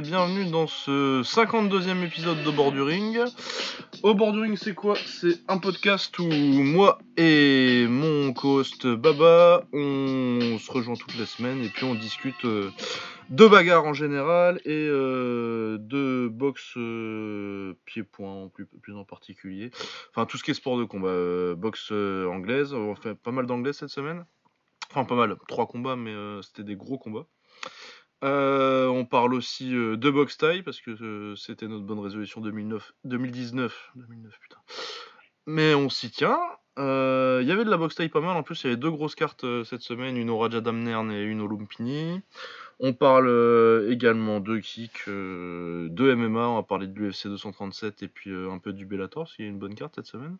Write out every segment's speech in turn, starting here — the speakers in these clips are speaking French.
bienvenue dans ce 52e épisode de Borduring. Au Borduring, c'est quoi? C'est un podcast où moi et mon co-host Baba, on se rejoint toutes les semaines et puis on discute euh, de bagarres en général et euh, de boxe euh, pied-point plus, plus en particulier. Enfin, tout ce qui est sport de combat. boxe anglaise, on fait pas mal d'anglais cette semaine. Enfin, pas mal, trois combats, mais c'était des gros combats. Euh, on parle aussi euh, de boxe taille parce que euh, c'était notre bonne résolution 2009, 2019. 2009, putain. Mais on s'y tient. Il y avait de la boxe taille pas mal. En plus, il y avait deux grosses cartes cette semaine une au Raja Damnern et une au Lumpini. On parle également de kick, de MMA. On va parler de l'UFC 237 et puis un peu du Bellator parce y a une bonne carte cette semaine.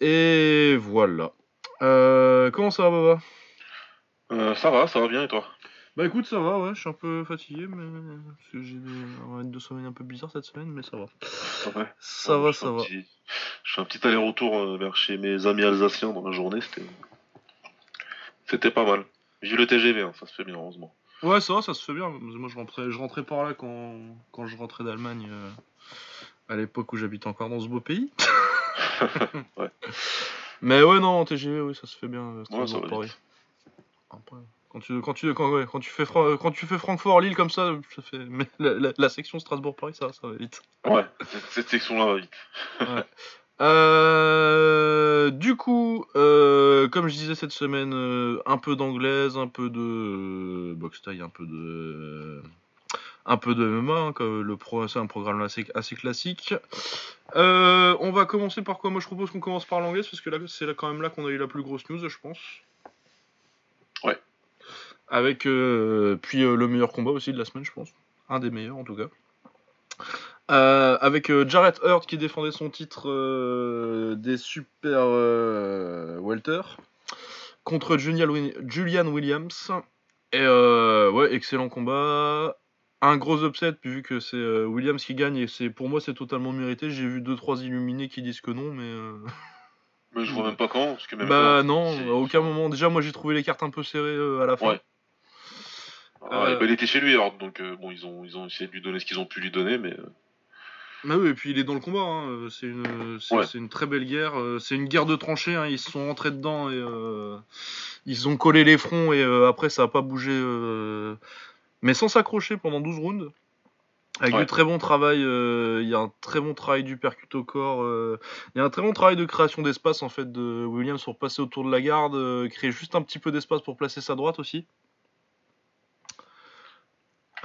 Et voilà. Comment ça va, Baba? Ça va, ça va bien et toi? Bah écoute, ça va, ouais, je suis un peu fatigué, mais parce que j'ai des deux semaines un peu bizarres cette semaine, mais ça va. Ça va. Ça Ouais, va, je fais ça un va. petit- Je fais un petit aller-retour euh, vers chez mes amis alsaciens dans la journée, c'était c'était pas mal. J'ai eu le TGV, hein, ça se fait bien heureusement. Ouais, ça va, ça se fait bien. Moi, je rentrais, je rentrais par là quand, quand je rentrais d'Allemagne, euh, à l'époque où j'habitais encore dans ce beau pays. Ouais. Mais ouais, non, en TGV, oui, ça se fait bien. euh, Ouais, ça va Paris. Après, quand tu, quand tu, quand, ouais, quand tu fais, Fra- quand tu fais Francfort-Lille comme ça, ça fait. Mais la, la- la section Strasbourg-Paris, ça, va, ça va vite. Ouais, cette, section-là va vite. Euh, du coup, euh, comme je disais cette semaine, euh, un peu d'anglaise, un peu de boxe taille, un peu de un peu de MMA, hein, comme le pro, c'est un programme assez, assez classique. On va commencer par quoi? Moi, je propose qu'on commence par l'anglaise parce que là, c'est quand même là qu'on a eu la plus grosse news, je pense. Ouais. Avec euh, puis euh, le meilleur combat aussi de la semaine, je pense, un des meilleurs en tout cas. Euh, avec euh, Jarrett Hurt qui défendait son titre euh, des super welter contre Julian, Wi- Julian Williams. Et ouais, excellent combat. Un gros upset vu que c'est Williams qui gagne et c'est pour moi c'est totalement mérité. J'ai vu deux trois illuminés qui disent que non, mais Mais je vois même pas quand, parce que même bah là, non, à aucun moment. Déjà moi j'ai trouvé les cartes un peu serrées à la fin. Ouais. Ah, Euh, bah, il était chez lui alors, donc euh, bon, ils ont, ils ont essayé de lui donner ce qu'ils ont pu lui donner, mais euh, Bah oui, et puis il est dans le combat, hein. euh, c'est une, c'est, Ouais. c'est une très belle guerre, c'est une guerre de tranchées, hein. ils se sont rentrés dedans et euh, ils ont collé les fronts et euh, après ça a pas bougé, euh, mais sans s'accrocher pendant 12 rounds. Avec Ouais. du très bon travail, il y a un très bon travail du percute au corps, il y a un très bon travail de création d'espace en fait de Williams pour passer autour de la garde, créer juste un petit peu d'espace pour placer sa droite aussi.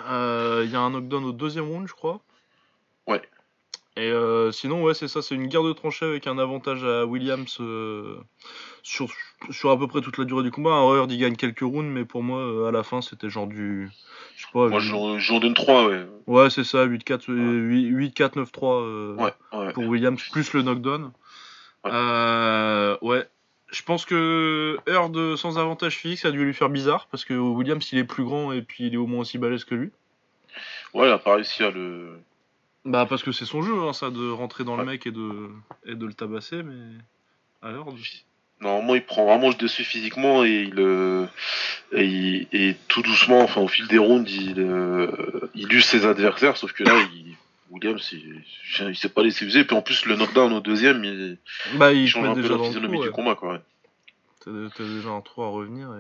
Euh, Il y a un knockdown au deuxième round, je crois. Ouais. Et euh, sinon, ouais, c'est ça, c'est une guerre de tranchées avec un avantage à Williams euh, sur, sur à peu près toute la durée du combat. Un Heard, il gagne quelques rounds, mais pour moi, euh, à la fin, c'était genre du. Je sais pas. moi j'en j'en donne 3, ouais. Ouais, c'est ça, 8-4, euh, 8-4-9-3 euh, Ouais, ouais. pour Williams, plus le knockdown. Ouais. Euh. Je pense que Heard sans avantage physique, ça a dû lui faire bizarre, parce que Williams, il est plus grand et puis il est au moins aussi balèze que lui. Ouais, il a pas réussi à le. Bah, parce que c'est son jeu, hein, ça, de rentrer dans le mec et de, et de le tabasser, mais. Heard. Normalement, il prend vraiment le dessus physiquement et il, euh, et, il- et tout doucement, enfin au fil des rounds, il, euh, il use ses adversaires. Sauf que là, il, Williams, il, il s'est pas laissé user. Puis en plus, le knockdown au deuxième, il, Bah, il change un peu déjà la physionomie du combat, quoi. ouais. T'as déjà un trou à revenir. Et,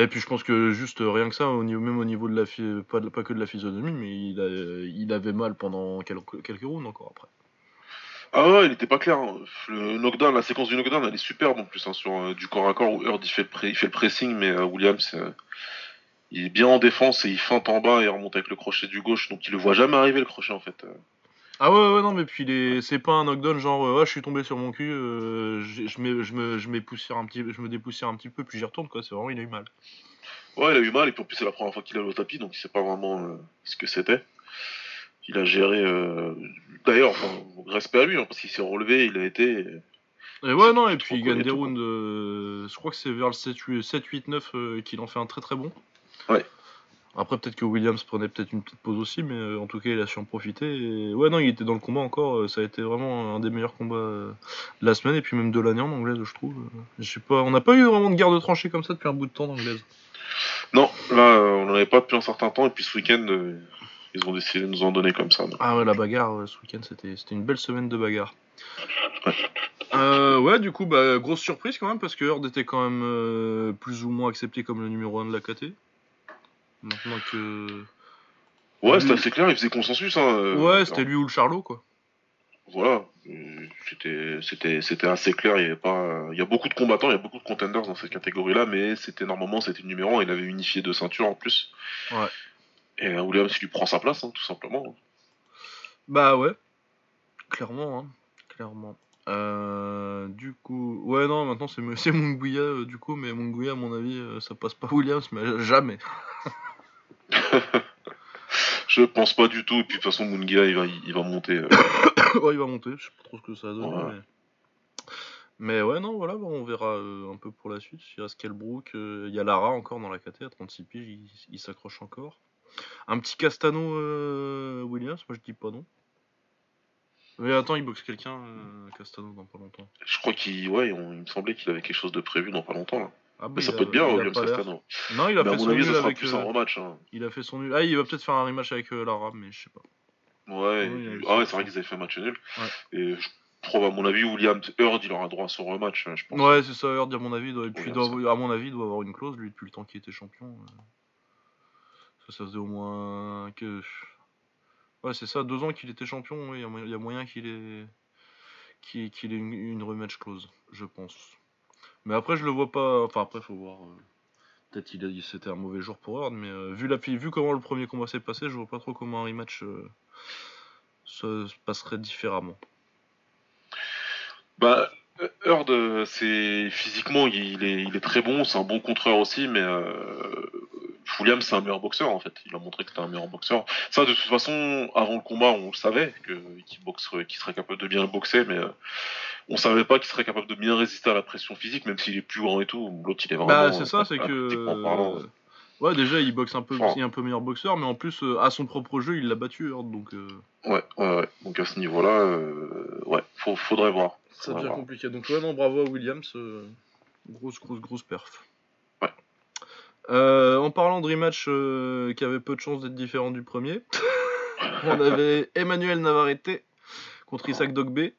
euh, et puis je pense que juste euh, rien que ça, au niveau, même au niveau de la pas, de- pas que de la physionomie, mais il, a- il avait mal pendant quelques, quelques rounds encore après. Ah ouais, il était pas clair. hein. Le knockdown, la séquence du knockdown, elle est superbe en plus hein, sur euh, du corps à corps où Heard il fait le, pré- il fait le pressing, mais euh, Williams, euh, il est bien en défense et il feinte en bas et il remonte avec le crochet du gauche, donc il le voit jamais arriver le crochet en fait. Ah ouais, ouais, non, mais puis les... c'est pas un knockdown genre, euh, ah, je suis tombé sur mon cul, euh, je, me, je, me, je, m'époussière un petit, je me dépoussière un petit peu, puis j'y retourne, quoi. C'est vraiment, il a eu mal. Ouais, il a eu mal, et puis en plus, c'est la première fois qu'il est au tapis, donc il sait pas vraiment euh, ce que c'était. Il a géré. euh, D'ailleurs, enfin, respect à lui, hein, parce qu'il s'est relevé, il a été. Et ouais, non, et puis il gagne des rounds, je crois que c'est vers le 7-8-9 euh, qu'il en fait un très très bon. Ouais. Après, peut-être que Williams prenait peut-être une petite pause aussi, mais euh, en tout cas, il a su en profiter. Et... Ouais, non, il était dans le combat encore. euh, ça a été vraiment un des meilleurs combats euh, de la semaine, et puis même de l'année en anglaise, je trouve. Je sais pas, on n'a pas eu vraiment de guerre de tranchées comme ça depuis un bout de temps en anglaise. Non, là, on n'en avait pas depuis un certain temps, et puis ce week-end, ils ont décidé de nous en donner comme ça. donc. Ah ouais, la bagarre ouais, ce week-end, c'était une belle semaine de bagarre. Euh, ouais, du coup, bah, grosse surprise quand même, parce que Horde était quand même euh, plus ou moins accepté comme le numéro 1 de la KT. Maintenant que. Ouais, c'était assez clair, il faisait consensus. Hein, euh, ouais, c'était lui ou le Charlot, quoi. Voilà, c'était assez clair. Il y avait pas, il y a beaucoup de combattants, il y a beaucoup de contenders dans cette catégorie-là, mais c'était normalement c'était le numéro 1, Il avait unifié deux ceintures en plus. Ouais. Et euh, Williams il lui prend sa place, hein, tout simplement. Bah ouais. Clairement, hein. Clairement. Euh, du coup, ouais, non, maintenant c'est c'est Munguia, euh, du coup, mais Munguia, à mon avis, euh, ça passe pas Williams, mais jamais. Je pense pas du tout. Et puis de toute façon, Mungia il va il va monter. euh, ouais, il va monter, je sais pas trop ce que ça a Ouais. mais... mais ouais, non, voilà, on verra euh, un peu pour la suite. Il reste Kelbrook, euh, il y a Lara encore dans la KT à 36 piges, il, il s'accroche encore. Un petit Castano euh, Williams, moi je dis pas non. Mais attends, il boxe quelqu'un, Castano, dans pas longtemps. Je crois qu'il ouais, on- il me semblait qu'il avait quelque chose de prévu dans pas longtemps. Là. Ah, bah, Mais ça peut être bien, il a Williams pas l'air. Castano. Non, il a Mais fait son avis, nul avec. plus euh, un rematch. Hein. Il a fait son nul. Ah, il va peut-être faire un rematch avec euh, Lara, mais je sais pas. Ouais, Oui, ah ouais, c'est vrai qu'ils avaient fait un match nul. Ouais. Et je trouve, à mon avis, Williams Heard, il aura droit à son rematch, hein, je pense. Ouais, c'est ça, Heard, à mon avis. Doit... Puis, doit- à mon avis, il doit avoir une clause, lui, depuis le temps qu'il était champion. euh. Ça, ça faisait au moins que. Ouais, c'est ça, deux ans qu'il était champion, il y a moyen- il y, a moyen qu'il ait. qu'il ait une, une rematch clause, je pense. Mais après, je le vois pas. Enfin, après, faut voir. euh, Peut-être qu'il a- c'était un mauvais jour pour Heard, mais euh, vu, la... vu comment le premier combat s'est passé, je vois pas trop comment un rematch euh, se se passerait différemment. Bah, Heard, euh, c'est physiquement, il est, il est très bon, c'est un bon contreur aussi, mais euh, Williams, c'est un meilleur boxeur en fait. Il a montré que c'était un meilleur boxeur. Ça, de toute façon, avant le combat, on le savait que qu'il boxerait, qu'il serait capable de bien boxer, mais euh, on savait pas qu'il serait capable de bien résister à la pression physique, même s'il est plus grand et tout. L'autre, il est vraiment. Bah c'est ça, euh, c'est que parlant. euh, ouais déjà il boxe un peu, Fort. il est un peu meilleur boxeur, mais en plus à son propre jeu il l'a battu Heard, donc Ouais, ouais, ouais. Donc à ce niveau-là, ouais, faut, faudrait voir. Ça devient compliqué. Donc ouais non bravo à Williams, euh, grosse grosse grosse perf. Ouais. Euh, en parlant de rematch euh, qui avait peu de chances d'être différent du premier, on avait Emmanuel Navarrete contre Isaac Dogbe,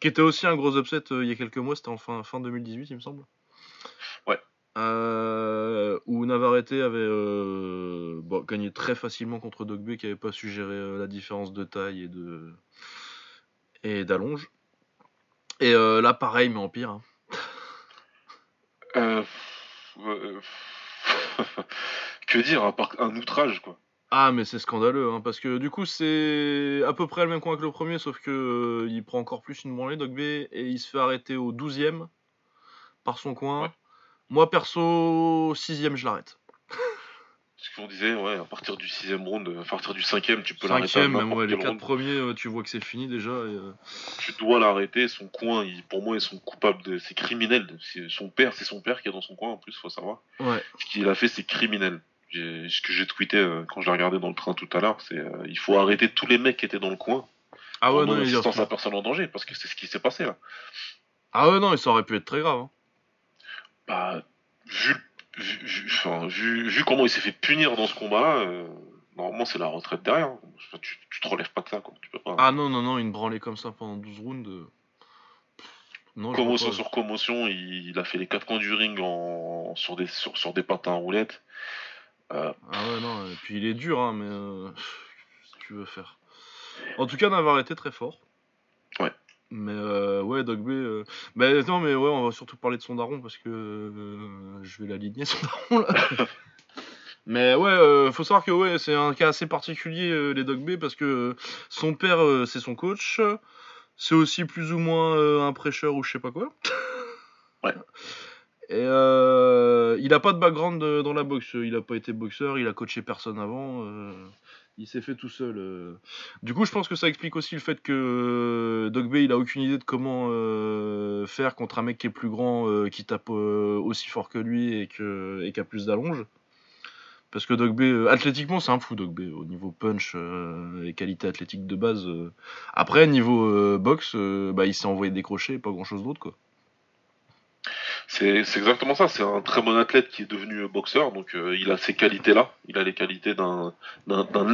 qui était aussi un gros upset euh, il y a quelques mois, c'était en fin, fin 2018 il me semble. Ouais. Où Navarrete avait bon, gagné très facilement contre Dogbe qui avait pas su gérer euh, la différence de taille et de et d'allonge. Et euh, là pareil mais en pire. hein. Euh, euh, que dire, à part un outrage, quoi. Ah mais c'est scandaleux hein, parce que du coup c'est à peu près le même coin que le premier sauf que il prend encore plus une branlée Dogbe et il se fait arrêter au 12ème par son coin. Ouais. Moi perso 6ème je l'arrête. Disait, ouais, à partir du sixième round, à partir du cinquième, tu peux l'arrêter. Cinquième, même ouais, les quatre round. premiers, euh, tu vois que c'est fini déjà. et, euh, Tu dois l'arrêter. Son coin, il- pour moi, ils sont coupables de. C'est criminel. Son père, c'est son père qui est dans son coin en plus, faut savoir. Ouais. Ce qu'il a fait, c'est criminel. Ce que j'ai tweeté euh, quand je l'ai regardé dans le train tout à l'heure, c'est euh, il faut arrêter tous les mecs qui étaient dans le coin Ah ouais, en non, à personne en danger, parce que c'est ce qui s'est passé là. ah ouais, non, ça aurait pu être très grave. hein. Bah, vu, vu, vu- enfin, vu, vu comment il s'est fait punir dans ce combat-là, euh, normalement c'est la retraite derrière. Enfin, tu, tu te relèves pas de ça, quoi. Tu peux pas. Ah non, non, non, une branlée comme ça pendant 12 rounds. euh, Non, commotion sur commotion, il, il a fait les quatre coins du ring en, sur, des, sur, sur des patins à roulettes. Euh, Ah ouais, non, et puis il est dur, hein, mais. euh, Qu'est-ce que tu veux faire? En tout cas, Navarre était très fort. Mais euh, ouais, Dogbe. Euh... Bah non, mais ouais, on va surtout parler de son daron parce que euh, je vais l'aligner son daron là. mais ouais, euh, faut savoir que ouais, c'est un cas assez particulier les Dogbe parce que son père c'est son coach, c'est aussi plus ou moins un prêcheur ou je sais pas quoi. Ouais. Et il a pas de background dans la boxe, il a pas été boxeur, il a coaché personne avant. Il s'est fait tout seul. euh. Du coup, je pense que ça explique aussi le fait que euh, Dogbe, il a aucune idée de comment euh, faire contre un mec qui est plus grand, qui tape aussi fort que lui et, qui a plus d'allonge. Parce que Dogbe, euh, athlétiquement, c'est un fou, Dogbe, au niveau punch et qualité athlétique de base. Après, niveau boxe, bah, il s'est envoyé des crochets et pas grand chose d'autre, quoi. C'est exactement ça. C'est un très bon athlète qui est devenu boxeur. Donc euh, il a ces qualités-là. Il a les qualités d'un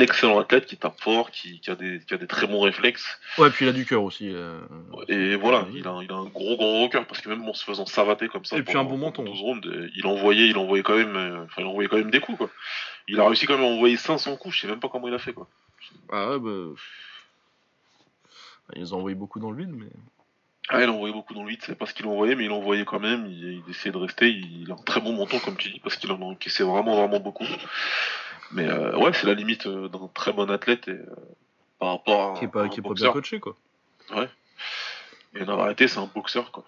excellent athlète qui tape fort, qui, a des, qui a des très bons réflexes. Ouais, puis il a du cœur aussi. Euh, et voilà, il a, il a, un gros gros cœur parce que même en se faisant savater comme ça. Et puis un bon menton. il envoyait, il envoyait quand même, euh, enfin il envoyait quand même des coups quoi. Il a réussi quand même à envoyer 500 coups. Je sais même pas comment il a fait quoi. Ah ouais bah. Ils ont envoyé beaucoup dans le vide, mais. Ah, il a envoyé beaucoup dans le vide, c'est pas ce qu'il envoyait, mais il envoyait quand même, il, essayait de rester, il, a un très bon menton, comme tu dis, parce qu'il en a encaissé vraiment, vraiment beaucoup. Mais euh, ouais, c'est la limite euh, d'un très bon athlète et, euh, par rapport à. Qui est pas, qui est pas bien coaché, quoi. Ouais. Et Navarrete, c'est un boxeur, quoi.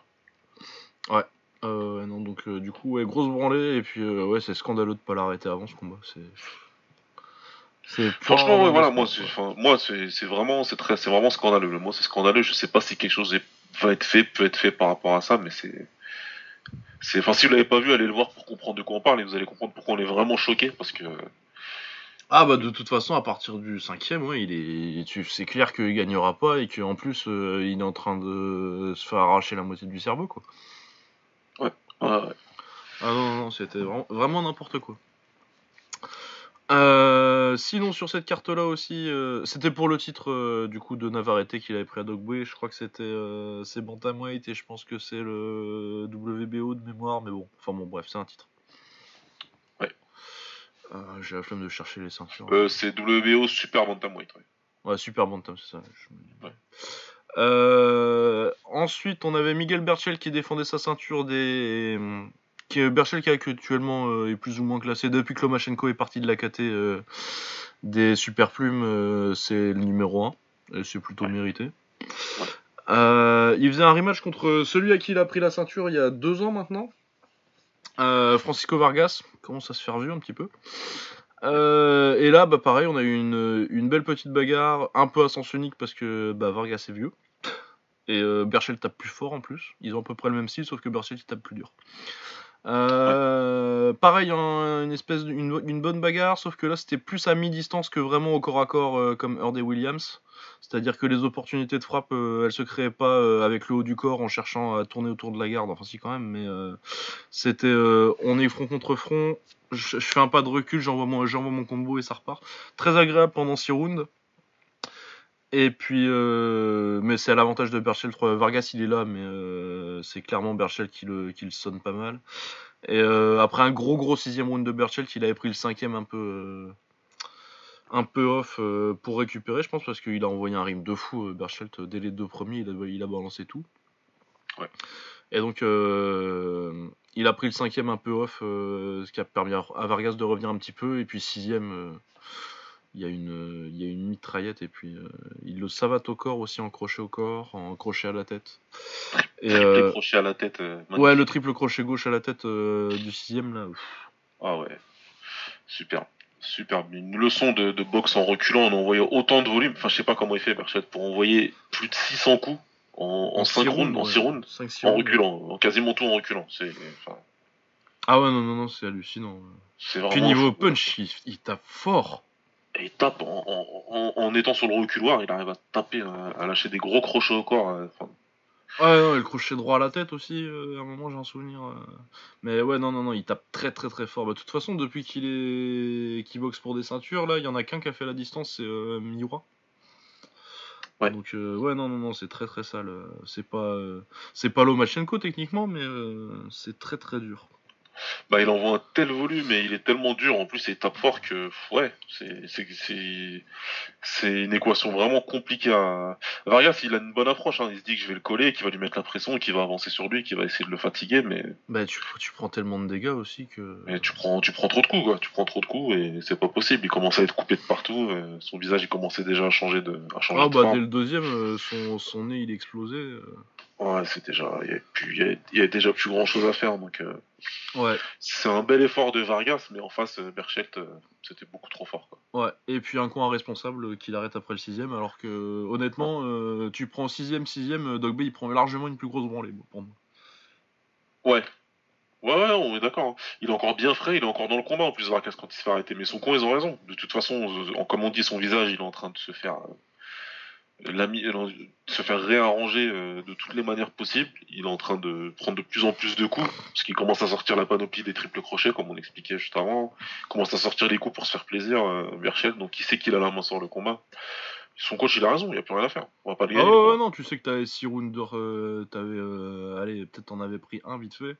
Ouais. Euh, non, donc du coup, ouais, grosse branlée, et puis ouais, c'est scandaleux de pas l'arrêter avant ce combat. C'est. Franchement, ouais, voilà, moi, c'est, moi, c'est, vraiment, c'est très, c'est vraiment scandaleux. Moi, c'est scandaleux. Je sais pas si quelque chose va être fait, peut être fait par rapport à ça, mais c'est, c'est, enfin, si vous l'avez pas vu, allez le voir pour comprendre de quoi on parle et vous allez comprendre pourquoi on est vraiment choqué parce que. Ah bah de toute façon à partir du cinquième ouais il est c'est clair qu'il gagnera pas et qu'en plus euh, il est en train de se faire arracher la moitié du cerveau quoi. Ouais. ouais, ouais. Ah non non c'était vraiment n'importe quoi. Euh, sinon sur cette carte là aussi, euh, c'était pour le titre euh, du coup de Navarrete qu'il avait pris à Dogboy. Je crois que c'était c'est Bantamweight et je pense que c'est le WBO de mémoire, mais bon, enfin bon bref c'est un titre. Ouais. J'ai la flemme de chercher les ceintures. c'est WBO Super Bantamweight. Ouais. ouais Super Bantam c'est ça. ensuite on avait Miguel Berchel qui défendait sa ceinture des qui est Berchel qui actuellement euh, est plus ou moins classé depuis que Lomachenko est parti de la KT euh, des super plumes, euh, c'est le numéro 1 et c'est plutôt mérité. il faisait un rematch contre celui à qui il a pris la ceinture il y a deux ans maintenant. Francisco Vargas commence à se faire vieux un petit peu. et là, bah pareil, on a eu une, belle petite bagarre, un peu à sens unique parce que bah, Vargas est vieux. Et Berchel tape plus fort en plus. Ils ont à peu près le même style, sauf que Berchel il tape plus dur. Euh, pareil, une espèce une, bonne bagarre, sauf que là c'était plus à mi-distance que vraiment au corps à corps euh, comme Heard et Williams. C'est-à-dire que les opportunités de frappe, euh, elles se créaient pas avec le haut du corps en cherchant à tourner autour de la garde. Enfin si quand même, mais c'était on est front contre front. Je, fais un pas de recul, j'envoie mon, mon combo et ça repart. Très agréable pendant 6 rounds. Et puis, mais c'est à l'avantage de Berchel. Vargas, il est là, mais c'est clairement Berchel qui le, qui le sonne pas mal. Et après un gros gros sixième round de Berchel, il avait pris le cinquième un peu, un peu off pour récupérer, je pense, parce qu'il a envoyé un rime de fou. Berchelt, dès les deux premiers, il a, il a balancé tout. Ouais. Et donc, il a pris le cinquième un peu off, ce qui a permis à Vargas de revenir un petit peu. Et puis sixième il y a une, il y a une mitraillette et puis euh, il le savate au corps aussi en crochet au corps, en crochet à la tête. Et, triple euh, crochet à la tête. Euh, ouais, le triple crochet gauche à la tête du sixième là. Ah ouais, super. Super, une leçon de, boxe en reculant, en envoyant autant de volume. Enfin, je sais pas comment il fait, Berchet, pour envoyer plus de 600 coups en, 5 rounds, en 6 rounds, en reculant, en quasiment tout en reculant. C'est, Ah ouais, non, non, non, c'est hallucinant. Puis niveau punch, il, il tape fort il tape en, étant sur le reculoir, il arrive à taper, euh, à, lâcher des gros crochets au corps. Euh, ouais, non, le crochet droit à la tête aussi, euh, à un moment j'ai un souvenir. Mais ouais, non, non, non, il tape très très très fort. Bah, de toute façon, depuis qu'il est qu'il boxe pour des ceintures, là, il y en a qu'un qui a fait la distance, c'est Miura. Ouais. Donc ouais, non, non, non, c'est très très sale. C'est pas, c'est pas Lomachenko techniquement, mais c'est très très dur bah, il envoie un tel volume et il est tellement dur en plus il tape fort que ouais c'est une équation vraiment compliquée à Vargas il a une bonne approche hein. il se dit que je vais le coller qu'il va lui mettre la pression qu'il va avancer sur lui qu'il va essayer de le fatiguer mais bah tu, tu prends tellement de dégâts aussi que mais tu prends tu prends trop de coups quoi tu prends trop de coups et c'est pas possible il commence à être coupé de partout son visage il commençait déjà à changer de à changer ah bah dès le deuxième euh, son, son nez il explosait euh. Ouais, c'est déjà, il y, a déjà plus grand chose à faire, donc. Euh, ouais. C'est un bel effort de Vargas, mais en face, euh, Berchelt, euh, c'était beaucoup trop fort. Ouais, et puis un coin responsable qu'il arrête après le sixième, alors que honnêtement, tu prends sixième, sixième, Dogby il prend largement une plus grosse branlée pour moi. Ouais. Ouais, ouais, on est d'accord. Hein. Il est encore bien frais, il est encore dans le combat en plus, Vargas, quand il se fait arrêter. Mais son con, ils ont raison. De toute façon, comme on dit, son visage, il est en train de se faire l'ami se faire réarranger euh, de toutes les manières possibles. Il est en train de prendre de plus en plus de coups, parce qu'il commence à sortir la panoplie des triples crochets, comme on expliquait juste avant. Il commence à sortir les coups pour se faire plaisir, euh, donc il sait qu'il a la main sur le combat. Son coach, il a raison, il n'y a plus rien à faire. On va pas le gagner. Oh, non, tu sais que t'avais 6 rounds euh, t'avais, euh, allez, peut-être t'en avais pris un vite fait,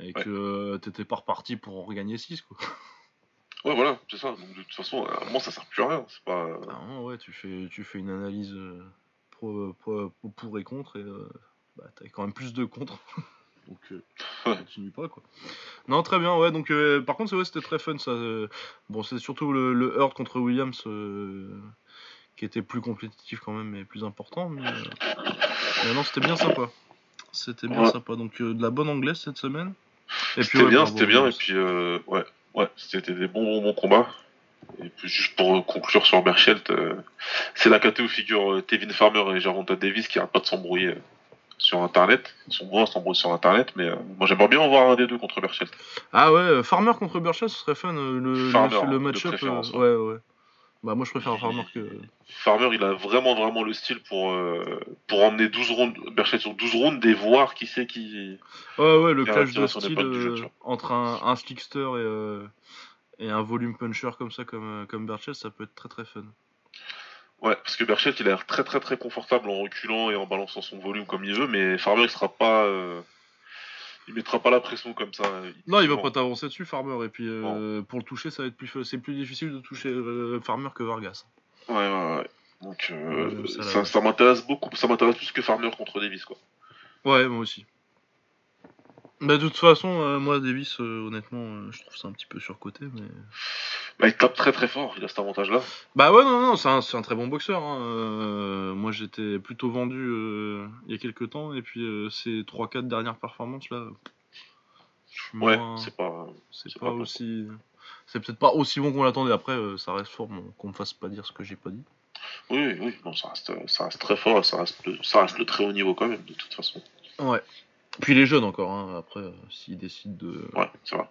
et que t'étais pas reparti pour en regagner 6, quoi. Ouais, voilà, c'est ça. Donc, de toute façon, à un moment, ça sert plus à rien. C'est pas. Ah, ouais, tu fais, tu fais une analyse pour, pour, et contre, et euh, bah, quand même plus de contre. donc, euh, continue pas, quoi. Non, très bien, ouais. Donc, euh, par contre, ouais, c'était très fun, ça. bon, c'est surtout le, le Hurt contre Williams qui était plus compétitif quand même, mais plus important. Mais, non, c'était bien sympa. C'était bien sympa. Donc, de la bonne anglaise cette semaine. C'était bien, c'était bien, et puis, ouais. Ouais, c'était des bons, bons combats. Et puis juste pour conclure sur Berchelt, euh, c'est la KT où figurent euh, Tevin Farmer et Jaronta Davis qui n'arrêtent pas de s'embrouiller euh, sur internet. Ils sont bons à s'embrouiller sur internet, mais moi j'aimerais bien en voir un des deux contre Berchelt. Ah ouais, Farmer contre Berchelt, ce serait fun le, le, match-up. ouais, ouais. Bah moi je préfère Farmer que. Farmer il a vraiment vraiment le style pour, pour emmener 12 rounds, Berchelt sur 12 rounds et voir qui c'est qui. Ouais ouais le clash de style entre un, un slickster et et un volume puncher comme ça, comme, comme Berchel, ça peut être très très fun. Ouais, parce que Berchel, il a l'air très très très confortable en reculant et en balançant son volume comme il veut, mais Farmer, il sera pas. Euh, il mettra pas la pression comme ça. Non, il va pas t'avancer dessus, Farmer. Et puis euh, pour le toucher, ça va être plus, c'est plus difficile de toucher euh, Farmer que Vargas. Ouais, ouais, ouais. Donc ça, ça m'intéresse beaucoup. Ça m'intéresse plus que Farmer contre Davis, quoi. Ouais, moi aussi. Bah, de toute façon, euh, moi, Davis, euh, honnêtement, euh, je trouve ça un petit peu surcoté, mais. Bah, il tape très très fort, il a cet avantage-là. Bah, ouais, non, non, c'est un, un, très bon boxeur. Hein. moi, j'étais plutôt vendu il y a quelques temps, et puis ces 3-4 dernières performances là. Ouais, c'est pas. C'est pas, aussi. C'est peut-être pas aussi bon qu'on l'attendait. Après, ça reste fort, qu'on me fasse pas dire ce que j'ai pas dit. Oui, oui, non, ça reste, ça reste très fort, ça reste, ça reste le très haut niveau quand même, de toute façon. Ouais. Puis les jeunes encore, hein. après, euh, s'ils décident de. Ouais, c'est vrai.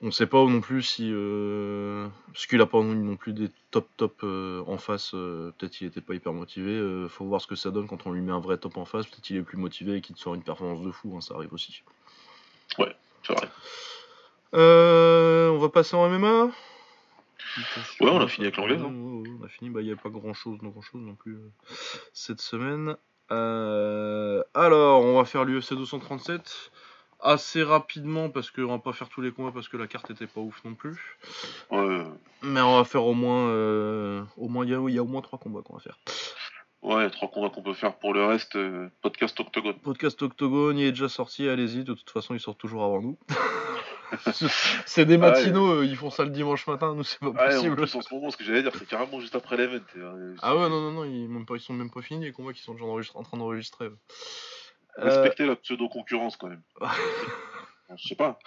On sait pas non plus si. Euh... Parce qu'il a pas non plus des top top euh, en face. Euh, peut-être qu'il était pas hyper motivé. faut voir ce que ça donne quand on lui met un vrai top en face. Peut-être qu'il est plus motivé et qu'il te sort une performance de fou. Hein, ça arrive aussi. Ouais, c'est vrai. on va passer en MMA Ouais, on a fini avec l'anglais. on a fini. Bah, il n'y a pas grand chose, non grand chose non plus cette semaine. Euh, alors, on va faire l'UFC 237 assez rapidement parce qu'on va pas faire tous les combats parce que la carte était pas ouf non plus. Mais on va faire au moins, euh, au moins il y, a au moins trois combats qu'on va faire. Ouais, trois combats qu'on peut faire pour le reste. Euh, podcast Octogone. Podcast Octogone, il est déjà sorti, allez-y. De toute façon, il sort toujours avant nous. c'est des matinaux, euh, ils font ça le dimanche matin, nous c'est pas possible. En, plus, en ce moment, ce que j'allais dire, c'est carrément juste après l'event. Euh, ah ouais, non, non, non, ils, même pas, ils sont même pas finis les combats qui sont déjà en train d'enregistrer. Respectez la pseudo-concurrence quand même. Je sais pas.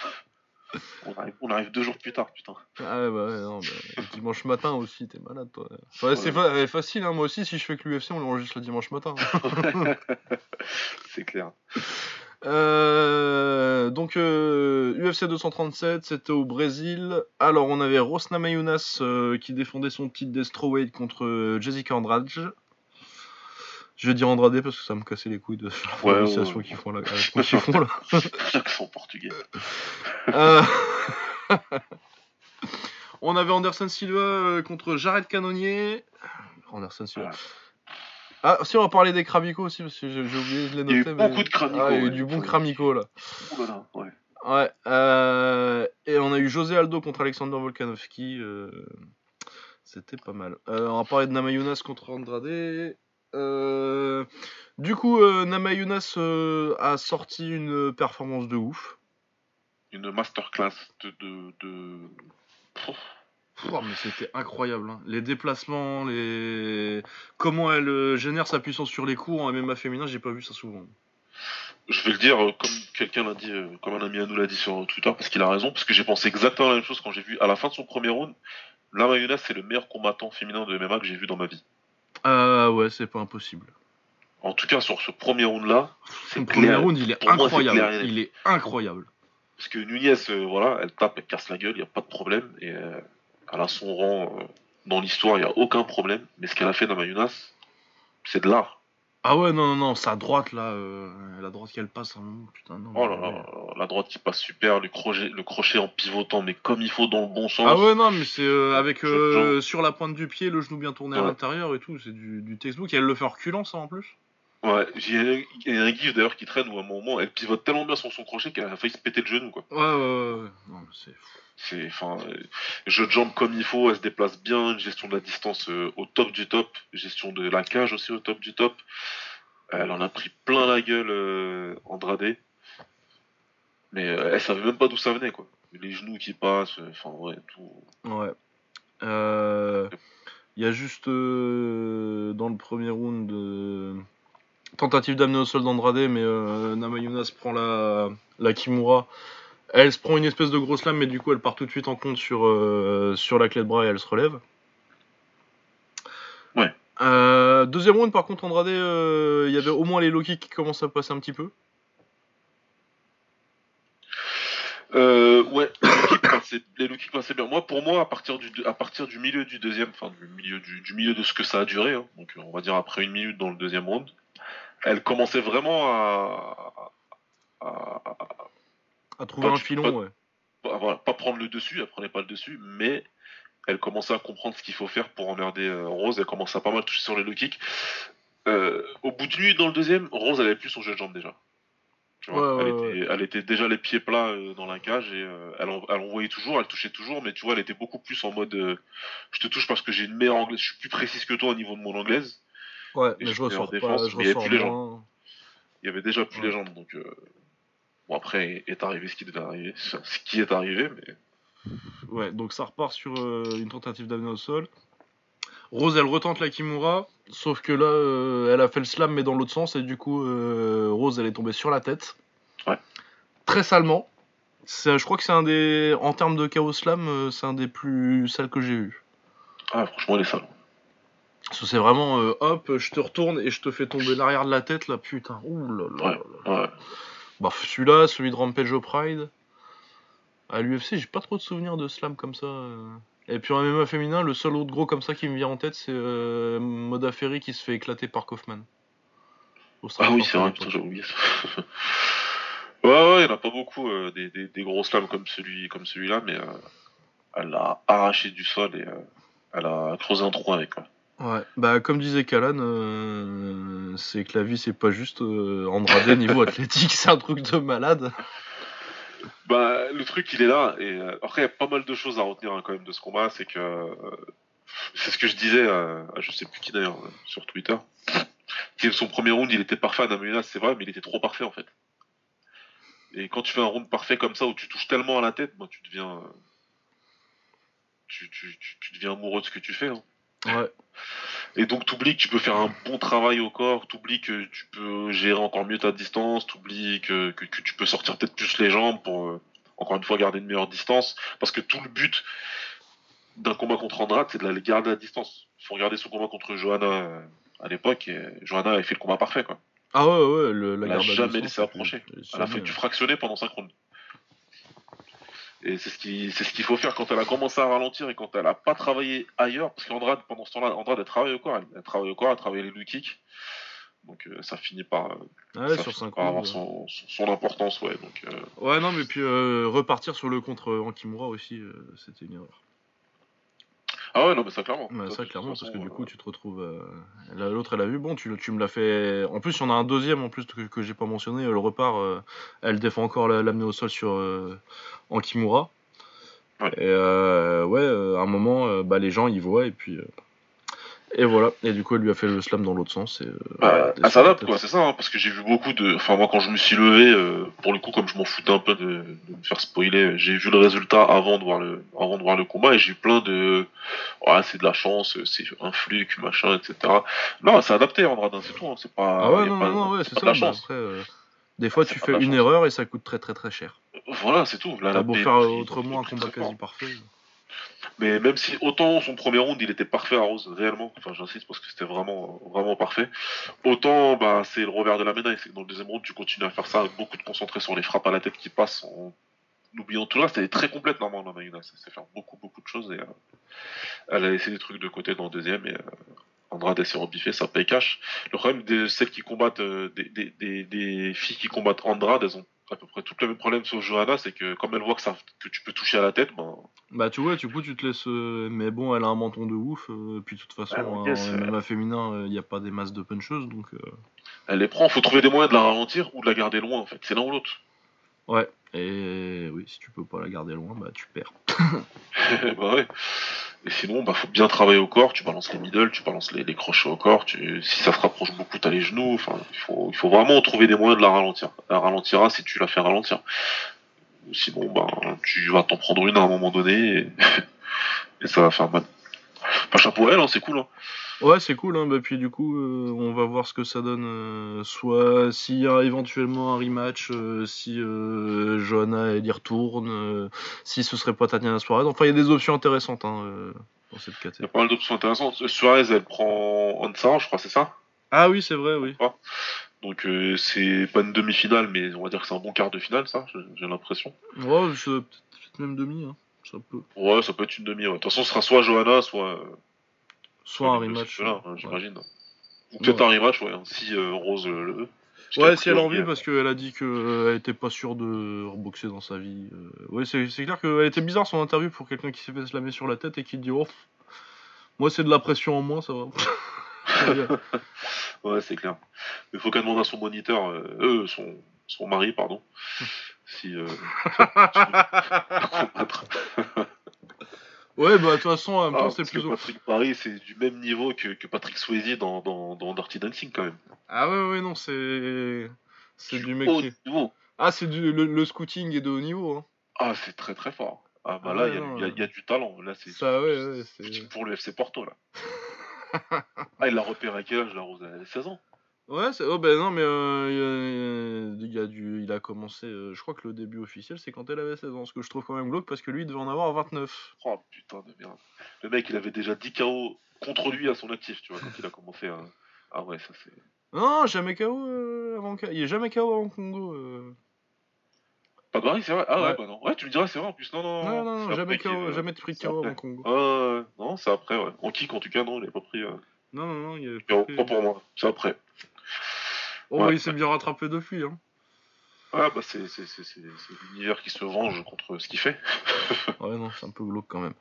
On arrive, deux jours plus tard, putain. Ah ouais, bah ouais, non, bah, dimanche matin aussi, t'es malade toi. Ouais, c'est facile, hein, moi aussi, si je fais que l'UFC, on l'enregistre le dimanche matin. c'est clair. Euh, donc euh, UFC 237, c'était au Brésil. Alors on avait Rosna Mayunas euh, qui défendait son titre d'Estraweight contre Jessica Andrade. Je vais dire Andrade parce que ça me cassait les couilles de la prononciation qu'ils font là. font là. portugais. on avait Anderson Silva contre Jared Cannonier. Anderson Silva. Ah, si, on va parler des Kramiko aussi, parce que j'ai oublié de les noter. Il y a eu beaucoup de Kramiko. Ah, il y a eu du bon Kramiko là. ouais. Ouais. Euh, et on a eu José Aldo contre Alexander Volkanovski. Euh, c'était pas mal. Euh, on va parler de Namayunas contre Andrade. du coup, Namayunas a sorti une performance de ouf. Une masterclass de. de, de... Mais c'était incroyable. Hein. Les déplacements, les... comment elle euh, génère sa puissance sur les coups en MMA féminin, j'ai pas vu ça souvent. Je vais le dire euh, comme quelqu'un l'a dit, euh, comme un ami à nous l'a dit sur Twitter, parce qu'il a raison, parce que j'ai pensé exactement la même chose quand j'ai vu à la fin de son premier round, la Mayuna c'est le meilleur combattant féminin de MMA que j'ai vu dans ma vie. Ah ouais, c'est pas impossible. En tout cas, sur ce premier round là, le premier round, il est incroyable. il est incroyable. Parce que Nunez, voilà, elle tape, elle casse la gueule, il y a pas de problème, et elle a son rang euh, dans l'histoire, il n'y a aucun problème. Mais ce qu'elle a fait dans Mayunas, c'est de l'art. Ah ouais, non, non, non, sa droite là, euh, la droite qu'elle passe, hein, putain, non. Oh là là, la droite qui passe super, le crochet, le crochet en pivotant, mais comme il faut dans le bon sens. Ah ouais, non, mais c'est euh, avec euh, sur la pointe du pied, le genou bien tourné à l'intérieur et tout, c'est du, du textbook. Et elle le fait en reculant, ça en plus Ouais, il y a un gif d'ailleurs qui traîne où à un moment elle pivote tellement bien sur son crochet qu'elle a failli se péter le genou quoi. Ouais, ouais, ouais, non, c'est c'est, enfin, jeu de jambes comme il faut, elle se déplace bien, gestion de la distance au top du top, gestion de la cage aussi au top du top. Elle en a pris plein la gueule, euh, Andrade. Mais euh, elle savait même pas d'où ça venait, quoi. Les genoux qui passent, enfin, ouais, tout. Ouais. Euh, il y a juste dans le premier round tentative d'amener au sol d'Andrade, mais Namayuna se prend la, la Kimura. Elle se prend une espèce de grosse lame, mais du coup elle part tout de suite en compte sur, sur la clé de bras et elle se relève. Ouais. Euh, deuxième round, par contre, Andrade, euh, il y avait au moins les Loki qui commencent à passer un petit peu. Euh, ouais, les Loki passaient bien. Moi, pour moi, à partir du, à partir du milieu du deuxième, enfin du milieu du, milieu de ce que ça a duré, hein, donc on va dire après une minute dans le deuxième round, elle commençait vraiment à à, trouver un filon, ouais. Pas, pas prendre le dessus, elle prenait pas le dessus, mais elle commençait à comprendre ce qu'il faut faire pour emmerder euh, Rose. Elle commençait à pas mal toucher sur les low kicks. Euh, au bout de nuit, dans le deuxième, Rose, elle avait plus son jeu de jambe déjà. elle, était, déjà les pieds plats euh, dans la cage et elle, envoyait toujours, elle touchait toujours, mais tu vois, elle était beaucoup plus en mode je te touche parce que j'ai une meilleure anglaise, je suis plus précise que toi au niveau de mon anglaise. Ouais, mais je ressors défense, il y avait plus les jambes. Il y avait déjà plus les jambes, donc bon après est arrivé ce qui devait arriver, ce qui est arrivé, mais Ouais, donc ça repart sur euh, une tentative d'amener au sol. Rose, elle retente la Kimura, sauf que là, euh, elle a fait le slam, mais dans l'autre sens, et du coup, euh, Rose, elle est tombée sur la tête. Ouais. Très salement. Je crois que c'est un des. En termes de chaos slam, c'est un des plus sales que j'ai eu. Ah, franchement, elle est sale. C'est vraiment hop, je te retourne et je te fais tomber l'arrière de la tête là, putain. Ouh là là. Ouais, ouais. Bah, celui-là, celui de Rampage au Pride. À l'UFC, j'ai pas trop de souvenirs de slam comme ça. Euh. Et puis en MMA féminin, le seul autre gros comme ça qui me vient en tête, c'est euh, Moda Ferry qui se fait éclater par Kaufman. Ah oui, c'est vrai, putain, j'ai oublié ça. ouais, ouais, il n'y en a pas beaucoup euh, des, des, gros slams comme celui comme celui-là, mais elle a arraché du sol et elle a creusé un trou avec. Ouais, bah comme disait Kalan, c'est que la vie c'est pas juste Andrade niveau athlétique, c'est un truc de malade. Bah, le truc, il est là. Et euh, après, il y a pas mal de choses à retenir hein, quand même de ce combat. C'est que euh, c'est ce que je disais à, je sais plus qui d'ailleurs euh, sur Twitter. Son premier round, il était parfait à Namuna, c'est vrai, mais il était trop parfait en fait. Et quand tu fais un round parfait comme ça où tu touches tellement à la tête, moi, tu deviens tu, tu, tu, deviens amoureux de ce que tu fais. Hein. Ouais. Et donc t'oublies que tu peux faire un bon travail au corps, t'oublies que tu peux gérer encore mieux ta distance, t'oublies que, que, que, tu peux sortir peut-être plus les jambes pour euh, encore une fois garder une meilleure distance. Parce que tout le but d'un combat contre Andrade, c'est de la garder à distance. Il faut regarder son combat contre Johanna euh, à l'époque, et Johanna avait fait le combat parfait quoi. Ah ouais ouais, le, la Elle n'a jamais laissé approcher. Elle a fait du fractionné pendant 5 rounds. Et c'est ce qui, c'est ce qu'il faut faire quand elle a commencé à ralentir et quand elle a pas travaillé ailleurs, parce qu'Andrade, pendant ce temps-là, Andrade, elle travaille au corps, elle, travaille au corps, elle travaille les low kicks. Donc euh, ça finit par, euh, sur avoir son, son, importance, ouais. Donc, euh, Ouais, non, mais puis repartir sur le contre Ankimura aussi, c'était une erreur. Ah ouais, non, mais ça clairement. ça, clairement, parce que du coup, tu te retrouves. L'autre, elle a vu, bon, tu, tu me l'as fait. En plus, il y en a un deuxième en plus que, que j'ai pas mentionné. Le repart, elle défend encore l'amener au sol sur en Kimura. Ouais. Et ouais, à un moment, bah, les gens y voient et puis. Et voilà, et du coup, elle lui a fait le slam dans l'autre sens. Et, bah, elle s'adapte, quoi, c'est ça, hein, parce que j'ai vu beaucoup de. Enfin, moi, quand je me suis levé, pour le coup, comme je m'en foutais un peu de, me faire spoiler, j'ai vu le résultat avant de voir le, avant de voir le combat et j'ai eu plein de. Ouais, c'est de la chance, c'est un fluke, machin, etc. Non, c'est adapté, Andrade, c'est tout, hein, c'est pas. Ah ouais, non, non, non, ouais, c'est ça. chance. Après, des fois, tu fais une erreur et ça coûte très, très, très cher. Voilà, c'est tout. T'as beau faire autrement un combat quasi parfait. Mais même si autant son premier round il était parfait à Rose, réellement, enfin j'insiste parce que c'était vraiment vraiment parfait, autant bah, c'est le revers de la médaille, c'est que dans le deuxième round tu continues à faire ça beaucoup de concentré sur les frappes à la tête qui passent en oubliant tout là, c'était très complète normalement Mayuna, ça sait faire beaucoup beaucoup de choses et euh, elle a laissé des trucs de côté dans le deuxième et euh, Andrade s'est rebiffé, ça paye cash. Le problème de celles qui combattent, euh, des filles qui combattent Andrade, elles ont à peu près tout le même problème sur Johanna, c'est que comme elle voit que, ça, que tu peux toucher à la tête, ben, Bah tu vois, du coup tu te laisses... euh, Mais bon, elle a un menton de ouf, euh, puis de toute façon, Ah, ok, en c'est- MMA féminin, il n'y a pas des masses de puncheuses, donc... euh, elle les prend. Faut trouver des moyens de la ralentir ou de la garder loin, en fait. C'est l'un ou l'autre. Ouais, et oui, si tu peux pas la garder loin, bah tu perds. bah ouais. Et sinon, bah faut bien travailler au corps. Tu balances les middle, tu balances les, crochets au corps. Tu... Si ça se rapproche beaucoup, t'as les genoux. Enfin, il faut, vraiment trouver des moyens de la ralentir. Elle ralentira si tu la fais ralentir. Sinon, bah, tu vas t'en prendre une à un moment donné et, et ça va faire mal. Enfin, chapeau à elle, hein, c'est cool. Hein. Ouais, c'est cool, hein. bah, puis du coup, euh, on va voir ce que ça donne. euh, soit s'il y a éventuellement un rematch, euh, si Johanna elle y retourne, si ce serait pas Tatiana Suarez. Enfin, il y a des options intéressantes hein, dans cette Il y a catégorie. pas mal d'options intéressantes. Suarez, elle prend Ansa, je crois, c'est ça? Ah oui, c'est vrai, oui. Donc c'est pas une demi-finale, mais on va dire que c'est un bon quart de finale, ça, j'ai- l'impression. Ouais, c'est peut-être même demi, hein. ça peut. Ouais, ça peut être une demi. ouais. De toute façon, ce sera soit Johanna, soit. Euh, Soit un rematch. ouais. hein, j'imagine. Ou peut-être un rematch, ouais, hein, si euh, Rose euh, le veut. Ouais, si elle a envie, euh, parce qu'elle a dit qu'elle était pas sûre de reboxer dans sa vie. euh. Ouais, c'est clair qu'elle était bizarre son interview pour quelqu'un qui s'est fait slammer sur la tête et qui dit Oh, moi c'est de la pression en moins, ça va. Ouais, c'est clair. Mais faut qu'elle demande à son moniteur, euh, euh, son, son mari, pardon, si. Euh. ouais, bah de toute façon, en même Ah, temps, c'est parce que plus. Patrick Paris, c'est du même niveau que, que Patrick Swayze dans, dans, dans Dirty Dancing, quand même. Ah ouais, ouais, non, c'est. C'est du mec haut qui. niveau. Ah, c'est du. Le, le scouting est de haut niveau, hein. Ah, c'est très très fort. Ah, bah Ah là, il y, y y a du talent. Là, c'est Ça, ouais, ouais, c'est. Pour le FC Porto, là. ah, il l'a repéré à quel âge, la Rose? Elle avait 16 ans. Ouais, c'est. Oh, ben non, mais euh, il y a- il y a du... il a commencé. euh, je crois que le début officiel, c'est quand elle avait 16 ans. Ce que je trouve quand même glauque parce que lui, il devait en avoir 29. Oh putain de merde. Le mec, il avait déjà 10 KO contre lui à son actif, tu vois, quand il a commencé à. Ah ouais, ça c'est. Non, jamais KO euh, avant. K- Il est jamais KO avant Congo. euh. Pas de Paris, c'est vrai? Ah ouais. Ouais. bah non. Ouais, tu me diras, c'est vrai en plus. Non, non, Non, non, non, c'est jamais après qu'il, KO, euh, jamais de pris c'est KO après. avant Congo. Ouais, ouais. non, c'est après, ouais. En kick, en tout cas, non, il avait pas pris. euh, Non, non, non, il avait non, pas pris. pas pour moi, c'est après. Oh, Ouais. il s'est bien rattrapé depuis, hein. Ah bah c'est c'est- c'est- c'est- l'univers qui se venge contre ce qu'il fait. Ouais, non, c'est un peu glauque quand même.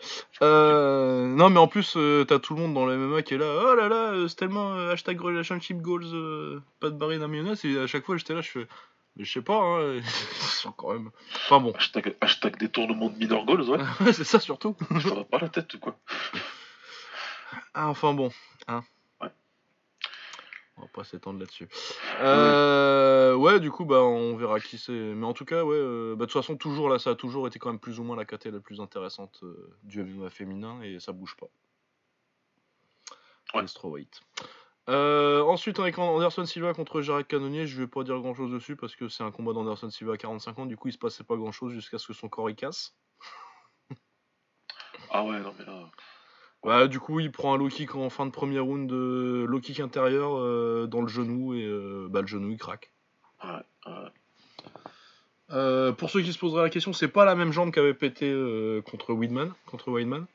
Euh, non, mais en plus, euh, t'as tout le monde dans le MMA qui est là. Oh là là, euh, c'est tellement euh, hashtag relationship goals, pas de barrer d'un mayonnaise. Et à chaque fois, j'étais là, je fais. Mais je sais pas, hein. Quand même. Enfin bon. Hashtag, hashtag détournement de minor goals, ouais. Ouais, c'est ça surtout. ça va pas la tête ou quoi Ah, enfin bon. Hein. On va pas s'étendre là-dessus. Euh, ouais, du coup, bah, on verra qui c'est. Mais en tout cas, ouais, euh, bah, de toute façon, toujours là, ça a toujours été quand même plus ou moins la KT la plus intéressante euh, du MMA féminin et ça bouge pas. Ouais. Euh, ensuite, avec Anderson Silva contre Jared Cannonier, je vais pas dire grand chose dessus parce que c'est un combat d'Anderson Silva à 45 ans. Du coup, il se passait pas grand chose jusqu'à ce que son corps il casse. Ah ouais, non mais là. Bah, du coup, il prend un low kick en fin de premier round, de low kick intérieur euh, dans le genou et euh, bah, le genou il craque. Ouais, ouais. Euh, pour ceux qui se poseraient la question, c'est pas la même jambe qu'avait pété euh, contre Weidman, contre Weidman.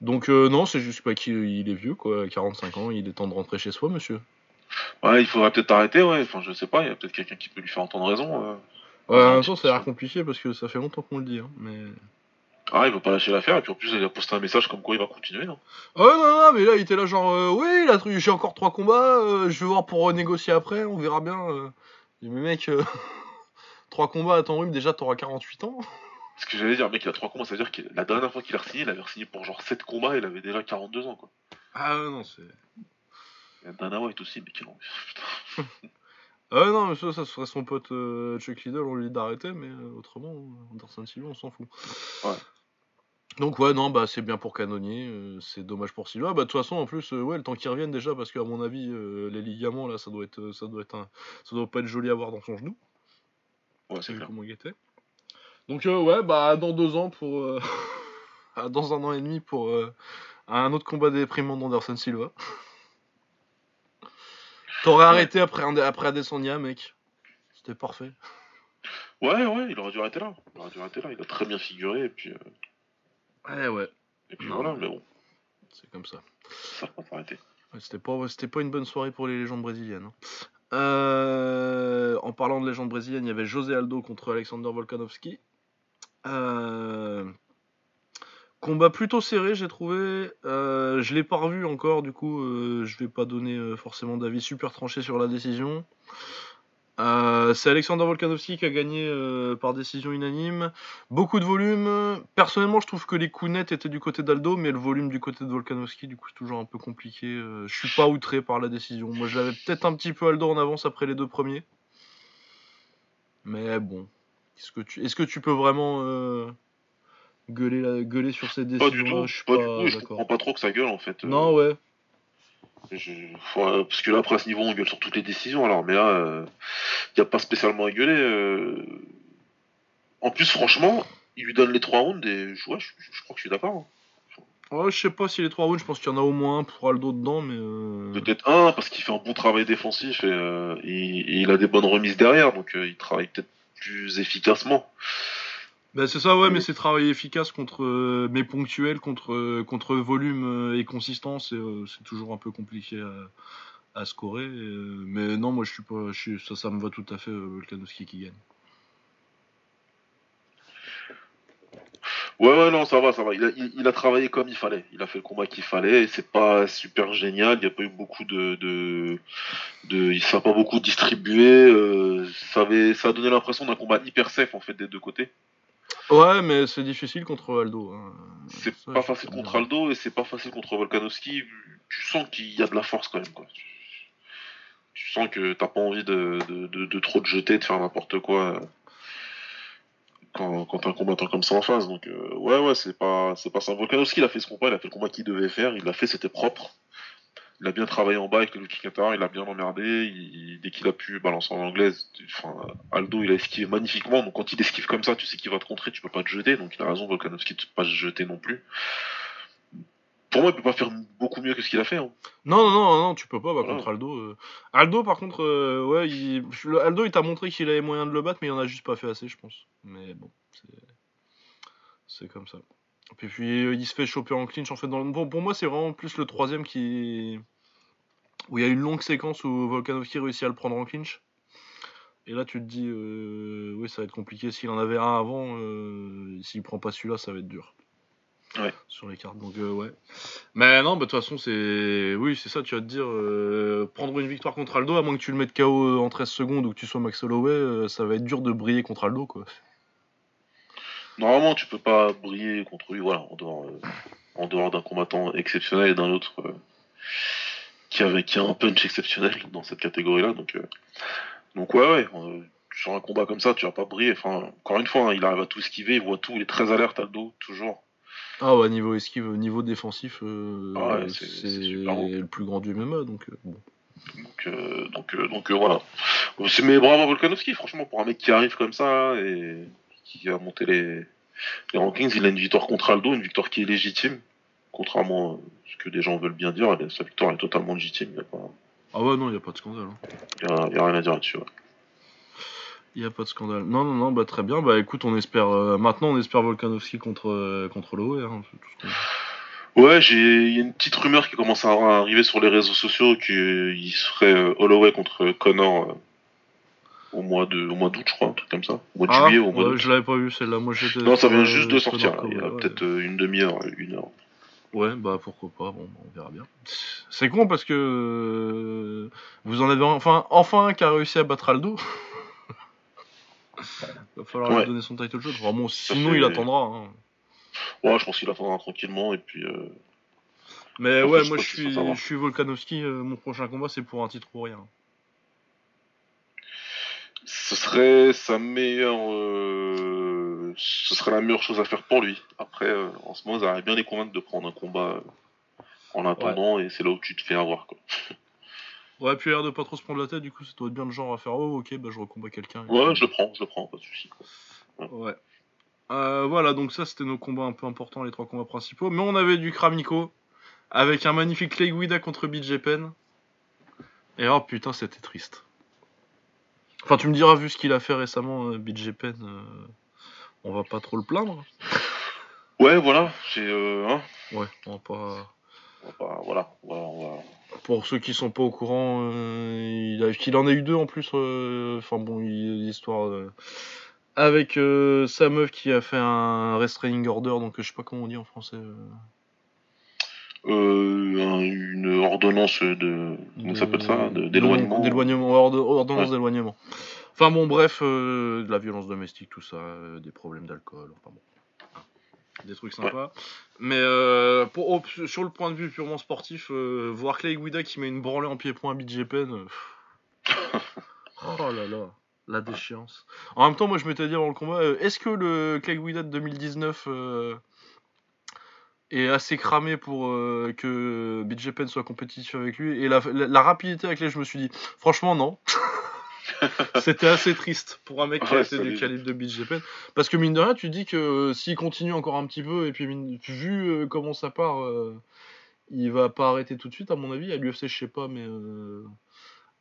Donc euh, non, c'est juste pas qu'il il est vieux quoi, 45 ans, il est temps de rentrer chez soi, monsieur. Ouais, il faudrait peut-être arrêter, ouais. Enfin, je sais pas, il y a peut-être quelqu'un qui peut lui faire entendre raison. euh. Ouais, en même temps, c'est ça a l'air compliqué parce que ça fait longtemps qu'on le dit, hein, mais. Ah, il veut pas lâcher l'affaire, et puis en plus, il a posté un message comme quoi il va continuer. hein. Ah ouais, non, non, mais là, il était là genre, euh, oui, là, j'ai encore trois combats, euh, je vais voir pour renégocier après, on verra bien. Euh. Dit, Mais mec, euh, trois combats à ton rhume, déjà, t'auras 48 ans. Ce que j'allais dire, mec, il a trois combats, ça veut dire que la dernière fois qu'il a signé, il avait signé pour genre 7 combats, il avait déjà 42 ans, quoi. Ah ouais, non, c'est. Et Dana White aussi, mais quel envie. Putain. Ah non, mais ça, ça serait son pote euh, Chuck Liddell, on lui dit d'arrêter, mais euh, autrement, Anderson Silva, on s'en fout. Ouais. Donc ouais, non, bah c'est bien pour Canonier, euh, c'est dommage pour Silva. Bah de toute façon, en plus, euh, ouais, le temps qu'il revienne déjà, parce qu'à mon avis, euh, les ligaments là, ça doit être, ça doit être un, ça doit pas être joli à voir dans son genou. Ouais, C'est comment il était. Donc ouais, bah dans deux ans pour, dans un an et demi pour un autre combat déprimant d'Anderson Silva. T'aurais arrêté après après Adesanya, mec. C'était parfait. Ouais, ouais, il aurait dû arrêter là. Il aurait dû arrêter là. Il a très bien figuré, et puis, Ouais, ouais, et puis Non, voilà, mais- bon, c'est comme ça. ça va pas arrêter. C'était pas, c'était pas une bonne soirée pour les légendes brésiliennes. hein. Euh, en parlant de légendes brésiliennes, il y avait José Aldo contre Alexander Volkanovski. Euh, combat plutôt serré, j'ai trouvé. Euh, je l'ai pas revu encore, du coup, je vais pas donner forcément d'avis super tranché sur la décision. Euh, c'est Alexander Volkanovski qui a gagné euh, par décision unanime. Beaucoup de volume. Personnellement, je trouve que les coups nets étaient du côté d'Aldo, mais le volume du côté de Volkanovski, du coup, c'est toujours un peu compliqué. Euh, je suis pas outré par la décision. Moi, je l'avais peut-être un petit peu Aldo en avance après les deux premiers. Mais bon. Est-ce que tu, est-ce que tu peux vraiment euh, gueuler, la- gueuler sur cette Pas décision du tout. Je suis Pas pas, du tout. Je d'accord. comprends pas trop que ça gueule en fait. Non, ouais. Je- euh, parce que là, après à ce niveau, on gueule sur toutes les décisions. Alors, mais là, il n'y a pas spécialement à gueuler. euh. En plus, franchement, il lui donne les trois rounds et je, ouais, je, je crois que je suis d'accord. hein. Ouais, je sais pas si les trois rounds, je pense qu'il y en a au moins un pour Aldo dedans, mais. euh, Peut-être un parce qu'il fait un bon travail défensif et, euh, et- et il a des bonnes remises derrière, donc euh, il travaille peut-être plus efficacement. Bah, c'est ça, ouais, mais c'est travail efficace contre, euh, mais ponctuel contre, euh, contre volume euh, et consistance, et euh, c'est toujours un peu compliqué à, à scorer. et, euh, mais non, moi je suis pas, je suis- ça, ça me va tout à fait, euh, Volkanovski qui gagne. Ouais, ouais, non, ça va, ça va. Il a, il, il a travaillé comme il fallait. Il a fait le combat qu'il fallait. C'est pas super génial. Il n'y a pas eu beaucoup de, de, de il s'est pas beaucoup distribué. euh, ça avait, ça a donné l'impression d'un combat hyper safe en fait des deux côtés. Ouais, mais c'est difficile contre Aldo. hein. C'est pas facile contre. Aldo et c'est pas facile contre Volkanovski. Tu sens qu'il y a de la force quand même, quoi. Tu, sens que t'as pas envie de, de, de, de trop te jeter, de faire n'importe quoi. Quand, quand t'as un combattant comme ça en face, donc euh, ouais ouais c'est pas c'est pas ça. Volkanovski il a fait ce combat, il a fait le combat qu'il devait faire, il l'a fait, c'était propre. Il a bien travaillé en bas avec le kick counter, il a bien emmerdé. il- dès qu'il a pu balancer en anglaise, enfin, Aldo il a esquivé magnifiquement. Donc quand il esquive comme ça, tu sais qu'il va te contrer, tu peux pas te jeter. Donc il a raison Volkanovski de pas se jeter non plus. Pour moi, il peut pas faire beaucoup mieux que ce qu'il a fait. hein. Non, non, non, non, tu peux pas, bah, Voilà. contre Aldo. euh. Aldo, par contre, euh, ouais, il... le- Aldo, il t'a montré qu'il avait moyen de le battre, mais il en a juste pas fait assez, je pense. Mais bon, c'est, comme ça. Et puis, il se fait choper en clinch, en fait. Dans... Bon, pour moi, c'est vraiment plus le troisième qui. Où il y a une longue séquence où Volkanovski réussit à le prendre en clinch. Et là, tu te dis, euh, oui, ça va être compliqué. S'il en avait un avant, euh, s'il prend pas celui-là, ça va être dur. Ouais. Sur les cartes, donc euh, ouais. Mais non, bah, de toute façon, c'est. Oui, c'est ça, tu vas te dire. euh, Prendre une victoire contre Aldo, à moins que tu le mettes KO en 13 secondes ou que tu sois Max Holloway, ça va être dur de briller contre Aldo, quoi. Normalement, tu peux pas briller contre lui, voilà, en dehors, en dehors d'un combattant exceptionnel et d'un autre qui, avait, qui a un punch exceptionnel dans cette catégorie-là. Donc, euh, donc ouais, ouais, euh, sur un combat comme ça, tu vas pas briller. Enfin, encore une fois, hein, il arrive à tout esquiver, il voit tout, il est très alerte Aldo, toujours. Ah ouais, niveau esquive, niveau défensif, euh, Ah ouais, c'est- le plus grand du MMA, donc bon. Donc, donc, donc voilà. C'est- Mais bravo Volkanovski, franchement, pour un mec qui arrive comme ça et qui a monté les, les rankings, il a une victoire contre Aldo, une victoire qui est légitime. Contrairement à ce que des gens veulent bien dire, elle- sa victoire est totalement légitime. Il n'y a, pas- Ah ouais, non, il a pas de scandale. hein. y a- y a rien à dire là-dessus. ouais. Il y a pas de scandale. Non, non, non, bah très bien. Bah écoute, on espère. euh, maintenant, on espère Volkanovski contre, euh, contre Holloway. Hein, Ouais, j'ai il y a une petite rumeur qui commence à arriver sur les réseaux sociaux qu'il serait euh, Holloway contre Connor euh, au mois de au mois d'août, je crois, un truc comme ça. Au mois de Ah, juillet au mois ouais, je l'avais pas vu celle-là. Moi, j'étais. Non, ça vient euh, juste de sur sortir. là. Il y a ouais, peut-être euh, une demi-heure, une heure. Ouais, bah pourquoi pas, bon, bah, on verra bien. C'est con parce que euh, vous en avez enfin, enfin un qui a réussi à battre Aldo. Va falloir Ouais. lui donner son title shot. Ça sinon il attendra. hein. Ouais, je pense qu'il attendra tranquillement et puis. euh, Mais Après, ouais, moi je suis, je suis Volkanovski. euh, mon prochain combat c'est pour un titre ou rien. Ce serait sa meilleure. euh, Ce serait la meilleure chose à faire pour lui. Après, euh, en ce moment, ils arrivent bien les convaincre de prendre un combat euh, en attendant et c'est là où tu te fais avoir. Quoi. Ouais, puis l'air de pas trop se prendre la tête. Du coup, ça doit être bien le genre à faire. Oh, ok, bah je recombats quelqu'un. Ouais, puis- je le prends, je le prends, pas de soucis. Ouais. Euh, voilà, donc ça c'était nos combats un peu importants, les trois combats principaux. Mais on avait du Kramiko avec un magnifique Clay Guida contre BJ Penn. Et oh putain, c'était triste. Enfin, tu me diras, vu ce qu'il a fait récemment, euh, BJ Penn, euh, on va pas trop le plaindre. Ouais, voilà, c'est. Euh, hein, Ouais, on va pas. on va pas- voilà, voilà, on va. Pour ceux qui sont pas au courant, euh, il, a, il en a eu deux en plus. euh, Enfin bon, l'histoire avec euh, sa meuf qui a fait un restraining order, donc je sais pas comment on dit en français. Euh, un- une ordonnance de. Comment s'appelle ça D'éloignement. D'éloignement, ord- ordonnance d'éloignement. Enfin bon, bref, euh, de la violence domestique, tout ça, euh, des problèmes d'alcool, enfin bon. Des trucs sympas. Mais euh, pour, au- sur le point de vue purement sportif, euh, voir Clay Guida qui met une branlée en pied-point à BJPen. euh, oh là là, la déchéance. En même temps, moi je m'étais dit avant le combat, est-ce que le Clay Guida de 2019 euh, est assez cramé pour euh, que BJPen soit compétitif avec lui Et la, la- la rapidité avec laquelle je me suis dit, franchement, non. C'était assez triste pour un mec qui Ouais, a été du calibre de BJPen. Parce que mine de rien, tu dis que euh, s'il continue encore un petit peu, et puis mine- vu euh, comment ça part, il va pas arrêter tout de suite, à mon avis. À l'UFC, je sais pas, mais euh,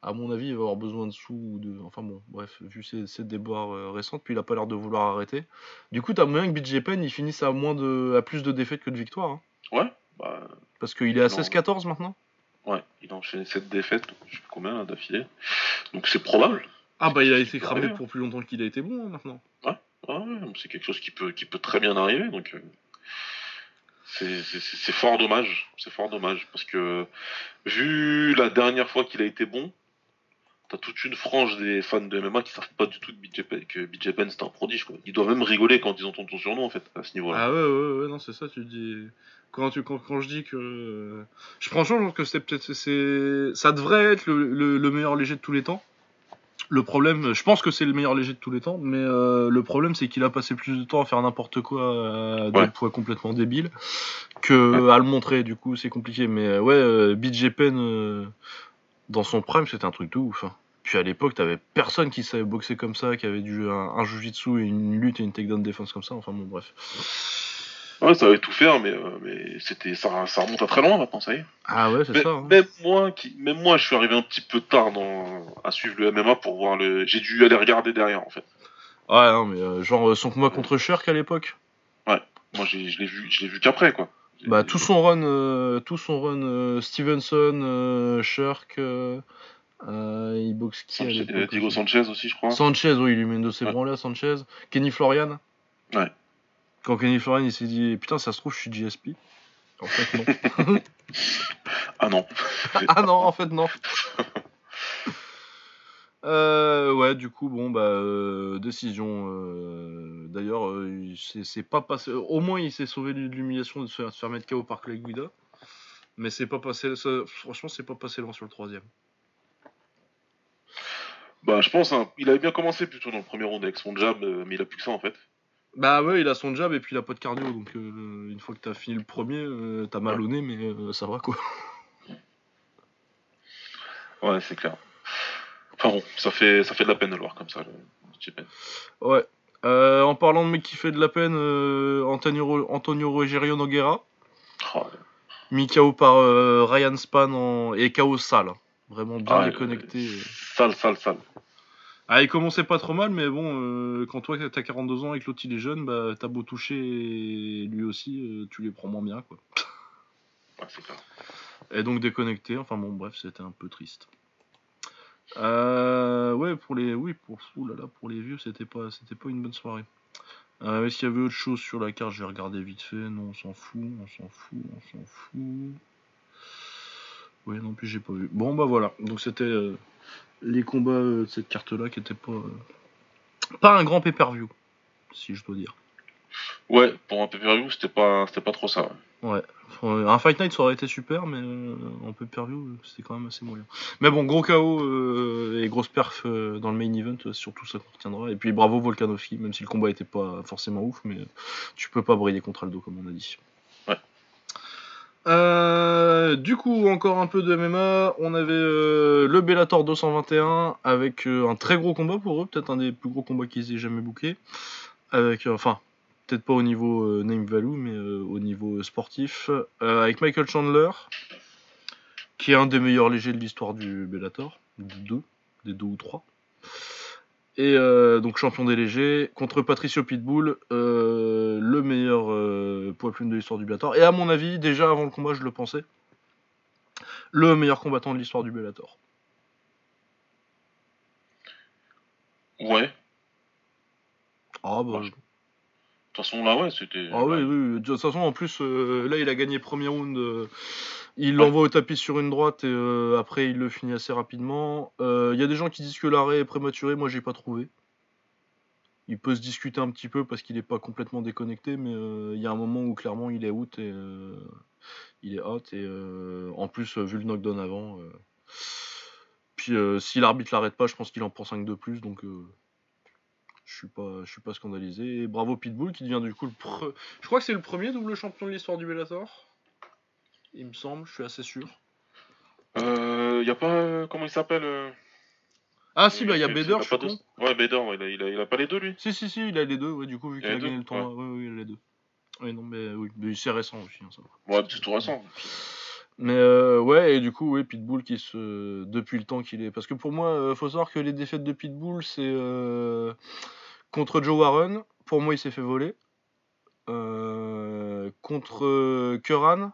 à mon avis, il va avoir besoin de sous. ou De... Enfin bon, bref, vu ses, ses déboires euh, récentes, puis il a pas l'air de vouloir arrêter. Du coup, t'as moyen que BJPen il finisse à, moins de... à plus de défaites que de victoires. hein. Ouais, bah, Parce qu'il est à Non. 16-14 maintenant. ouais, il a enchaîné cette défaite, je sais plus combien là, d'affilée. Donc c'est probable. Ah bah il a été cramé pour plus longtemps qu'il a été bon hein, maintenant. Ah ouais, c'est quelque chose qui peut, qui peut très bien arriver, donc euh, c'est c'est- c'est- c'est fort dommage, c'est fort dommage, parce que vu la dernière fois qu'il a été bon, t'as toute une frange des fans de MMA qui savent pas du tout que BJ que BJ Penn c'est un prodige, quoi. Ils doivent même rigoler quand ils entendent ton surnom, en fait, à ce niveau-là. Ah ouais, ouais, ouais, non, c'est ça, tu dis. Quand, tu, quand, quand je dis que. Je franchement, je pense que c'est peut-être. c'est Ça devrait être le, le, le meilleur léger de tous les temps. Le problème, je pense que c'est le meilleur léger de tous les temps, mais euh, le problème, c'est qu'il a passé plus de temps à faire n'importe quoi, euh, Ouais. des poids complètement débiles, que à le montrer, du coup, c'est compliqué. Mais euh, ouais, euh, BJ Penn, dans son prime, c'était un truc de ouf. hein. Puis à l'époque, t'avais personne qui savait boxer comme ça, qui avait du, un, un jujitsu et une lutte et une takedown défense comme ça. Enfin bon, bref. Ouais, ça avait tout faire, mais, euh, mais c'était ça, ça remonte à très loin maintenant, ça y est. Ah ouais, c'est Mais- ça. hein. Même moi, qui, même moi, je suis arrivé un petit peu tard dans, à suivre le MMA pour voir le. J'ai dû aller regarder derrière, en fait. Ouais, non, mais euh, genre euh, son combat contre Shirk à l'époque. Moi, j'ai- je l'ai vu, je l'ai vu qu'après, quoi. Bah tout son run, euh, tout son run euh, Stevenson, Shirk, euh, il boxe qui à Sanchez- Diego Sanchez aussi, je crois. Sanchez, oui, il lui met une de ses Ouais. branlées à Sanchez. Kenny Florian. Ouais. Quand Kenny Florian il s'est dit putain ça se trouve je suis GSP. En fait non. Ah non. ah non en fait non. Euh, ouais, du coup, bon, bah, euh, décision. euh, D'ailleurs, c'est pas passé. Au moins, il s'est sauvé de l'humiliation de se faire, de se faire mettre KO par Clay Guida. Mais c'est pas passé. ça- franchement, c'est pas passé loin sur le troisième. Bah, je pense, hein, il avait bien commencé plutôt dans le premier round avec son jab, euh, mais il a plus que ça en fait. Bah ouais, il a son jab et puis il a pas de cardio. Donc, euh, une fois que t'as fini le premier, euh, t'as mal au nez, mais euh, ça va quoi. Ouais, c'est clair. Enfin bon, ça fait, ça fait de la peine de le voir comme ça, le. Ouais. En parlant de mec qui fait de la peine, Antonio, Antonio Rogerio Noguera. Oh, Mis KO par Ryan Span en... et KO sale. hein. Vraiment bien Ah, déconnecté. Sale, sale, sale. Ah, il commençait pas trop mal, mais bon, euh, quand toi t'as 42 ans et que l'autre il est jeune, bah t'as beau toucher et lui aussi, euh, tu les prends moins bien quoi. Ouais, c'est clair. Et donc déconnecté, enfin bon, bref, c'était un peu triste. Euh, ouais, pour les, oui, pour, là, pour les vieux, c'était pas, c'était pas une bonne soirée. Euh, Est-ce qu'il y avait autre chose sur la carte? Je vais regarder vite fait. Non, on s'en fout, on s'en fout, on s'en fout. Ouais, non plus j'ai pas vu. Bon bah voilà, donc c'était euh, les combats euh, de cette carte-là qui étaient pas, euh, pas un grand pay-per-view, si je dois dire. Ouais, pour un pay-per-view, c'était pas, c'était pas trop ça. ouais. Ouais. Un Fight Night ça aurait été super, mais euh, en pay-per-view c'était quand même assez moyen. Mais bon, gros KO euh, et grosse perf euh, dans le main event, surtout ça qu'on retiendra. Et puis bravo Volkanovski, même si le combat était pas forcément ouf, mais tu peux pas briller contre Aldo comme on a dit. Euh, du coup, encore un peu de MMA. On avait euh, le Bellator 221 avec euh, un très gros combat pour eux, peut-être un des plus gros combats qu'ils aient jamais booké. Avec, enfin, peut-être pas au niveau name value, mais au niveau sportif. Avec Michael Chandler, qui est un des meilleurs légers de l'histoire du Bellator, deux, des deux ou trois. Et euh, donc champion des légers contre Patricio Pitbull, euh, le meilleur euh, poids plume de l'histoire du Bellator. Et à mon avis, déjà avant le combat, je le pensais. le meilleur combattant de l'histoire du Bellator. Ouais. Ah bah. De toute façon, là, ouais, c'était. Ah oui, ouais. oui, oui. De toute façon, en plus, là, il a gagné premier round. Il Ouais. l'envoie au tapis sur une droite et euh, après, il le finit assez rapidement. Euh, Il y a des gens qui disent que l'arrêt est prématuré. Moi, j'ai pas trouvé. Il peut se discuter un petit peu parce qu'il est pas complètement déconnecté, mais euh, il y a un moment où clairement il est out et il est out. Et en plus, vu le knockdown avant. Puis si l'arbitre l'arrête pas, je pense qu'il en prend 5 de plus. Donc. je suis pas, je suis pas scandalisé. Et bravo Pitbull qui devient du coup le pre... Je crois que c'est le premier double champion de l'histoire du Bellator. Il me semble, je suis assez sûr. Euh, y a pas. Comment il s'appelle euh, Ah si, bah il y a Bader, je suis con. Ouais, Bader, ouais, il, a, il, a, il a pas les deux, lui. Si, si, si, il a les deux, ouais, du coup, vu Il qu'il a gagné le tournoi. Oui, oui, il a les deux. Oui, non, mais oui, mais c'est récent aussi, hein, ça. Ouais, c'est tout récent. Mais euh, ouais, et du coup, oui, Pitbull qui se. Depuis le temps qu'il est. Parce que pour moi, euh, faut savoir que les défaites de Pitbull, c'est. euh, Contre Joe Warren, pour moi, il s'est fait voler. Euh, Contre Curran,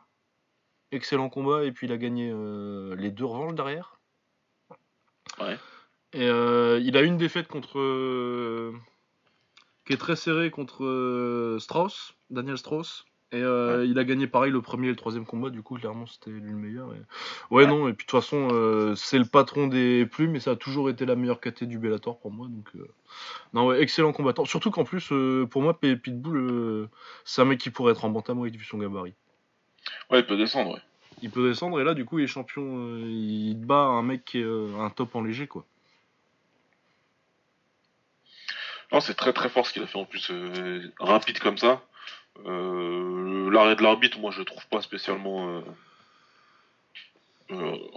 excellent combat, et puis il a gagné euh, les deux revanches derrière. Ouais. Et euh, il a une défaite contre. euh, qui est très serrée contre Strauss, Daniel Strauss. Et euh, il a gagné pareil le premier et le troisième combat, du coup, clairement, c'était lui le meilleur. et- Ouais, Ouais. non, et puis de toute façon, euh, c'est le patron des plumes, et ça a toujours été la meilleure KT du Bellator pour moi. Donc, euh, non, ouais, excellent combattant. Surtout qu'en plus, pour moi, Pitbull, c'est un mec qui pourrait être en bantamweight vu son gabarit. Ouais, il peut descendre, ouais. Il peut descendre, et là, du coup, il est champion. euh, il bat un mec qui est euh, un top en léger, quoi. Non, c'est très très fort ce qu'il a fait en plus, euh, rapide comme ça. L'arrêt de l'arbitre, moi je le trouve pas spécialement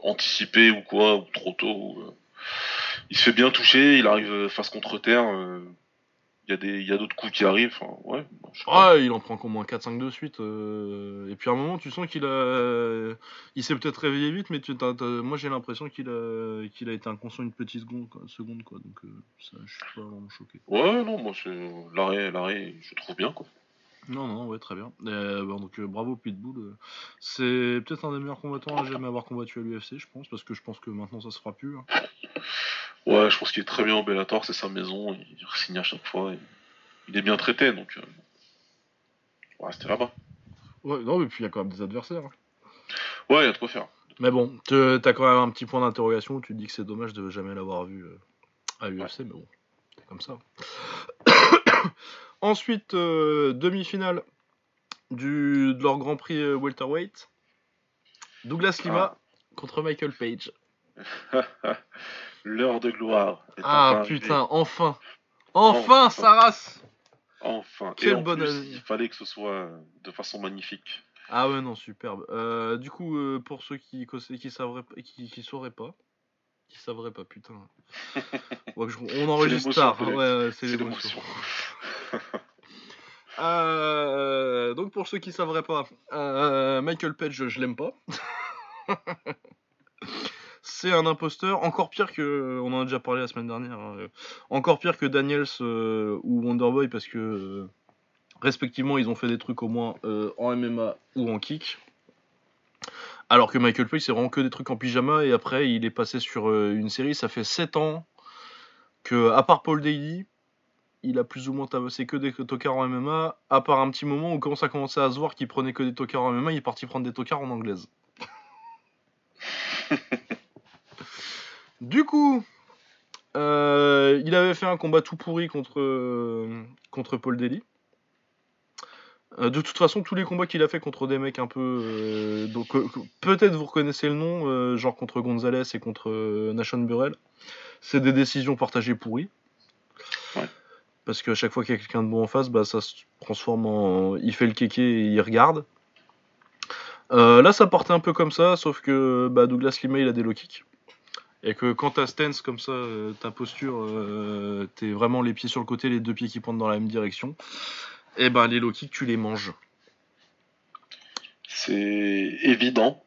anticipé ou quoi, ou trop tôt. ou, Il se fait bien toucher, il arrive face contre terre. Il y a des, il y a d'autres coups qui arrivent. Enfin, ouais. il en prend qu'au moins 4-5 de suite. euh, Et puis à un moment, tu sens qu'il a. Il s'est peut-être réveillé vite, mais tu, moi j'ai l'impression qu'il a... qu'il a été inconscient une petite seconde, quoi. seconde, quoi. Donc euh, ça, je suis pas vraiment choqué. Ouais, non, moi c'est l'arrêt, l'arrêt, je trouve bien quoi. Non, non, ouais, très bien. Euh, bon, donc euh, bravo Pitbull. euh, C'est peut-être un des meilleurs combattants à jamais avoir combattu à l'UFC, je pense, parce que je pense que maintenant ça se fera plus. hein. Ouais, je pense qu'il est très bien au Bellator, c'est sa maison, il signe à chaque fois. et Il est bien traité, donc euh, on va rester là-bas. Ouais, non, mais puis il y a quand même des adversaires. hein. Ouais, il y a de quoi faire. Mais bon, t'as quand même un petit point d'interrogation où tu te dis que c'est dommage de jamais l'avoir vu euh, à l'UFC, mais bon, c'est comme ça. Ensuite, euh, demi-finale du, de leur Grand Prix euh, welterweight. Douglas Lima contre Michael Page. L'heure de gloire. est Ah enfin arrivée. putain, enfin Enfin, Enfin. sa race Enfin. Quelle Et en plus, année. il fallait que ce soit de façon magnifique. Ah ouais, non, superbe. Euh, du coup, euh, pour ceux qui qui, savraient, qui, qui sauraient pas, qui savraient pas, putain. Ouais, que je- on enregistre tard, hein, ouais, ouais, c'est l'émotion. Euh, donc pour ceux qui savraient pas, euh, Michael Page, je, je l'aime pas. C'est un imposteur, encore pire que, on en a déjà parlé la semaine dernière, hein, euh, encore pire que Daniels euh, ou Wonderboy parce que euh, respectivement ils ont fait des trucs au moins euh, en MMA ou en kick. Alors que Michael Page c'est vraiment que des trucs en pyjama et après il est passé sur euh, une série, ça fait 7 ans que à part Paul Daly, il a plus ou moins tabassé que des tocards en MMA, à part un petit moment où quand ça commençait à se voir qu'il prenait que des tocards en MMA, il est parti prendre des tocards en anglaise. du coup, euh, il avait fait un combat tout pourri contre, euh, contre Paul Daly. Euh, de toute façon, tous les combats qu'il a fait contre des mecs un peu. donc, peut-être vous reconnaissez le nom, genre contre Gonzalez et contre Nashon Burrell. C'est des décisions partagées pourries. Ouais. Parce qu'à chaque fois qu'il y a quelqu'un de bon en face, bah, ça se transforme en. Il fait le kéké et il regarde. Là, ça partait un peu comme ça, sauf que bah, Douglas Lima il a des low kicks. Et que quand ta stance comme ça, euh, ta posture, euh, t'es vraiment les pieds sur le côté, les deux pieds qui pointent dans la même direction, et ben les low kicks, tu les manges. C'est évident,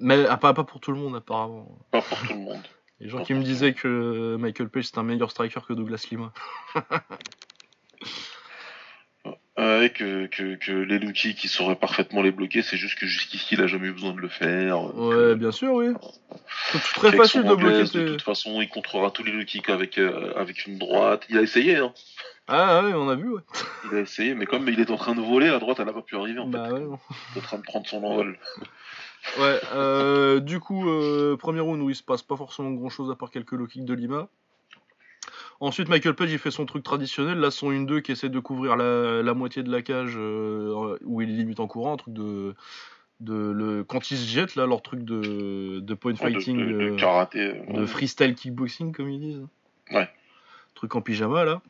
Mais ah, pas, pas pour tout le monde apparemment. pas pour tout le monde. Les gens qui me disaient que Michael Page c'est un meilleur striker que Douglas Lima. Ouais, que, que, que les Lucky qui sauraient parfaitement les bloquer, c'est juste que jusqu'ici il a jamais eu besoin de le faire. Ouais, bien sûr, oui. C'est très facile de bloquer. De toute façon, il contrera tous les Lucky avec, euh, avec une droite. Il a essayé, hein. Ah ouais, on a vu, ouais. Il a essayé, mais comme il est en train de voler, la droite elle a pas pu arriver en bah, fait. Ouais. Il est en train de prendre son envol. Ouais, euh, du coup, euh, premier round où il se passe pas forcément grand chose à part quelques low kicks de Lima. Ensuite, Michael Page, il fait son truc traditionnel. Là, son 1-2 qui essaie de couvrir la, la moitié de la cage euh, où il limite en courant. Un truc de. de le, quand ils se jettent, là, leur truc de, de point fighting. De, de, de euh, de ouais. freestyle kickboxing, comme ils disent. Ouais. Truc en pyjama, là.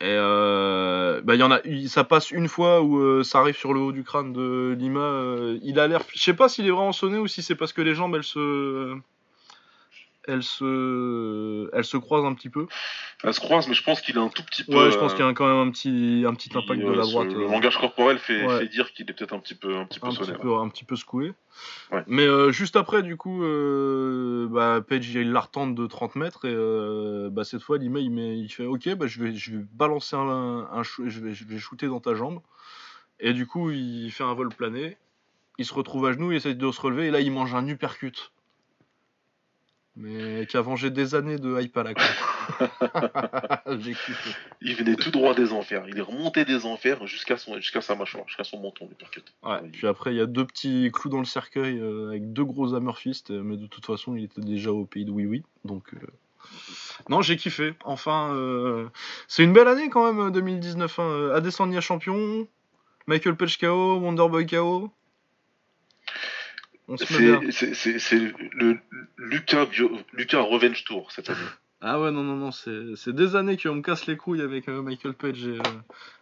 Et euh, bah, y en a, ça passe une fois où euh, ça arrive sur le haut du crâne de Lima. euh, il a l'air, je sais pas s'il est vraiment sonné ou si c'est parce que les jambes elles se, elles se, elles se croisent un petit peu. Elle se croise, mais je pense qu'il a un tout petit peu. Ouais, je pense euh, qu'il y a quand même un petit, un petit impact il, de euh, la ce- droite. Le euh, langage corporel fait, Ouais. fait dire qu'il est peut-être un petit peu, un petit peu un sonné. petit ouais. peu, un petit peu secoué. Ouais. Mais euh, juste après, du coup, euh, bah, Page il la retente de 30 mètres et euh, bah, cette fois, Lima il, met, il fait Ok, bah, je, vais, je vais balancer un, un shoo- je, vais, je vais shooter dans ta jambe. Et du coup, il fait un vol plané. Il se retrouve à genoux, il essaie de se relever et là, il mange un uppercut. Mais qui a vengé des années de hype à la con. Il venait tout droit des enfers. Il est remonté des enfers jusqu'à son, jusqu'à sa mâchoire, jusqu'à son menton, le. Ouais, puis après, il y a deux petits clous dans le cercueil euh, avec deux gros euh, mais de toute façon, il était déjà au pays de Oui Oui. Donc, euh, non, j'ai kiffé. Enfin, euh, c'est une belle année quand même, 2019. Hein. Adesanya champion, Michael Page KO, Wonderboy KO. On se met bien. C'est, c'est, c'est, c'est le Lucas, Bio- Lucas Revenge Tour cette année. Ah ouais, non, non, non, c'est c'est des années qu'on me casse les couilles avec euh, Michael Page et, euh,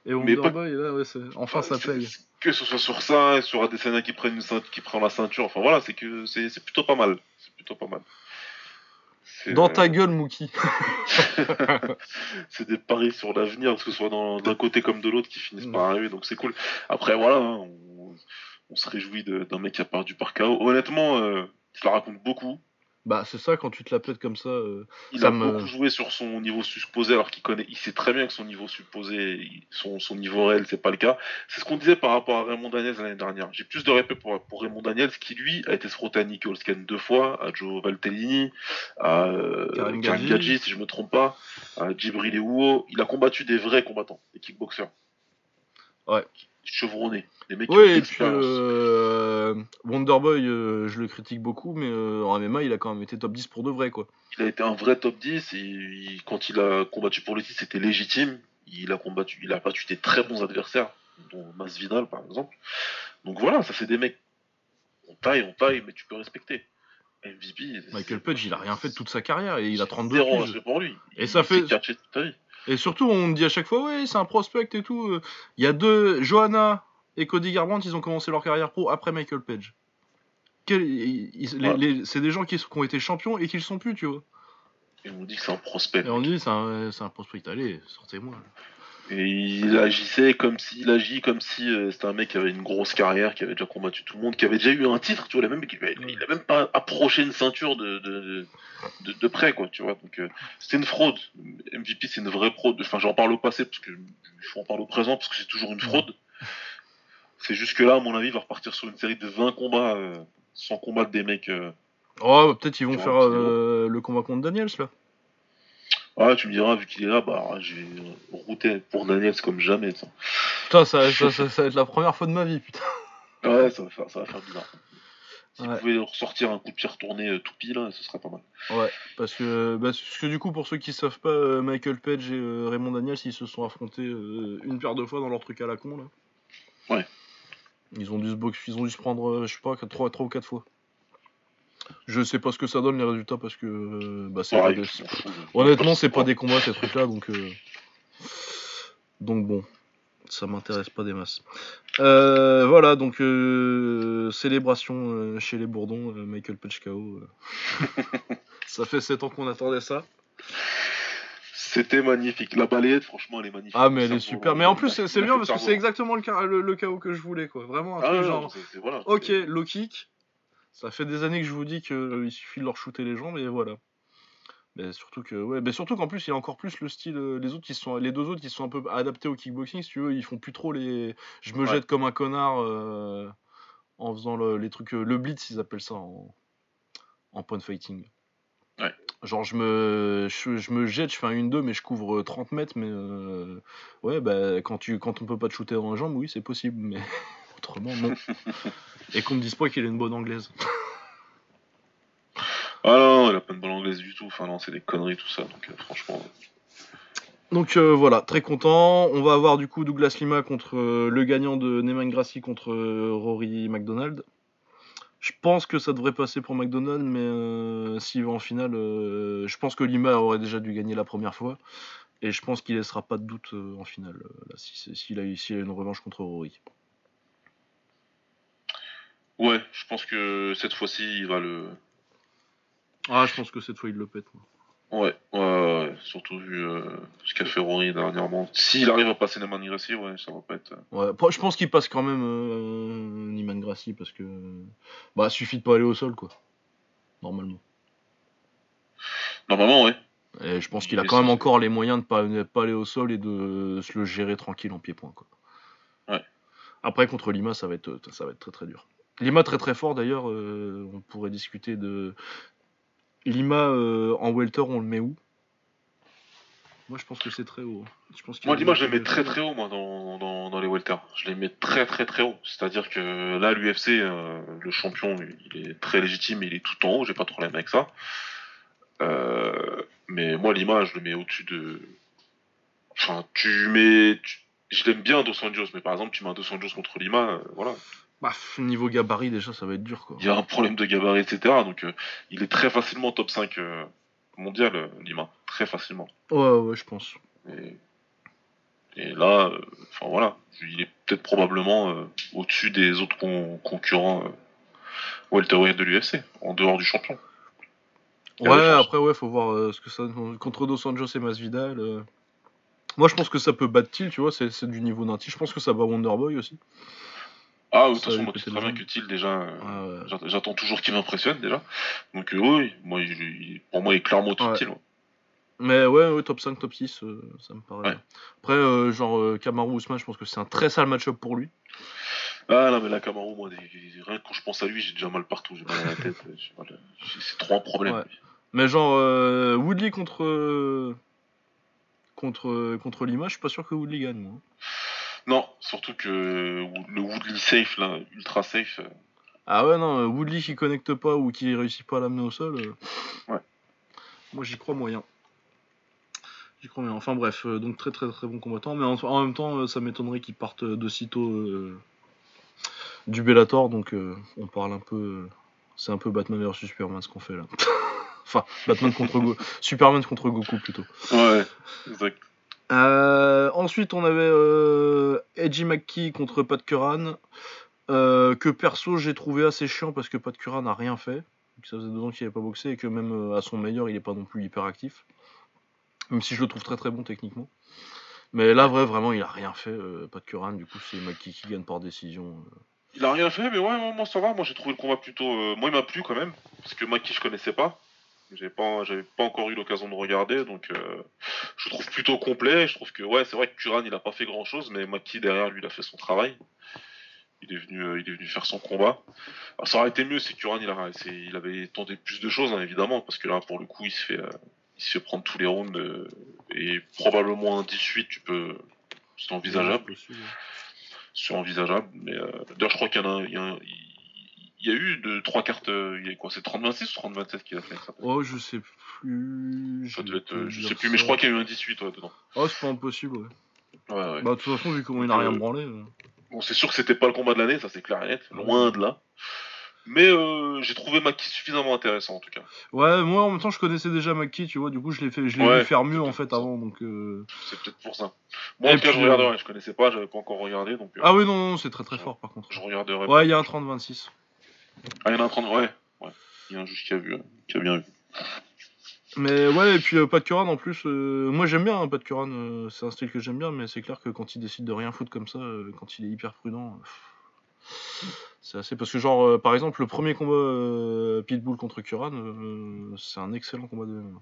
et Mais pas-. Et là, ouais, c'est- enfin, ça paye. Que ce soit sur ça, et sur Adesanya qui prenne une ceint- qui prend la ceinture, enfin voilà, c'est que c'est, c'est plutôt pas mal. C'est plutôt pas mal. Dans euh, ta gueule, Mookie. c'est des paris sur l'avenir, que ce soit dans- d'un côté comme de l'autre, qui finissent par arriver, donc c'est cool. Après, voilà, hein, on, on se réjouit d'un mec qui a perdu par KO. Honnêtement, euh, je la raconte beaucoup. Bah, c'est ça, quand tu te la pètes comme ça. euh, Il Ça a me- beaucoup joué sur son niveau supposé, alors qu'il connaît, il sait très bien que son niveau supposé, son, son niveau réel, c'est pas le cas. C'est ce qu'on disait par rapport à Raymond Daniels l'année dernière. J'ai plus de respect pour, pour Raymond Daniels, qui lui a été se frotter à Nicky Holsken deux fois, à Joe Valtellini, à euh, Karim. Gadji, si je me trompe pas, à Djibril Ewuo. Il a combattu des vrais combattants, des kickboxers. Ouais. Chevronnés, des mecs qui ont Oui, de et puis l'expérience. euh, Wonderboy, euh, je le critique beaucoup, mais euh, en MMA, il a quand même été top 10 pour de vrai, quoi. Il a été un vrai top 10 et il- quand il a combattu pour le titre, c'était légitime. Il a combattu, il a battu des très bons adversaires, dont Masvidal par exemple. Donc voilà, ça c'est des mecs. On taille, on taille, mais tu peux respecter. MVP. Michael Page, il a rien fait de toute sa carrière et il a 32 Zéro piges. respect pour lui. Et ça fait- Et surtout, on me dit à chaque fois, ouais, c'est un prospect et tout. Il y a deux, Johanna et Cody Garbrandt, ils ont commencé leur carrière pro après Michael Page. Ouais. c'est des gens qui, qui ont été champions et qui le sont plus, tu vois. Et on dit que c'est un prospect. Et on dit, c'est un, c'est un prospect, allez, sortez-moi. Et il agissait comme si, il agit comme si euh, c'était un mec qui avait une grosse carrière, qui avait déjà combattu tout le monde, qui avait déjà eu un titre, tu vois, même, il, il a même pas approché une ceinture de, de, de, de, de près, quoi, tu vois. Donc, euh, c'était une fraude. MVP, c'est une vraie fraude. Enfin, j'en parle au passé, parce que je faut en parler au présent, parce que c'est toujours une fraude. C'est juste que là, à mon avis, il va repartir sur une série de 20 combats euh, sans combattre des mecs. Oh, peut-être ils vont faire le combat contre Daniels, là. Ah, tu me diras, vu qu'il est là, bah, je vais router pour Daniels comme jamais, ça. Putain, ça, ça, ça- ça va être la première fois de ma vie, putain. Ouais, ça va faire, ça va faire bizarre. Si Ouais. vous pouvez ressortir un coup de pied retourné euh, toupie, là, ce serait pas mal. Ouais, parce que, bah, parce que du coup, pour ceux qui savent pas, euh, Michael Page et euh, Raymond Daniels, ils se sont affrontés une paire de fois dans leur truc à la con, là. Ouais. Ils ont dû se, box- ils ont dû se prendre, je sais pas, 3, ou 4 fois. Je sais pas ce que ça donne les résultats parce que euh, bah, c'est des- fous. honnêtement c'est pas des combats ces trucs là donc euh, donc bon ça m'intéresse pas des masses Euh, voilà donc euh, célébration chez les Bourdons Michael Page KO ça fait 7 ans qu'on attendait ça C'était magnifique. La balayette, franchement, elle est magnifique. ah mais elle est super mais en plus c'est bien parce que c'est exactement le, le, le KO que je voulais quoi vraiment un Ah, truc genre voilà, Ok, low kick. Ça fait des années que je vous dis qu'il suffit de leur shooter les jambes et voilà. Mais surtout que ouais, mais surtout qu'en plus il y a encore plus le style euh, les autres qui sont les deux autres qui sont un peu adaptés au kickboxing si tu veux, ils font plus trop les je me Ouais. jette comme un connard euh, en faisant le- les trucs euh, le blitz ils appellent ça en en point fighting. Ouais. Genre je me je, je me jette, je fais un 1-2 mais je couvre 30 mètres mais euh, ouais bah quand tu quand on peut pas te shooter dans la jambe, oui, c'est possible mais autrement non. Et qu'on me dise pas qu'il a une bonne anglaise. Ah non, il a pas de bonne anglaise du tout. Enfin non, c'est des conneries tout ça. Donc euh, franchement. Donc euh, voilà, très content. On va avoir du coup Douglas Lima contre euh, le gagnant de Neyman Gracie contre euh, Rory McDonald. Je pense que ça devrait passer pour McDonald, mais euh, s'il va en finale, euh, je pense que Lima aurait déjà dû gagner la première fois. Et je pense qu'il laissera pas de doute euh, en finale, euh, là, si s'il a, s'il a une revanche contre Rory. Ouais, je pense que cette fois-ci, il va le. Ah, je pense que cette fois il le pète. Ouais, ouais, ouais, ouais. surtout vu euh, ce qu'a fait Rory dernièrement. S'il arrive à passer Neyman Gracie, ouais, ça va pas être. Ouais, pas- je pense qu'il passe quand même euh, Neyman Gracie parce que bah suffit de pas aller au sol quoi. Normalement. Normalement, ouais. Et je pense qu'il a quand même encore les moyens de pas, de pas aller au sol et de se le gérer tranquille en pied-point. Quoi. Ouais. Après, contre Lima, ça va être, ça va être très très dur. Lima très très fort d'ailleurs, euh, on pourrait discuter de. Lima euh, en welter, on le met où? Moi je pense que c'est très haut. hein. Je pense qu'il Moi, a l'image, je les mets très très haut, moi, dans, dans, dans les welter. Je les mets très très très haut. C'est-à-dire que là, l'UFC, euh, le champion, il est très légitime, il est tout en haut, j'ai pas de problème avec ça. Euh, mais moi, l'image, je le mets au-dessus de. Enfin, tu mets. tu- Je l'aime bien, Dos Anjos, mais par exemple, tu mets un Dos Anjos contre Lima, euh, voilà. Bah, niveau gabarit déjà, ça va être dur quoi. Il y a un problème de gabarit, etc. Donc, euh, il est très facilement top 5 euh, mondial, euh, Lima. Très facilement. Ouais, ouais, je pense. Et, et là, enfin voilà, il est peut-être probablement au-dessus des autres con- concurrents welterweight de l'UFC, en dehors du champion. Il Ouais, après, ouais, faut voir ce que ça contre Dos Anjos et Masvidal. Moi, je pense que ça peut battre Till, tu vois, c'est du niveau d'un. Je pense que ça bat Wonderboy aussi. Ah, de toute façon, moi, tu sais très bien que déjà, euh, Ouais, ouais. j'att- j'attends toujours qu'il m'impressionne, déjà. Donc, euh, oui, moi, il- pour moi, il est clairement de Ouais. Mais ouais, ouais, top 5, top 6, euh, ça me paraît. Après, genre, Kamaru Ousmane, je pense que c'est un très sale match-up pour lui. Ah, non, mais là, Camaro, moi, rien que quand je pense à lui, j'ai déjà mal partout, j'ai mal à la tête. C'est trop un problème. Mais genre, Woodley contre. Contre, contre Lima, je suis pas sûr que Woodley gagne, moi. Non, surtout que le Woodley safe, là, ultra safe, euh, Ah ouais, non, euh, Woodley qui connecte pas ou qui réussit pas à l'amener au sol. euh, Ouais. Moi, j'y crois moyen. J'y crois moyen. Enfin bref, euh, donc très très très bon combattant. Mais en, en même temps, euh, ça m'étonnerait qu'il parte de sitôt du Bellator. Donc on parle un peu. c'est un peu Batman versus Superman ce qu'on fait là. enfin, Batman contre Go Superman contre Goku plutôt. Ouais, exact. Euh, ensuite, on avait euh, Edgy McKee contre Pat Curran. euh, que perso, j'ai trouvé assez chiant parce que Pat Curran n'a rien fait. Ça faisait deux ans qu'il n'avait pas boxé et que même euh, à son meilleur, il n'est pas non plus hyper actif. Même si je le trouve très très bon techniquement. Mais là, vrai, vraiment, il a rien fait, Pat Curran. Du coup, c'est McKee qui gagne par décision. Il a rien fait, mais ouais, moi ça va. Moi j'ai trouvé le combat plutôt. Moi il m'a plu quand même. Parce que Maki je connaissais pas. J'avais pas, j'avais pas encore eu l'occasion de regarder. Donc euh, je trouve plutôt complet. Je trouve que ouais, c'est vrai que Kuran il a pas fait grand chose. Mais Maki derrière lui il a fait son travail. Il est venu, euh, il est venu faire son combat. Alors, ça aurait été mieux si Kuran il, a- il avait tenté plus de choses hein, évidemment. Parce que là pour le coup il se fait, euh, il se fait prendre tous les rounds. et probablement un 18 tu peux. C'est envisageable. c'est envisageable. Mais d'ailleurs, je crois qu'il y en a, il y a, un- il y a eu de trois cartes. euh, Il y a quoi C'est 30-26 ou 30-27 qu'il a fait ça Oh, je sais plus. Ça je devait être, euh, je sais plus, mais je crois qu'il y a eu un 18 ouais, dedans. Oh, c'est pas impossible, ouais. Ouais, ouais. Bah, de toute façon, vu comment il a Euh, rien branlé. euh. Bon, c'est sûr que c'était pas le combat de l'année, ça c'est clair et net, loin de là. Mais euh, j'ai trouvé Maki suffisamment intéressant en tout cas. Ouais, moi en même temps, je connaissais déjà McKee, tu vois. Du coup, je l'ai fait, je l'ai Ouais, vu faire mieux en fait avant. Donc. euh, C'est peut-être pour ça. Moi en tout cas, je regarderai, je connaissais pas, j'avais pas encore regardé donc euh, Ah oui, non, non, c'est très très fort par contre. je regarderai. Ouais, il y a un 30-26. Ah, il y en a un 30, ouais. ouais. Il y a un juge qui a vu, euh, qui a bien vu. Mais ouais, et puis euh, Pat Curran en plus, euh, moi j'aime bien hein, Pat Curran, euh, c'est un style que j'aime bien, mais c'est clair que quand il décide de rien foutre comme ça, quand il est hyper prudent, c'est assez. Parce que, genre, par exemple, le premier combat Pitbull contre Curran, c'est un excellent combat de MMA.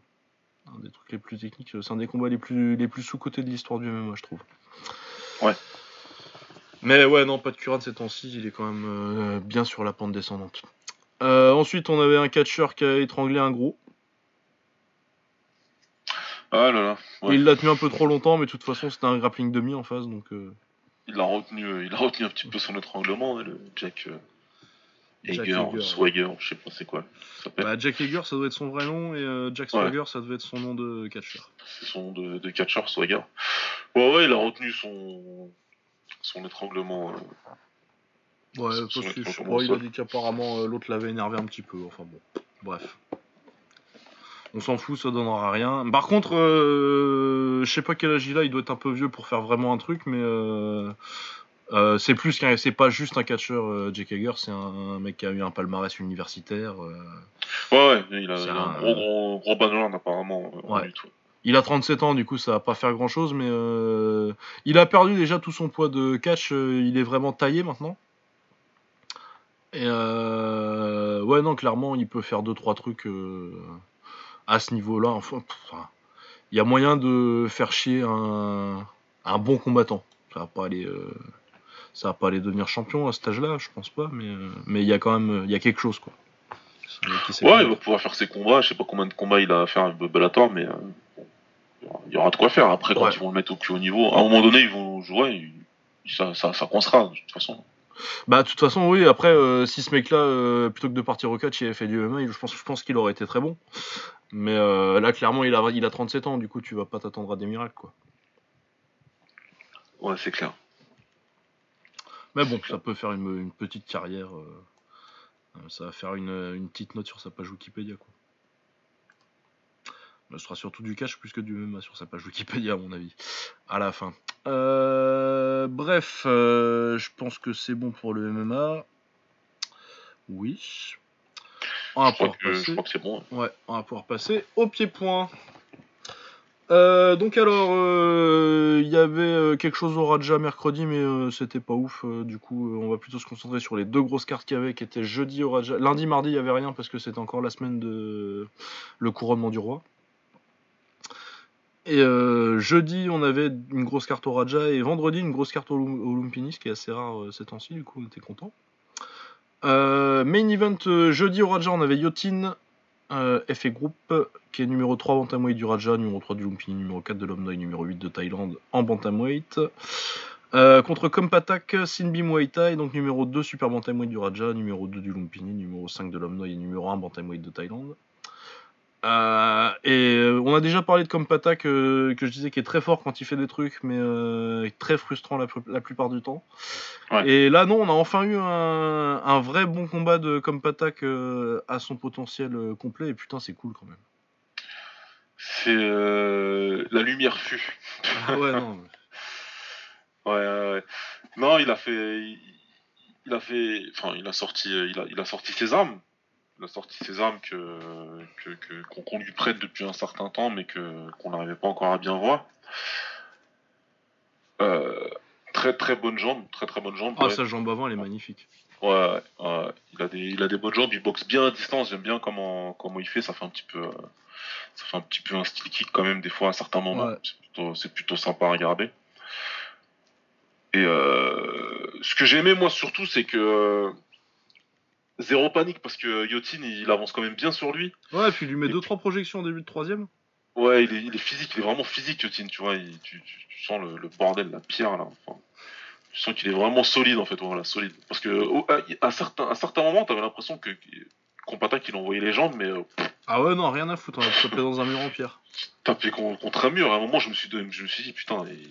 Un des trucs les plus techniques. C'est un des combats les plus, les plus sous-cotés de l'histoire du MMA, je trouve. Ouais. Mais ouais, non, pas de Curran ces temps-ci, il est quand même euh, bien sur la pente descendante. Euh, ensuite, on avait un catcheur qui a étranglé un gros. Ah là là. ouais. Il l'a tenu un peu trop longtemps, mais de toute façon, c'était un grappling demi en face, donc. euh, Il a retenu, il a retenu un petit peu son étranglement, hein, le Jack Hager, Swagger, je sais pas c'est quoi. ça. Bah, Jack Hager, ça doit être son vrai nom, et euh, Jack Swagger, ça devait être son nom de catcheur. C'est son nom de, de catcher, Swagger. Ouais, ouais, il a retenu son, son étranglement. euh, Ouais, parce que je crois, il a dit qu'apparemment euh, l'autre l'avait énervé un petit peu. Enfin bon, bref. On s'en fout, ça donnera rien. Par contre, euh, je sais pas quel âge il a, il doit être un peu vieux pour faire vraiment un truc, mais euh, euh, c'est plus qu'un, c'est pas juste un catcheur, Jake Hager, c'est un, un mec qui a eu un palmarès universitaire. Ouais, ouais, il a, C'est il a un, gros, gros, gros background apparemment. en Ouais. lutte, ouais. Il a 37 ans, du coup, ça va pas faire grand chose, mais euh, il a perdu déjà tout son poids de catch. euh, il est vraiment taillé maintenant. Et euh, ouais, non, clairement, il peut faire 2-3 trucs euh, à ce niveau-là. Enfin, il y a moyen de faire chier un, bon combattant. Ça va pas aller. ça va pas aller devenir champion à cet âge-là, je pense pas, mais il y a quand même y a quelque chose quoi. Ouais, il va pouvoir faire ses combats. Je sais pas combien de combats il a à faire avec Bellator, mais il y aura- de quoi faire. Après, quand Ouais. ils vont le mettre au plus haut niveau, à un moment donné, ils vont jouer. Ça, ça, ça coincera, de toute façon. Bah, de toute façon, oui. Après, euh, si ce mec-là, euh, plutôt que de partir au catch, il avait fait du MMA, je pense, je pense qu'il aurait été très bon. Mais euh, là, clairement, il a, il a 37 ans, du coup, tu vas pas t'attendre à des miracles, quoi. Ouais, c'est clair. Mais bon, ça peut faire une, une petite carrière. ça va faire une, une petite note sur sa page Wikipédia, quoi. Ce sera surtout du catch plus que du MMA sur sa page Wikipédia, à mon avis, à la fin. Euh, bref, euh, je pense que c'est bon pour le MMA. Oui. On va Je crois, pouvoir je passer. crois que c'est bon. Ouais, on va pouvoir passer au pied-point. Euh, donc alors, il y avait quelque chose au Raja mercredi, mais c'était pas ouf. du coup, on va plutôt se concentrer sur les deux grosses cartes qu'il y avait, qui étaient jeudi au Raja. Lundi, mardi, il y avait rien parce que c'était encore la semaine de le couronnement du roi. Et euh, jeudi, on avait une grosse carte au Raja et vendredi, une grosse carte au, Lum- au Lumpini, ce qui est assez rare euh, ces temps-ci. Du coup, on était content. Euh, main event euh, jeudi au Raja, on avait Yotin, FA Group, qui est numéro 3 bantamweight du Raja, numéro 3 du Lumpini, numéro 4 de l'Omnoy, numéro 8 de Thaïlande en bantamweight. Contre Kompatak, Sinbi Muay Thai, donc numéro 2 super bantamweight du Raja, numéro 2 du Lumpini, numéro 5 de l'Omnoy et numéro 1 bantamweight de Thaïlande. Euh, et euh, on a déjà parlé de Kompatak, euh, que je disais qui est très fort quand il fait des trucs, mais euh, très frustrant la, plu- la plupart du temps. Ouais. Et là, non, on a enfin eu un, un vrai bon combat de Kompatak euh, à son potentiel complet, et putain, c'est cool quand même. C'est la lumière fut. Ah ouais, non. Ouais, ouais, ouais. Non, il a fait, il, il a fait, enfin, il a sorti, il a, il a sorti ses armes. Il a sorti ses armes que que que- qu'on qu'on lui prête depuis un certain temps, mais que qu'on n'arrivait pas encore à bien voir. Euh, très très bonne jambe, très très bonne jambe. Ah, ouais. sa jambe avant, elle est magnifique. Ouais, il a des, il a des bonnes jambes, il boxe bien à distance. J'aime bien comment, comment il fait. Ça fait un petit peu, euh, ça fait un petit peu un style kick quand même des fois à certains moments. Ouais. C'est plutôt, c'est plutôt sympa à regarder. Et euh, ce que j'ai aimé moi surtout, c'est que zéro panique parce que Yotin il avance quand même bien sur lui. Ouais, et puis il lui met 2-3 projections au début de troisième. Ouais, il est, il est physique, il est vraiment physique Yotin. Tu vois, il- tu, tu- tu sens le, le bordel, la pierre là. Enfin, tu sens qu'il est vraiment solide en fait, voilà, solide. Parce que à, à certains, à certains moments, t'avais l'impression que Compata qu'il envoyait les jambes, mais euh, Ah ouais, non, rien à foutre, on te taper dans un mur en pierre. tapé con- contre un mur. À un moment, je me suis, donné- je me suis dit, putain, et-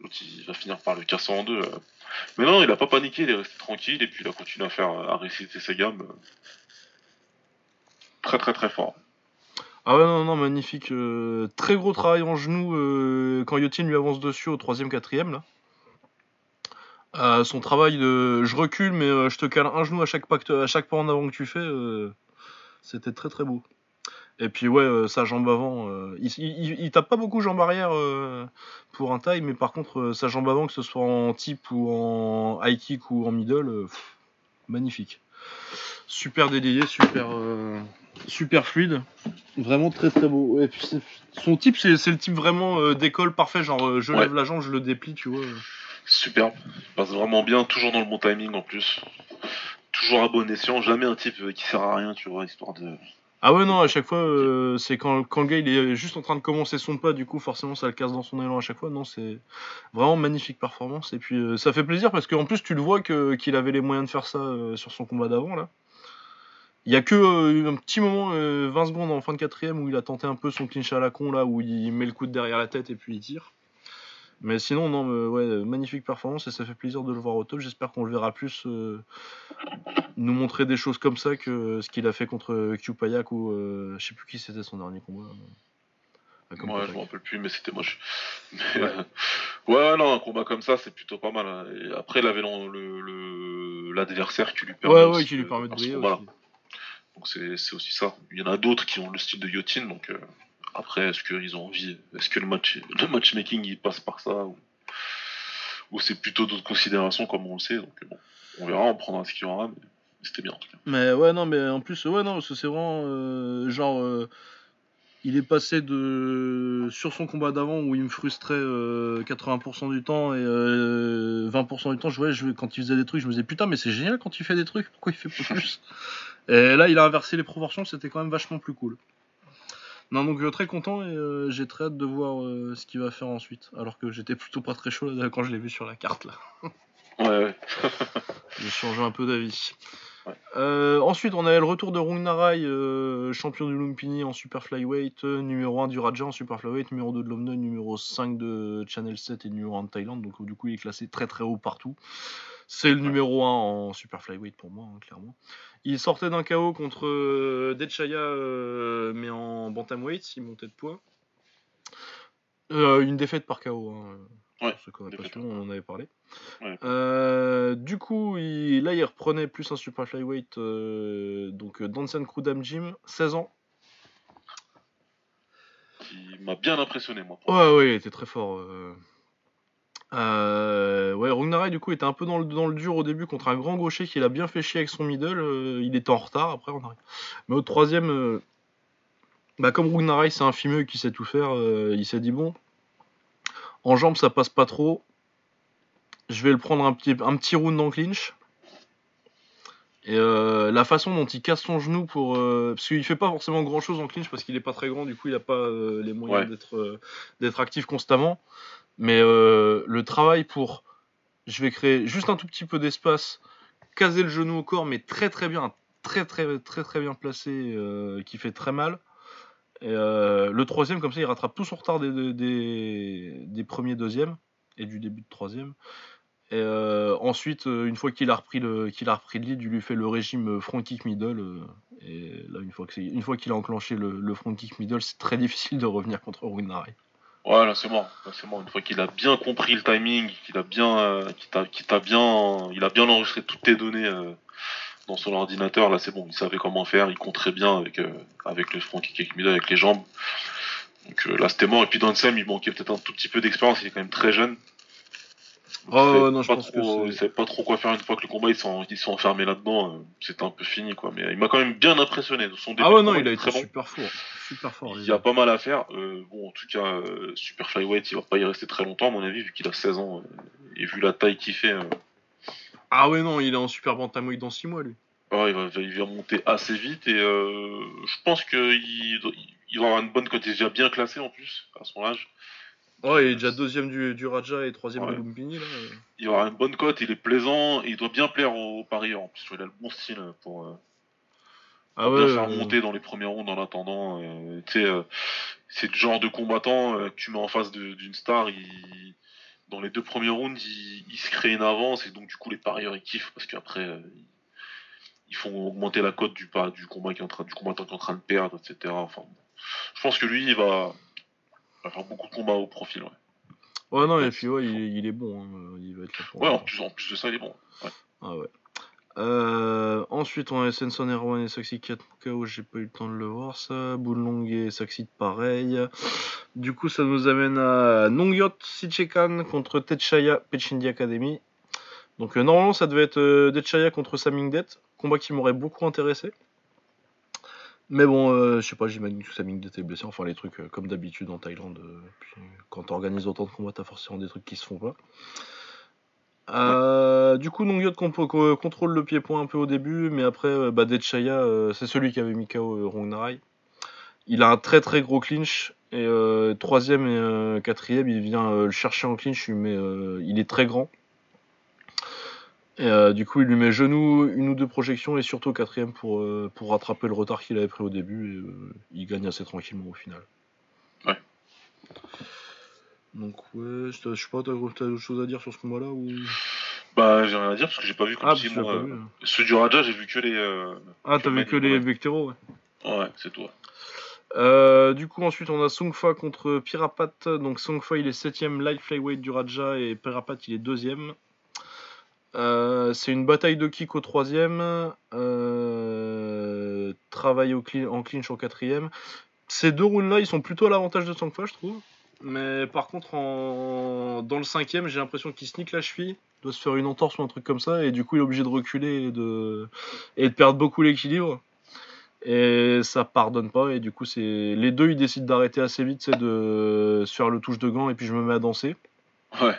il va finir par le casser en deux. euh. Mais non, il a pas paniqué, il est resté tranquille et puis il a continué à faire, à réciter ses gammes. euh. Très très très fort. Ah ouais, non, non, magnifique. euh, très gros travail en genou quand Yotin lui avance dessus au troisième, quatrième, là. Son travail de je recule, mais je te cale un genou à chaque, à chaque pas en avant que tu fais, c'était très très beau. Et puis ouais, euh, sa jambe avant, euh, il, il- il tape pas beaucoup jambe arrière euh, pour un taille, mais par contre euh, sa jambe avant, que ce soit en tip ou en high kick ou en middle, euh, pff, magnifique. Super délayé, super, euh, super fluide. Vraiment très très beau. Et puis son type, c'est le type vraiment euh, d'école parfait. Genre, euh, je lève la jambe, je le déplie, tu vois. Superbe. Il passe vraiment bien, toujours dans le bon timing en plus. Toujours à bon escient. Jamais un type qui sert à rien, tu vois, histoire de. Ah ouais, non, à chaque fois, euh, c'est quand, quand, le est juste en train de commencer son pas, du coup, forcément, ça le casse dans son élan à chaque fois. Non, c'est vraiment magnifique performance. Et puis, ça fait plaisir parce qu'en plus, tu le vois qu'il avait les moyens de faire ça sur son combat d'avant, là. Il y a que euh, un petit moment, 20 euh, secondes en fin de quatrième, où il a tenté un peu son clinch à la con, là, où il met le coude derrière la tête et puis il tire. Mais sinon, non, ouais, magnifique performance et ça fait plaisir de le voir au top. J'espère qu'on le verra plus euh, nous montrer des choses comme ça que ce qu'il a fait contre Q-Payak ou je sais plus qui c'était son dernier combat. ouais, je me rappelle plus, mais c'était moche. ouais. non, un combat comme ça, c'est plutôt pas mal. Hein. Et après, il avait l'adversaire qui lui permet, ouais, ouais, qui lui permet de briller. Donc c'est aussi ça. Il y en a d'autres qui ont le style de Yotin, donc euh, après, est-ce qu'ils ont envie Est-ce que le, match, le matchmaking il passe par ça Ou, c'est plutôt d'autres considérations comme on le sait Donc bon, on verra, on prendra ce qu'il y aura, mais c'était bien en tout cas. Mais ouais, non, mais en plus, ouais, non, c'est vraiment euh, genre. Euh, il est passé de sur son combat d'avant où il me frustrait 80% du temps et 20% du temps je voyais je, quand il faisait des trucs je me disais putain mais c'est génial quand il fait des trucs pourquoi il fait pas plus? Et là, il a inversé les proportions, c'était quand même vachement plus cool. Non, donc euh, très content et euh, j'ai très hâte de voir euh, ce qu'il va faire ensuite. Alors que j'étais plutôt pas très chaud là, quand je l'ai vu sur la carte là. ouais, ouais. j'ai changé un peu d'avis. ensuite, on avait le retour de Rung Narai, champion du Lumpini en super flyweight, numéro 1 du Raja en super flyweight, numéro 2 de l'Omno, numéro 5 de Channel 7 et numéro 1 de Thaïlande. Donc du coup, il est classé très très haut partout. C'est le numéro 1 en super flyweight pour moi, hein, clairement. Il sortait d'un KO contre euh, Dechaya, euh, mais en bantamweight, il montait de poids. Euh, une défaite par KO. Hein, ouais, on en avait parlé. du coup, il, là, il reprenait plus un super flyweight, donc Dansen Krudam Jim, 16 ans. Il m'a bien impressionné, moi. Ouais, ouais, il était très fort. Euh, ouais, Ragnarai du coup était un peu dans le, dans le dur au début contre un grand gaucher qu'il a bien fait chier avec son middle. Euh, il était en retard, après on arrive. Mais au troisième, euh, bah, comme Ragnarai c'est un fimeux qui sait tout faire, il s'est dit bon, en jambes ça passe pas trop. Je vais le prendre un petit, un petit round en clinch. Et la façon dont il casse son genou pour. parce qu'il fait pas forcément grand chose en clinch parce qu'il est pas très grand, du coup il a pas les moyens d'être d'être actif constamment. Mais euh, le travail pour. Je vais créer juste un tout petit peu d'espace, caser le genou au corps, mais très très bien, très très très très bien placé, euh, qui fait très mal. Euh, le troisième, comme ça, il rattrape tout son retard des, premiers, deuxièmes et du début de troisième. Ensuite, une fois qu'il a repris le a repris le lead, il lui fait le régime front kick middle. et là, une fois que une fois qu'il a enclenché le, front kick middle, c'est très difficile de revenir contre Rugnari. Ouais, là c'est bon, c'est bon. Une fois qu'il a bien compris le timing, qu'il a bien, euh, qu'il t'a, bien, il a bien enregistré toutes tes données euh, dans son ordinateur. Là c'est bon, il savait comment faire, il comptait bien avec euh, avec le front kick avec les jambes. Donc là c'était mort. Et puis dans le Sam, il manquait peut-être un tout petit peu d'expérience. Il est quand même très jeune. Oh non, je pense trop, que il savait pas trop quoi faire une fois que le combat ils sont, ils sont enfermés là-dedans. Euh, c'était un peu fini quoi. Mais il m'a quand même bien impressionné. Son début ah ouais non, il a été super fort, super fort. Il y a pas mal à faire. Euh, bon, en tout cas, euh, super flyweight, il va pas y rester très longtemps à mon avis vu qu'il a 16 ans et vu la taille qu'il fait. Ah ouais non, il est en super bantamweight dans 6 mois lui. Ouais, il va, il va monter assez vite et je pense qu'il il va avoir une bonne cote. Il est déjà bien classé en plus à son âge. Ouais, il est déjà deuxième du, du Raja et troisième de Lumpini. Là. Il aura une bonne cote, il est plaisant, il doit bien plaire aux, parieurs. En plus, il a le bon style pour euh, ah bien faire monter dans les premiers rounds en attendant. Euh, euh, c'est le genre de combattant que tu mets en face d'une star. Il, dans les deux premiers rounds, il, se crée une avance et donc du coup les parieurs ils kiffent parce qu'après ils font augmenter la cote du, du combat qui est en train, du combattant qui est en train de perdre, etc. Enfin, je pense que lui, il va, va faire beaucoup de combats au profil, ouais. Ouais, non, et puis ouais, il, est bon. Hein. Il va être là pour ouais, en plus, en plus de ça, il est bon. Ouais. Ah ouais. Euh, ensuite, on a Senson Erwan et Saxi 4KO, j'ai pas eu le temps de le voir ça. Boulong et Saxi pareil. Du coup, ça nous amène à Nongyot Sichekan contre Techaya Pechindi Academy. Donc, euh, normalement, ça devait être euh, Techaya contre Samingdet. Combat qui m'aurait beaucoup intéressé. Mais bon, euh, je sais pas, j'imagine que Saming était blessé. Enfin, les trucs euh, comme d'habitude en Thaïlande. euh, puis, quand t'organises autant de combats, t'as forcément des trucs qui se font pas. Du coup, Nongyot contrôle le pied-point un peu au début, mais après, bah, Dechaya, c'est celui qui avait mis KO euh, Rong Narai. Il a un très très gros clinch. Et troisième et quatrième, il vient le chercher en clinch, mais il est très grand. Et euh, du coup, il lui met genou, une ou deux projections, et surtout quatrième pour, euh, pour rattraper le retard qu'il avait pris au début. Et euh, il gagne assez tranquillement au final. Ouais. Donc, ouais, je sais pas, t'as d'autres choses à dire sur ce combat-là ou... Bah, j'ai rien à dire parce que j'ai pas vu comme Ah, si moi. euh, hein. Ceux du Raja, j'ai vu que les. euh, Ah, t'as vu que les ouais. Vectero, ouais. Ouais, c'est. Euh, du coup, ensuite, on a Songfa contre Pirapat. Donc, Songfa, il est 7ème light flyweight du Raja et Pirapat, il est 2ème. Euh, c'est une bataille de kick au 3ème. Euh, travail en clinch au 4ème. Ces deux rounds-là, ils sont plutôt à l'avantage de Songfa, je trouve. Mais par contre, dans le 5ème, j'ai l'impression qu'il sneak la cheville, doit se faire une entorse ou un truc comme ça, et du coup, il est obligé de reculer et de, et de perdre beaucoup l'équilibre. Et ça pardonne pas, et du coup, c'est les deux ils décident d'arrêter assez vite, c'est de se faire le touche de gants, et puis je me mets à danser. Ouais.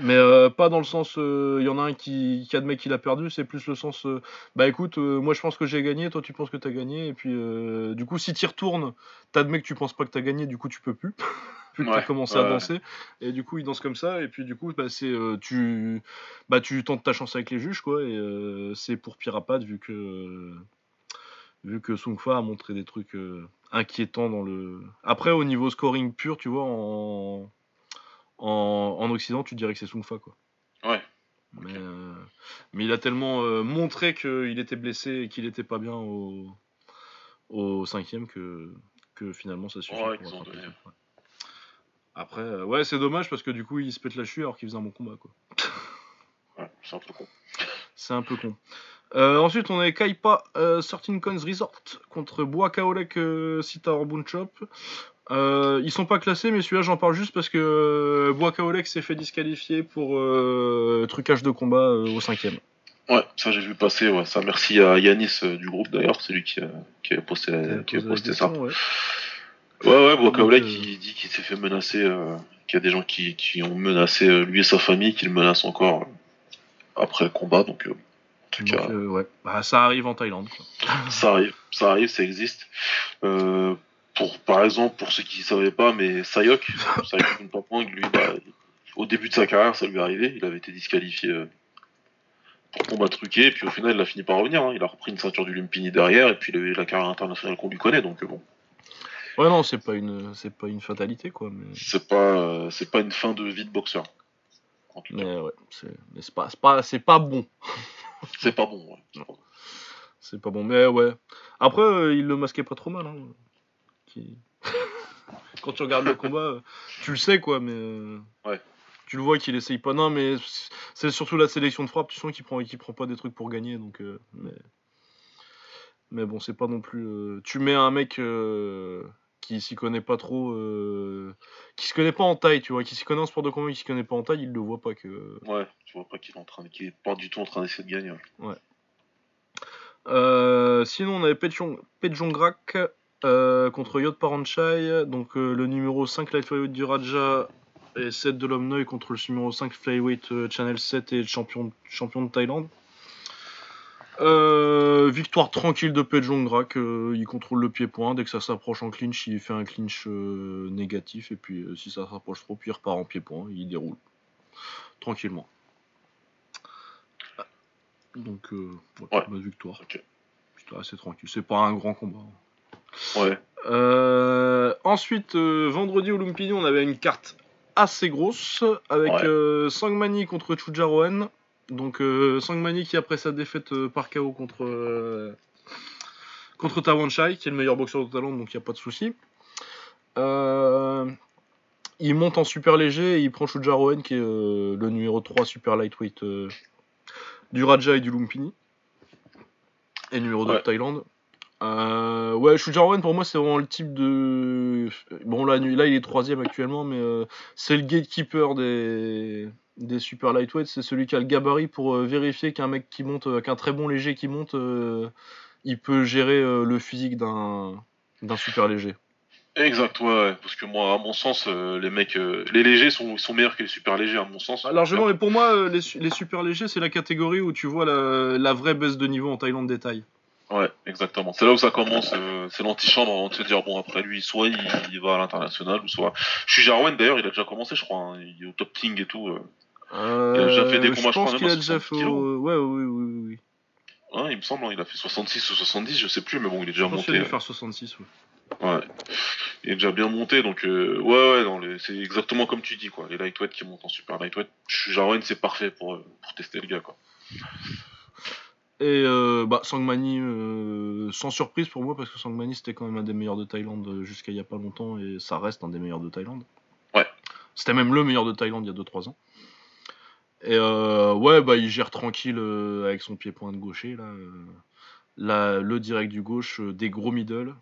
Mais euh, pas dans le sens, il y en a un qui, qui admet qu'il a perdu, c'est plus le sens, euh, bah écoute, euh, moi je pense que j'ai gagné, toi tu penses que t'as gagné, et puis euh, du coup, si tu retournes, t'admets que tu penses pas que t'as gagné, du coup tu peux plus, vu que t'as commencé ouais, à danser, et du coup il danse comme ça, et puis du coup, bah, c'est, euh, tu, bah, tu tentes ta chance avec les juges, quoi, et euh, c'est pour Pirapat, vu que, euh, vu que Sungfa a montré des trucs euh, inquiétants dans le. Après, au niveau scoring pur, tu vois, en, en, en Occident, tu dirais que c'est Sungfa, quoi. Ouais. Mais, euh, mais il a tellement euh, montré qu'il était blessé et qu'il était pas bien au, au cinquième que, que finalement ça suffit. Ouais, pour. Après, euh, ouais, c'est dommage parce que du coup, il se pète la cheville alors qu'il faisait un bon combat. Quoi. Ouais, c'est un peu con. C'est un peu con. Ensuite, on a Kaipa euh, 13 Coins Resort contre Boakaolek euh, Sita Chop. Euh, ils sont pas classés, mais celui-là j'en parle juste parce que euh, Boakaolek s'est fait disqualifier pour euh, trucage de combat euh, au cinquième. Ouais, ça j'ai vu passer. Ouais, ça merci à Yanis euh, du groupe d'ailleurs, c'est lui qui, a- qui posté, qui avait posté ça. Ouais. Ouais, ouais, Donc, euh, qui dit qu'il s'est fait menacer, qu'il y a des gens qui, qui ont menacé lui et sa famille, qui le menacent encore après le combat, donc en tout Donc, cas, euh, ouais. Bah, ça arrive en Thaïlande. quoi. ça arrive, ça arrive, ça existe. Euh, pour, par exemple, pour ceux qui ne savaient pas, mais Sayok, Sayok lui, bah, au début de sa carrière, ça lui est arrivé, il avait été disqualifié euh, pour combat truqué, et puis au final, il a fini par revenir, hein. il a repris une ceinture du Lumpini derrière, et puis il a eu la carrière internationale qu'on lui connaît, donc euh, bon, Ouais, non, c'est pas une, c'est pas une fatalité, quoi. Mais, c'est pas, euh, c'est pas une fin de vie de boxeur. En tout cas. mais ouais, c'est, mais c'est pas, c'est pas, c'est pas bon. C'est pas bon, ouais. C'est pas bon. Mais ouais. Après, il le masquait pas trop mal. Hein. Qui- Quand tu regardes le combat, euh, tu le sais, quoi, mais. euh, Ouais. Tu le vois qu'il essaye pas. Non, mais c'est surtout la sélection de frappe. Tu sens qu'il prend, qu'il prend pas des trucs pour gagner. Donc, euh, mais... mais bon, c'est pas non plus. euh, Tu mets un mec euh, qui s'y connaît pas trop. Qui se connaît pas en taille, tu vois. Qui s'y connaît en sport de combat, qui s'y connaît pas en taille, il le voit pas que. Ouais, tu vois pas qu'il est en train, de- qu'il est pas du tout en train d'essayer de gagner. ouais. Euh, sinon, on avait Pechong- Pechongrak euh, contre Yod Paranchai, donc euh, le numéro 5 light flyweight du Raja et 7 de l'Omnoy contre le numéro 5 flyweight euh, Channel 7 et champion, champion de Thaïlande. Victoire tranquille de Pechongrak, euh, il contrôle le pied-point, dès que ça s'approche en clinch, il fait un clinch négatif, et puis si ça s'approche trop, puis il repart en pied-point, il déroule tranquillement. Donc, euh, ouais, Ouais. bah, victoire. Ok. C'était assez tranquille. C'est pas un grand combat. Ouais, Euh, ensuite, euh, vendredi au Lumpini, on avait une carte assez grosse avec Ouais. euh, Sangmani contre Chujaroen. Donc Sangmani qui après sa défaite par KO contre contre qui est le meilleur boxeur de Thaïlande, donc il n'y a pas de souci. Il monte en super léger et il prend Chujaroen qui est le numéro 3 super lightweight du Raja et du Lumpini. Et numéro 2 de. Thaïlande. Euh, ouais, Shujaroen pour moi c'est vraiment le type de. Bon là, là il est troisième actuellement, mais euh, c'est le gatekeeper des des super lightweights. C'est celui qui a le gabarit pour euh, vérifier qu'un mec qui monte, euh, qu'un très bon léger qui monte, euh, il peut gérer euh, le physique d'un d'un super léger. Exact, ouais, ouais, parce que moi, à mon sens, euh, les mecs, euh, les légers sont, sont meilleurs que les super légers, à mon sens. Ah, largement, mais pour moi, euh, les, les super légers, c'est la catégorie où tu vois la, la vraie baisse de niveau en Thaïlande des tailles. Ouais, exactement. C'est là où ça commence, euh, c'est l'antichambre avant de se dire, bon, après lui, soit il, il va à l'international, ou soit... Je suis Jarwen, d'ailleurs, il a déjà commencé, je crois, hein, il est au top king et tout. euh. Euh, Il a déjà fait des combats, je je crois, pense qu'il a déjà fait. 70 kilos. au- Ouais, oui, oui, oui. Hein, il me semble, hein, il a fait 66 ou 70, je sais plus, mais bon, il est déjà Je pense monté. a dû faire 66. Ouais. Ouais. Il est déjà bien monté, donc euh, ouais, ouais, non, les- c'est exactement comme tu dis, quoi. Les lightweight qui montent en super lightweight. Jarwen, c'est parfait pour, euh, pour tester le gars, quoi. Et euh, bah, Sangmani, euh, sans surprise pour moi, parce que Sangmani c'était quand même un des meilleurs de Thaïlande euh, jusqu'à il y a pas longtemps, et ça reste un des meilleurs de Thaïlande. Ouais. C'était même le meilleur de Thaïlande il y a 2-3 ans. Et euh, ouais, bah il gère tranquille avec son pied-point de gaucher, là, là, le direct du gauche, des gros middle,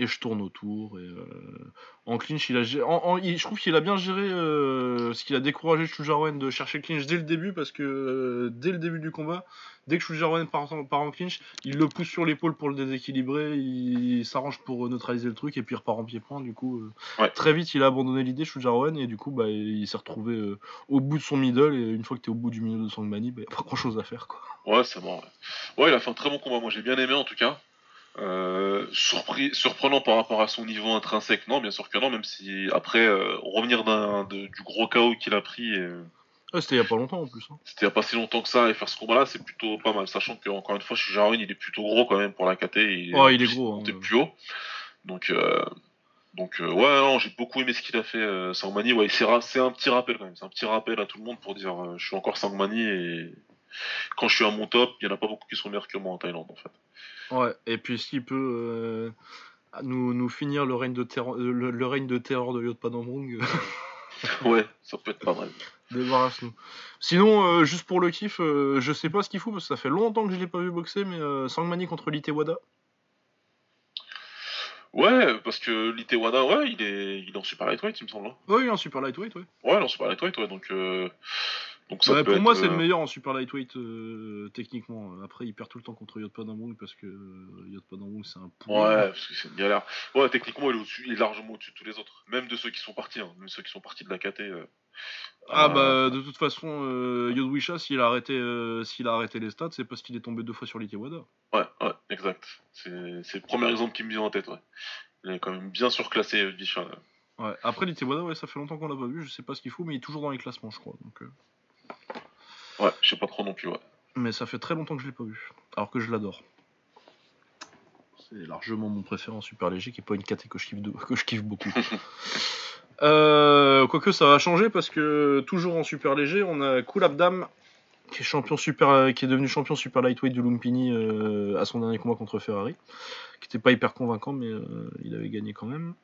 et je tourne autour. Et, euh, en clinch, il a, en- en- il- je trouve qu'il a bien géré euh, ce qu'il a découragé Chujarwen de chercher le clinch dès le début, parce que euh, dès le début du combat, dès que Chujarwen part, en- part en clinch, il le pousse sur l'épaule pour le déséquilibrer, il, s'arrange pour neutraliser le truc, et puis il repart en pied-point. Du coup, Ouais. très vite, il a abandonné l'idée, Chujarwen, et du coup, bah, il s'est retrouvé au bout de son middle, et une fois que t'es au bout du middle de Sangmani, bah, y a pas grand chose à faire, quoi. Ouais, c'est bon. Ouais. ouais, il a fait un très bon combat. Moi, j'ai bien aimé en tout cas. Euh, surprenant par rapport à son niveau intrinsèque, non, bien sûr que non. Même si après euh, revenir de- du gros chaos qu'il a pris, Ouais, c'était il y a pas longtemps en plus. hein. c'était il y a pas si longtemps que ça, et faire ce combat-là, c'est plutôt pas mal. Sachant que encore une fois, chez Jarwin, il est plutôt gros quand même pour la KT. Il Ouais, il est gros, hein. plus haut. Donc, euh, donc ouais, non, j'ai beaucoup aimé ce qu'il a fait, Sangmani. Ouais, c'est ra- un petit rappel quand même. C'est un petit rappel à tout le monde pour dire, je suis encore Sangmani et quand je suis à mon top, il y en a pas beaucoup qui sont meilleurs que moi en Thaïlande en fait. Ouais, et puis s'il peut euh, nous, nous finir le règne de terreur, euh, le, le règne de terreur de Yot Padamrung, Ouais, ça peut être pas mal. débarrasse-nous. Sinon, euh, juste pour le kiff, euh, je sais pas ce qu'il fout parce que ça fait longtemps que je l'ai pas vu boxer, mais euh, Sangmani contre Litewada. Ouais, parce que Litewada, ouais, il est, il est en super lightweight, il me semble. hein. Ouais, il est en super lightweight, ouais. Ouais, il est en super lightweight, ouais, donc, euh, donc ça Ouais, peut pour moi, être, c'est le euh, meilleur en super lightweight euh, techniquement. Après, il perd tout le temps contre Yot Padamrung parce que euh, Yot Padamrung c'est un pourri. Ouais, parce que c'est une galère. Ouais, techniquement, il est, au-dessus, il est largement au-dessus de tous les autres. Même de ceux qui sont partis, hein. même ceux qui sont partis de la KT. euh, Ah bah de toute façon, euh, Yodwisha s'il a arrêté, euh, s'il a arrêté les stats, c'est parce qu'il est tombé deux fois sur Litewada. Ouais, ouais, exact. C'est, le premier exemple qui me vient en tête, ouais. Il est quand même bien surclassé, là. Ouais. Après Litewada, ouais, ça fait longtemps qu'on l'a pas vu. Je sais pas ce qu'il fout, mais il est toujours dans les classements, je crois. Donc, euh, Ouais, je sais pas trop non plus, ouais. Mais ça fait très longtemps que je l'ai pas vu, alors que je l'adore. C'est largement mon préféré en super léger, qui est pas une caté que je kiffe, de- que je kiffe beaucoup. Euh, quoique ça va changer parce que toujours en super léger, on a Kulabdam qui est champion super, qui est devenu champion super lightweight du Lumpini euh, à son dernier combat contre Ferrari, qui était pas hyper convaincant mais euh, il avait gagné quand même.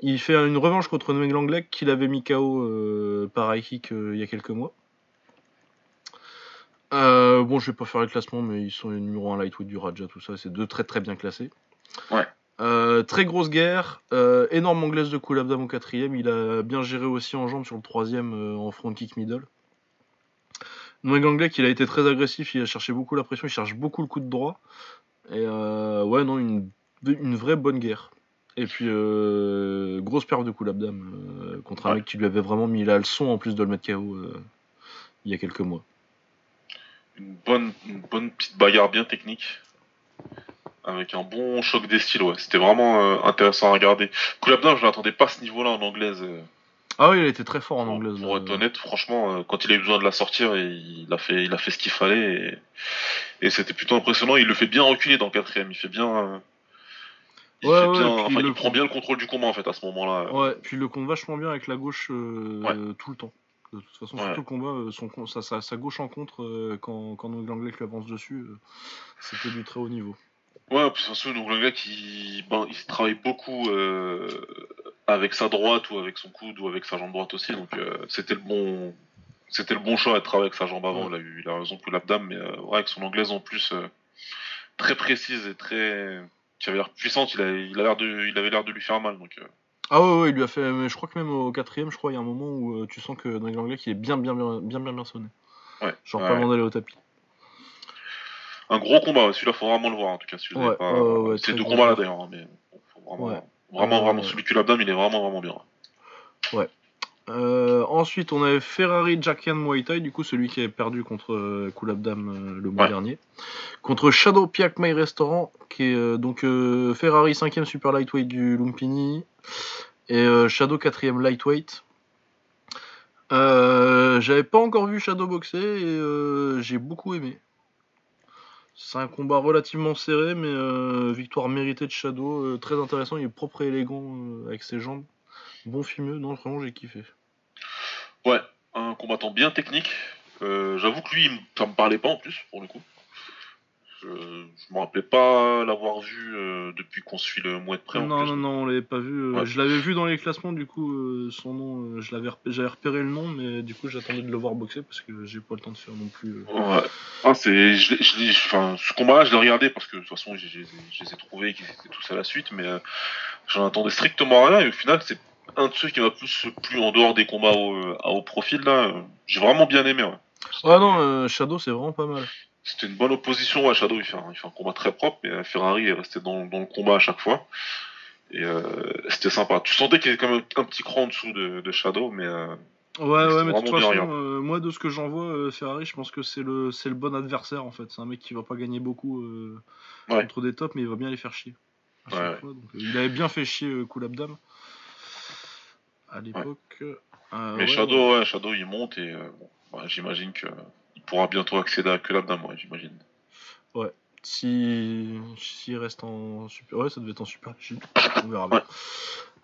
Il fait une revanche contre Noeng Langlek qu'il avait mis KO euh, par high kick il y a quelques mois. Euh, bon, je vais pas faire le classement, mais ils sont les numéro 1 lightweight du Raja, tout ça, c'est deux très très bien classés. Ouais. Euh, très grosse guerre, euh, énorme anglaise de Kulabdam au quatrième, il a bien géré aussi en jambes sur le troisième euh, en front kick middle. Noeng Langlek, il a été très agressif, il a cherché beaucoup la pression, il cherche beaucoup le coup de droit. Et euh, ouais, non, une, une vraie bonne guerre. Et puis, euh, grosse perte de Kulabdam euh, contre un Ouais. mec qui lui avait vraiment mis la leçon en plus de le mettre KO il y a quelques mois. Une bonne, une bonne petite bagarre bien technique. Avec un bon choc des styles, ouais. C'était vraiment euh, intéressant à regarder. Kulabdin, je l'attendais pas à ce niveau-là en anglaise. euh, Ah oui, il était très fort en anglaise. Pour là. être honnête, franchement, euh, quand il a eu besoin de la sortir, il a fait, il a fait ce qu'il fallait. Et, et c'était plutôt impressionnant. Il le fait bien reculer dans le quatrième. Il fait bien. euh, il, Ouais, fait ouais, bien- puis enfin, il prend bien le contrôle du combat en fait à ce moment-là. Ouais, puis il le compte vachement bien avec la gauche euh, Ouais. tout le temps. De toute façon, Ouais. surtout le combat, euh, son, sa, sa- sa gauche en contre, euh, quand, quand Langlek lui avance dessus, euh, c'était du très haut niveau. Ouais, puis surtout, donc le gars qui, ben, il travaille beaucoup euh, avec sa droite ou avec son coude ou avec sa jambe droite aussi, donc euh, c'était le bon, c'était le bon choix de travailler avec sa jambe avant. Ouais. Il a eu, il a raison pour l'abdam, mais euh, ouais, avec son anglaise en plus très précise et très, qui avait l'air puissante, il a, il a l'air de, il avait l'air de lui faire mal, donc. Ah ouais, ouais, il lui a fait. Mais je crois que même au quatrième, je crois, il y a un moment où euh, tu sens que Noeng Langlek il est bien, bien, bien, bien, bien, bien sonné. ouais. Genre ouais. pas loin d'aller au tapis. un gros combat. Celui-là, faut vraiment le voir en tout cas. Si Ouais, pas... ouais, ouais, C'est deux combats là d'ailleurs, hein, mais faut vraiment, Ouais. vraiment, Ouais, vraiment, ouais. celui qui l'abdame, il est vraiment, vraiment bien. Euh, ensuite, on avait Ferrari Jackian Muay Thai, du coup, celui qui avait perdu contre euh, Kulabdam euh, le mois Ouais. dernier. Contre Shadow Piak Mai Restaurant, qui est euh, donc euh, Ferrari 5ème super lightweight du Lumpini et Shadow 4ème lightweight. J'avais pas encore vu Shadow boxer et j'ai beaucoup aimé. C'est un combat relativement serré, mais victoire méritée de Shadow, très intéressant, il est propre et élégant avec ses jambes. Bon fumeux, non, vraiment j'ai kiffé. Ouais, un combattant bien technique. Euh, J'avoue que lui, ça me parlait pas en plus, pour le coup. Je, je me rappelais pas l'avoir vu euh, depuis qu'on suit le mois de près. en Non, plus. non, non, on l'avait pas vu. euh, Ouais. Je l'avais vu dans les classements, du coup, son nom, je l'avais j'avais repéré le nom, mais du coup, j'attendais de le voir boxer parce que j'ai pas le temps de faire non plus. Ouais. Ah, c'est, je, je, enfin, ce combat-là, je l'ai regardé parce que de toute façon, je, les ai trouvés, qu'ils étaient tous à la suite, mais euh, j'en attendais strictement rien. Et au final, c'est un de ceux qui m'a plus plu en dehors des combats au, à haut profil. Là, Euh, j'ai vraiment bien aimé. Ouais. Ouais, non, euh, Shadow, c'est vraiment pas mal. C'était une bonne opposition à Shadow. Il fait un, il fait un combat très propre, mais euh, Ferrari est resté dans, dans le combat à chaque fois. Et euh, c'était sympa. Tu sentais qu'il y avait quand même un petit cran en dessous de, de Shadow, mais euh, Ouais, ouais, mais de toute façon, euh, moi, de ce que j'en vois, euh, Ferrari, je pense que c'est le, c'est le bon adversaire en fait. C'est un mec qui va pas gagner beaucoup euh, Ouais. contre des tops, mais il va bien les faire chier. à chaque Ouais, ouais. fois. Donc, euh, il avait bien fait chier euh, Kulabdam à l'époque. Euh, mais ouais, Shadow, ouais, Shadow, il monte et euh, bon, bah, j'imagine que il pourra bientôt accéder à que l'abdam, ouais, j'imagine. Si s'il reste en super, ouais, ça devait être en super. On verra Ouais. bien.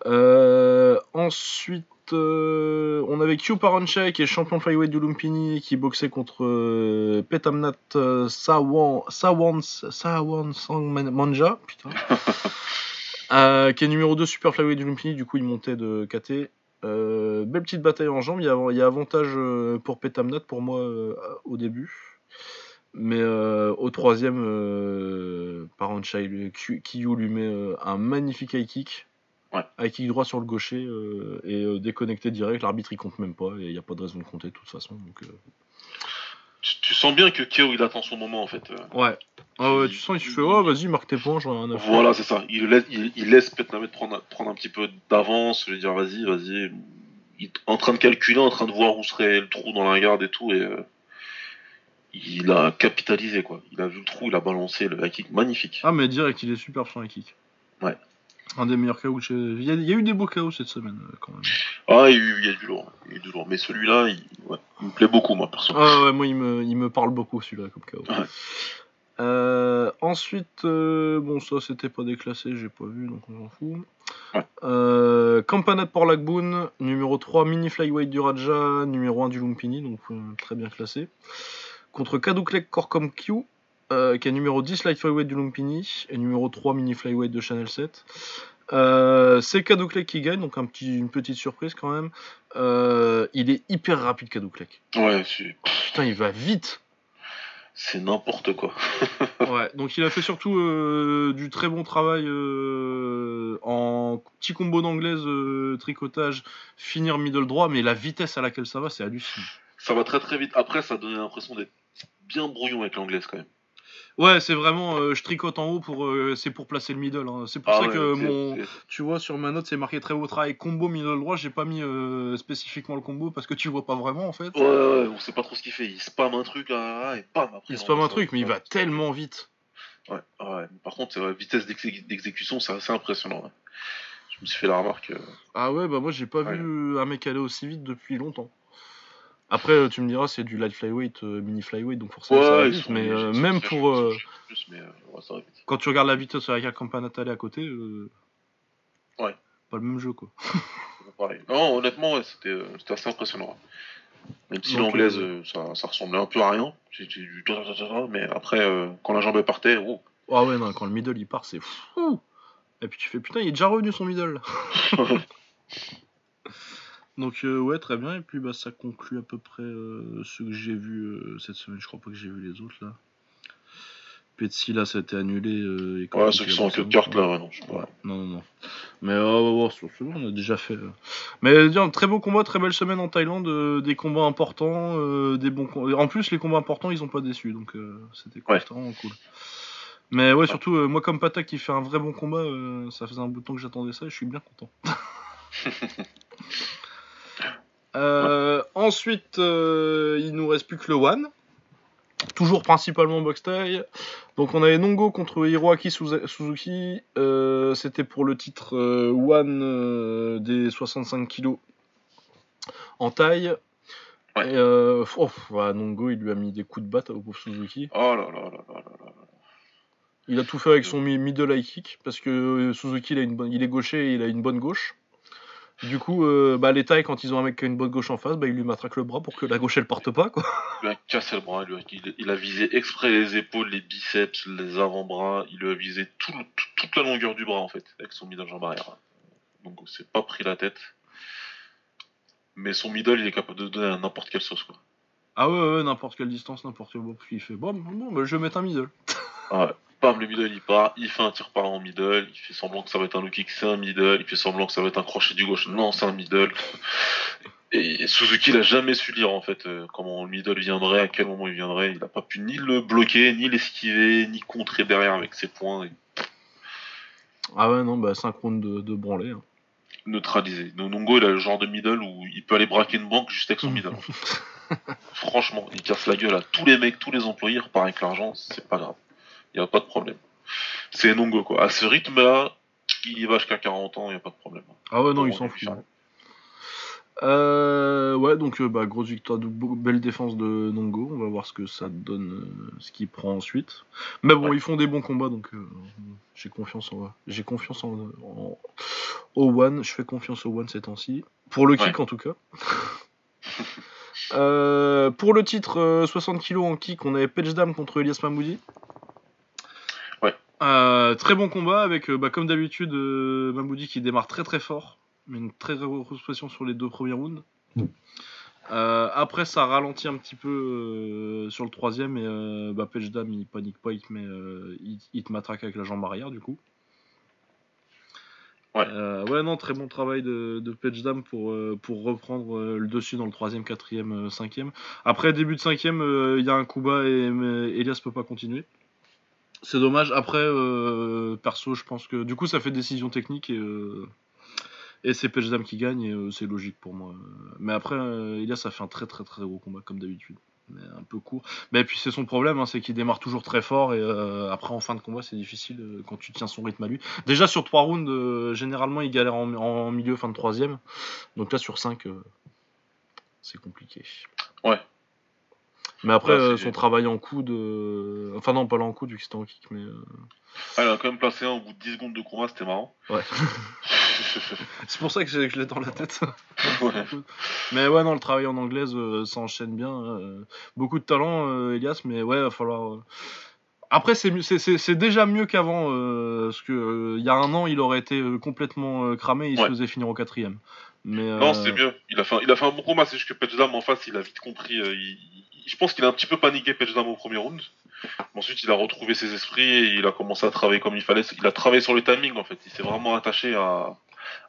Euh, ensuite, euh, on avait Q Paranchai qui est champion flyweight du Lumpini qui boxait contre euh, Petamnat Sawan Sawan Sawan Sang Manja, putain. Euh, qui est numéro 2 super flyweight du Lumpini, du coup il montait de KT. Euh, belle petite bataille en jambes, il y a, il y a avantage euh, pour Petamnat pour moi euh, au début. Mais euh, au troisième, euh, Paranchai, Kiyu lui met un magnifique high kick. Ouais. High kick droit sur le gaucher euh, et déconnecté direct. L'arbitre il compte même pas et il n'y a pas de raison de compter de toute façon. Donc, euh, Tu, tu sens bien que Kyo, il attend son moment en fait. Ouais. Ah ouais, tu sens, il fait Oh, vas-y, marque tes points, j'en ai. Voilà, c'est ça. Il laisse, il, il laisse Petnamet prendre, prendre un petit peu d'avance, lui dire vas-y, vas-y. Il est en train de calculer, en train de voir où serait le trou dans la garde et tout, et euh, il a capitalisé quoi. Il a vu le trou, il a balancé le high kick magnifique. Ah, mais direct, il est super sur high kick. Ouais. Un des meilleurs KO. que j'ai- Il y, a, il y a eu des beaux KO cette semaine euh, quand même. Ah, il y a eu, il y a du lourd, il y a eu du lourd. Mais celui-là, il, ouais, il me plaît beaucoup moi perso. Ah ouais, moi il me, il me parle beaucoup celui-là comme KO. Ouais. Euh, ensuite, euh, bon ça c'était pas déclassé, j'ai pas vu donc on s'en fout. Euh, Campanat pour Lagboon, numéro 3 mini flyweight du Raja, numéro 1 du Lumpini, donc très bien classé. Contre Kaduklek Korkom Q, euh, qui est numéro 10 light flyweight du Lumpini et numéro 3 mini flyweight de Channel 7. Euh, c'est Kaduklek qui gagne, donc un petit, une petite surprise quand même. Euh, il est hyper rapide Kaduklek. Ouais, c'est Putain, il va vite. c'est n'importe quoi. Ouais, donc il a fait surtout euh, du très bon travail euh, en petit combo d'anglaise, tricotage, finir middle droit, mais la vitesse à laquelle ça va, c'est hallucinant. Ça va très très vite. Après, ça donnait l'impression d'être bien brouillon avec l'anglaise quand même. Ouais, c'est vraiment, euh, je tricote en haut pour, euh, c'est pour placer le middle. hein. C'est pour Ah ça ouais, que mon, tu vois, sur ma note, c'est marqué très beau travail combo middle droit. J'ai pas mis euh, spécifiquement le combo parce que tu vois pas vraiment en fait. Ouais, ouais, on sait pas trop ce qu'il fait. Il spam un truc là, et bam après. Il spam un truc, mais il va tellement vite. Ouais, ouais. Par contre, la vitesse d'exé- d'exécution, c'est assez impressionnant. Je me suis fait la remarque. euh, Ah ouais, bah moi j'ai pas vu un mec aller aussi vite depuis longtemps. Après, euh, tu me diras, c'est du light flyweight, euh, mini flyweight, donc forcément ça va vite. Mais euh, même pour. euh, plus, mais ouais, ça quand tu regardes la vitesse avec un campanatale à côté, euh, Ouais. pas le même jeu quoi. Non, honnêtement, ouais, c'était assez impressionnant. Même si l'anglaise, ça, ça ressemblait un peu à rien. C'était du mais après, quand la jambe est par terre, oh. Ah ouais, non, quand le middle il part, c'est fou. Et puis tu fais putain, il est déjà revenu son middle. Donc euh, ouais, très bien. Et puis bah ça conclut à peu près euh, ce que j'ai vu euh, cette semaine. Je crois pas que j'ai vu les autres là. Petsy là, ça a été annulé. et Ouais, ceux qui sont en queue de carte là, ouais, non, je sais pas. Ouais, non, non, non. Mais ouais, c'est c'est bon, on a déjà fait. Mais bien, très beau combat, très belle semaine en Thaïlande, des combats importants, des bons. com- En plus, les combats importants, ils ont pas déçu, donc c'était cool, Ouais. cool. Mais ouais, surtout moi comme Patak qui fait un vrai bon combat, ça faisait un bout de temps que j'attendais ça et je suis bien content. Euh, ensuite, euh, il nous reste plus que le One. Toujours principalement box taille. Donc on avait Nongo contre Hiroaki Suzuki. Euh, C'était pour le titre One des 65 kilos en taille. Ouais. Et, oh, ouais, Nongo, il lui a mis des coups de batte au pauvre Suzuki. Oh là là là là là là. Il a tout fait avec son mi- middle high kick parce que Suzuki il, a une bonne- il est gaucher et il a une bonne gauche. Du coup, euh, bah, les tailles, quand ils ont un mec qui a une bonne gauche en face, bah, il lui matraque le bras pour que la gauche elle parte pas. Quoi. Il lui a cassé le bras, il, il- a visé exprès les épaules, les biceps, les avant-bras, il lui a visé tout le- tout- toute la longueur du bras en fait, avec son middle jambe arrière. Donc c'est pas pris la tête. Mais son middle, il est capable de donner à n'importe quelle sauce quoi. Ah ouais, ouais, n'importe quelle distance, n'importe quel bras. Puis il fait bon, bon bah, je vais mettre un middle. Ah ouais. Bam, le middle il part, il fait un tir par en middle, il fait semblant que ça va être un low kick, c'est un middle, il fait semblant que ça va être un crochet du gauche, non c'est un middle. Et Suzuki il a jamais su lire en fait euh, comment le middle viendrait, à quel moment il viendrait, il a pas pu ni le bloquer, ni l'esquiver, ni contrer derrière avec ses points, et Ah ouais, non, bah 5 rounds de, de branlée. hein. neutraliser. Nongo il a le genre de middle où il peut aller braquer une banque juste avec son middle. Franchement, il casse la gueule à tous les mecs, tous les employés, il repart avec l'argent, c'est pas grave. Il a pas de problème. C'est Nongo quoi. À ce rythme là, il y va jusqu'à 40 ans, il y a pas de problème. Ah ouais, non, il s'en fout. Euh, ouais, donc euh, bah, grosse victoire, de, belle défense de Nongo. On va voir ce que ça donne, euh, ce qu'il prend ensuite. Mais bon, Ouais. ils font des bons combats, donc euh, j'ai confiance en, j'ai confiance en, en-. Je fais confiance au One ces temps-ci. Pour le kick Ouais. en tout cas. Euh, pour le titre euh, 60 kg en kick, on avait Dam contre Elias Mamoudi. Euh, très bon combat avec, euh, bah, comme d'habitude, euh, Mamoudi qui démarre très très fort, mais une très grosse pression sur les deux premiers rounds. Euh, après, ça ralentit un petit peu euh, sur le troisième et euh, bah, Dam il panique pas, il te, met, euh, il, il te matraque avec la jambe arrière du coup. Ouais. Euh, ouais, non, très bon travail de, de Dam pour, euh, pour reprendre euh, le dessus dans le troisième, quatrième, euh, cinquième. Après, début de cinquième, euh, il y a un coup bas et Elias peut pas continuer. C'est dommage. Après, euh, perso, je pense que du coup, ça fait décision technique et, euh, c'est qui gagne et euh, c'est logique pour moi. Mais après, Elias a fait un très très très gros combat comme d'habitude. Mais un peu court. Mais puis c'est son problème, hein, c'est qu'il démarre toujours très fort et après en fin de combat c'est difficile quand tu tiens son rythme à lui. Déjà sur 3 rounds, généralement il galère en, en milieu, fin de troisième. Donc là sur 5, c'est compliqué. Ouais. Mais après Ouais, euh, son travail en coude, euh, enfin non pas là en coude vu que c'était en kick, mais euh, Ah, il a quand même placé un au bout de 10 secondes de combat, c'était marrant. ouais. c'est pour ça que je l'ai dans la tête. ouais. Mais ouais, non, le travail en anglaise, euh, ça enchaîne bien. euh, beaucoup de talent, euh, Elias, mais ouais, va falloir. Après, c'est déjà mieux qu'avant, euh, parce que euh, il y a un an, il aurait été complètement euh, cramé, il se faisait finir au quatrième. Mais Non, euh, c'est mieux. Il a, fait un, il a fait un bon combat, c'est juste que Petchdam en face, il a vite compris. euh, il- il- je pense qu'il a un petit peu paniqué Petchdam au premier round. Mais Ensuite, il a retrouvé ses esprits et il a commencé à travailler comme il fallait. Il a travaillé sur le timing en fait. Il s'est vraiment attaché à,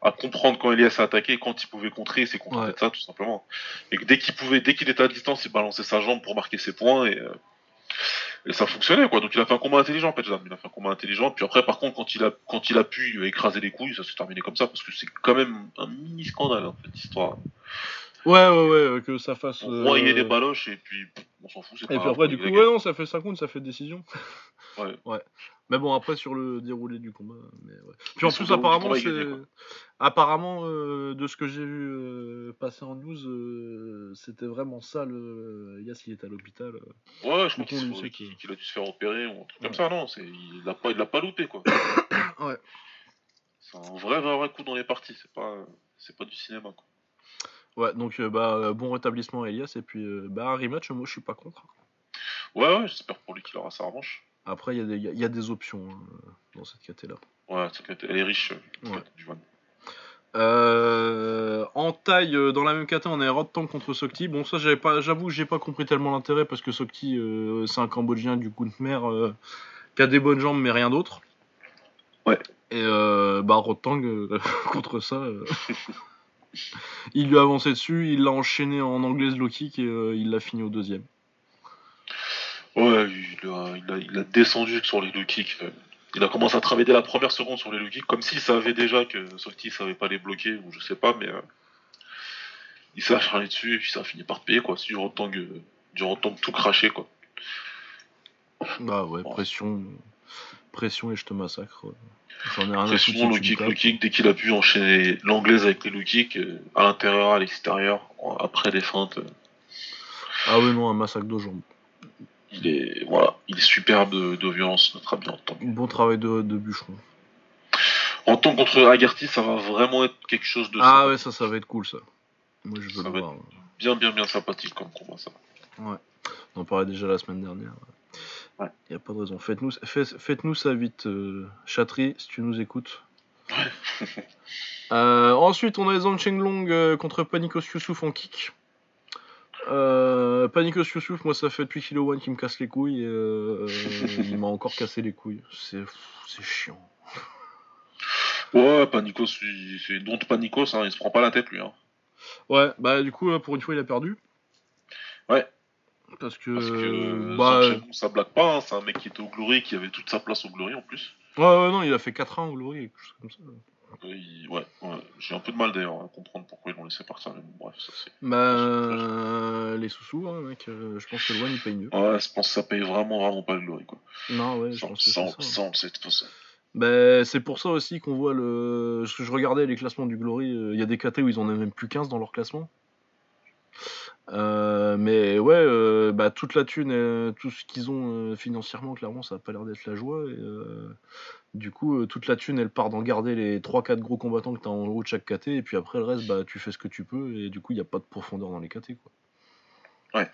à comprendre quand Elias a attaqué, quand il pouvait contrer, il s'est contenté Ouais. de ça tout simplement. Et dès qu'il pouvait, dès qu'il était à distance, il balançait sa jambe pour marquer ses points et, euh, et ça fonctionnait quoi. Donc il a fait un combat intelligent, Petchdam. Il a fait un combat intelligent. Puis après, par contre, quand il a, quand il a pu écraser les couilles, ça s'est terminé comme ça parce que c'est quand même un mini scandale en fait, histoire. Ouais, ouais, ouais, euh, que ça fasse. On euh, broyait les baloches et puis on s'en fout. c'est pas Et puis après, il du coup, ouais, non, ça fait 5 rounds, ça fait décision. Ouais. Mais bon, après, sur le déroulé du combat. Mais ouais. Puis en plus, apparemment, il c'est. Apparemment, euh, de ce que j'ai vu euh, passer en news, euh, c'était vraiment ça. Le... Elias, il est à l'hôpital. euh. Ouais, je crois qu'il qu'il que- qu'il a dû se faire opérer ou un truc Ouais. comme ça, non Il l'a pas, il l'a pas loupé quoi. Ouais. C'est un vrai, vrai, vrai coup dans les parties, c'est pas, c'est pas du cinéma quoi. Ouais, donc euh, bah, euh, bon rétablissement à Elias. Et puis, euh, bah, un rematch, moi, je suis pas contre. Ouais, ouais, j'espère pour lui qu'il aura sa revanche. Après, il y, a des- il y a- il y a des options hein, dans cette caté-là. Ouais, qu'elle- elle est riche, Ouais. du One. Euh, en taille, dans la même caté, on a Rod Tank contre Sokti. Bon, ça, j'avais pas, j'avoue, que j'ai pas compris tellement l'intérêt parce que Sokti, euh, c'est un Cambodgien du euh, qui a des bonnes jambes mais rien d'autre. Ouais. Et euh, bah Rotang euh, contre ça, il lui a avancé dessus, il l'a enchaîné en anglaise low kick et euh, il l'a fini au deuxième. Ouais, il a, il a, il a descendu sur les low kicks. Il a commencé à travailler dès la première seconde sur les low kicks, comme s'il savait déjà que Softy savait pas les bloquer, ou je sais pas, mais euh, il s'est acharné dessus et puis ça a fini par payer, quoi. C'est du Rotang, euh, du Rotang tout craché, quoi. Bah ouais, Bon. pression, pression et je te massacre. ouais. J'en ai rien à Pression, si low kick, low kick, dès qu'il a pu enchaîner l'anglaise avec les low kicks, euh, à l'intérieur, à l'extérieur, après les feintes, euh, Ah ouais non, un massacre de jambes. il est, voilà, il est superbe de, de violence, notre ami Rotang. Bon travail de, de bûcheron. En tant contre Agarty, ça va vraiment être quelque chose de Ah ouais, ça, ça va être cool ça. Moi je veux Ça le va voir. bien, bien, bien sympathique comme combat, ça. On en parlait déjà la semaine dernière. Ouais. Y a pas de raison. Faites-nous faites, faites-nous ça vite, euh, Chatri, si tu nous écoutes. Euh, ensuite, on a Zhang Chenglong euh, contre Panikos Yusuf en kick. Euh, Panikos Yusuf, moi ça fait depuis Kilo One qui me casse les couilles. Et, euh, il m'a encore cassé les couilles. C'est chiant. Ouais, Panikos, il- c'est donc Panikos, hein, il se prend pas la tête, lui. Hein. Ouais, bah du coup, pour une fois, il a perdu. Ouais. Parce que. Parce que bah, Zhang Chenglong, ça blague pas, hein, c'est un mec qui était au Glory, qui avait toute sa place au Glory en plus. ouais, ouais, non, il a fait 4-1 au Glory, quelque chose comme ça. Euh, Ouais, ouais. j'ai un peu de mal d'ailleurs à comprendre pourquoi ils l'ont laissé partir, mais bon, bref, ça c'est. Bah, euh, les sous-sous, hein, mec, euh, je pense que le One il paye mieux. Ouais, je pense que ça paye vraiment, vraiment pas le Glory, quoi. Non, ouais, je pense que ça, c'est ça. ça, on le sait de toute façon. Bah, c'est pour ça aussi qu'on voit le. Parce que je regardais les classements du Glory, euh, il y a des KT où ils en ont même plus 15 dans leur classement. Euh, mais ouais, euh, bah, toute la thune, euh, tout ce qu'ils ont euh, financièrement, clairement, ça a pas l'air d'être la joie. Et, du coup, toute la thune, elle part d'en garder les 3-4 gros combattants que tu as en haut de chaque KT, et puis après, le reste, bah, tu fais ce que tu peux, et du coup, il n'y a pas de profondeur dans les KT. Quoi. Ouais.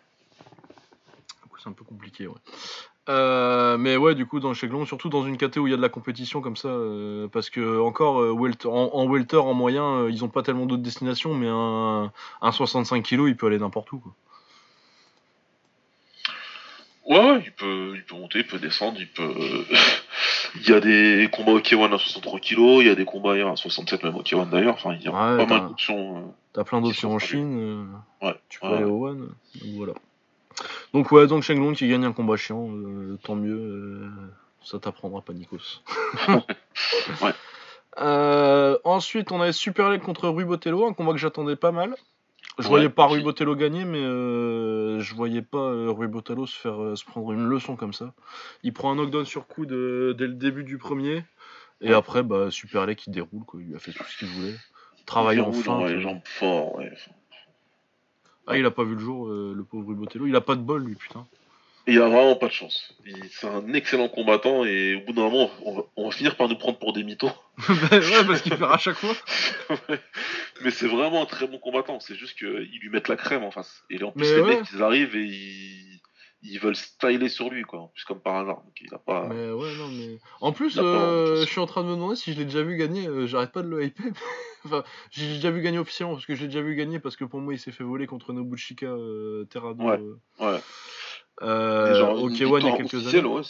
Du coup, c'est un peu compliqué, ouais. Euh, mais ouais, du coup, dans Cheglon, surtout dans une KT où il y a de la compétition comme ça, euh, parce que encore euh, welter- en, en welter, en moyen, ils ont pas tellement d'autres destinations, mais un, un 65 kg, il peut aller n'importe où. Quoi. Ouais, ouais, il peut, il peut monter, il peut descendre, il peut. il y a des combats au K1 à 63 kg, il y a des combats à 67 même au K1 d'ailleurs. Enfin, il y a Ouais, pas mal d'options. T'as plein d'options en Chine, Ouais, tu peux ouais, aller au One, donc voilà. Donc ouais, donc Shenglong qui gagne un combat chiant, euh, tant mieux, euh, ça t'apprendra pas Nikos. Ouais. Euh, ensuite, on avait Super Leg contre Rui Botello, un combat que j'attendais pas mal. Je Ouais, voyais pas Rui aussi. Botello gagner, mais je voyais pas euh, Rui Botello se faire se prendre une leçon comme ça. Il prend un knockdown sur euh, dès le début du premier, et Ouais. après, bah, Super qui déroule, quoi. il a fait tout ce qu'il voulait. Travailler en Il roule fin. dans les jambes fort, ouais. Ah, il a pas vu le jour, euh, le pauvre Rui Botello. Il a pas de bol, lui, putain. Et il a vraiment pas de chance. C'est un excellent combattant et au bout d'un moment, on va, on va finir par nous prendre pour des mythos. Bah, ouais, parce qu'il perd à chaque fois. Ouais. Mais c'est vraiment un très bon combattant. C'est juste qu'ils lui mettent la crème en face. Et en plus, Mais les ouais. mecs, ils arrivent et ils, ils veulent styler sur lui, quoi. En plus, comme par hasard. Donc, il a pas. Mais ouais, non, mais. En plus, euh, je suis en train de me demander si je l'ai déjà vu gagner. euh, J'arrête pas de le hyper. Enfin, j'ai déjà vu gagner officiellement parce que je l'ai déjà vu gagner parce que pour moi, il s'est fait voler contre Nobuchika euh, Terrado. Ouais. euh, Ouais. euh, genre, au une K1 il y a quelques officielle, années. ouais.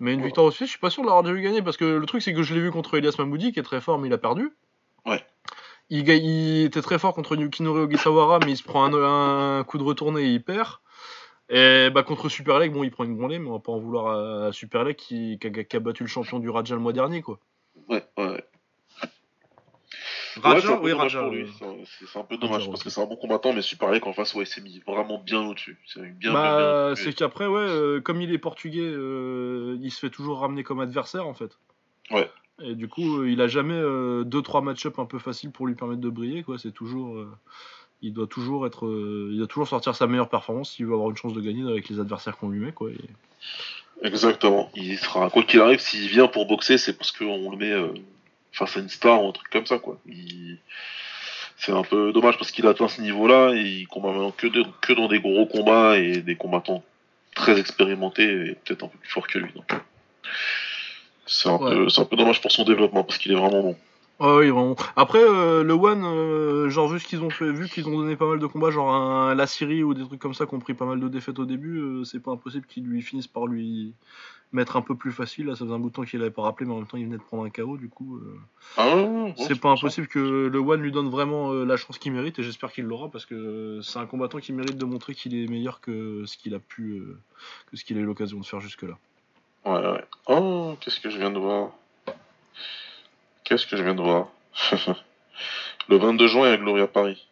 Mais une ouais. victoire aussi, je suis pas sûr de l'avoir déjà vu gagner parce que le truc, c'est que je l'ai vu contre Elias Mahmoudi qui est très fort, mais il a perdu. Ouais. Il, était très fort contre Yukinori Ogisawara, mais il se prend un, un coup de retourné et il perd. Et bah contre Super Leg, bon, il prend une branlée, mais on va pas en vouloir à, Super Leg qui, qui a, qui a battu le champion du Raja le mois dernier, quoi. Ouais, ouais, ouais. Raja, Ouais, c'est un peu oui, dommage Raja. C'est- un peu dommage Raja, parce que c'est un bon combattant, mais Super Leg en face, ouais, il s'est mis vraiment bien au-dessus. Bien, bah, c'est qu'après, ouais, euh, comme il est portugais, euh, il se fait toujours ramener comme adversaire, en fait. Ouais. Et du coup, euh, il a jamais 2-3 match-up un peu faciles pour lui permettre de briller, quoi. C'est toujours. euh, il doit toujours être. euh, il doit toujours sortir sa meilleure performance s'il veut avoir une chance de gagner avec les adversaires qu'on lui met, quoi. Et- Exactement. Il sera, quoi qu'il arrive, s'il vient pour boxer, c'est parce qu'on le met euh, face à une star ou un truc comme ça, quoi. Il- C'est un peu dommage parce qu'il a atteint ce niveau-là et il combat maintenant que, de- que dans des gros combats et des combattants très expérimentés et peut-être un peu plus forts que lui. Donc, c'est un, Ouais. peu- c'est un peu dommage pour son développement parce qu'il est vraiment bon. Ah oui, vraiment. Après, euh, le One, euh, genre, vu qu'ils ont fait, vu qu'ils ont donné pas mal de combats, genre un, la Syrie ou des trucs comme ça, qui ont pris pas mal de défaites au début, euh, c'est pas impossible qu'ils lui finissent par lui mettre un peu plus facile. Là, ça faisait un bout de temps qu'il avait pas rappelé, mais en même temps, il venait de prendre un KO, du coup. Ah, c'est pas impossible que le One lui donne vraiment la chance qu'il mérite, et j'espère qu'il l'aura, parce que c'est un combattant qui mérite de montrer qu'il est meilleur que ce qu'il a pu, que ce qu'il a eu l'occasion de faire jusque-là. Ouais, ouais. Oh, qu'est-ce que je viens de voir Qu'est-ce que je viens de voir Le 22 juin à Gloria Paris.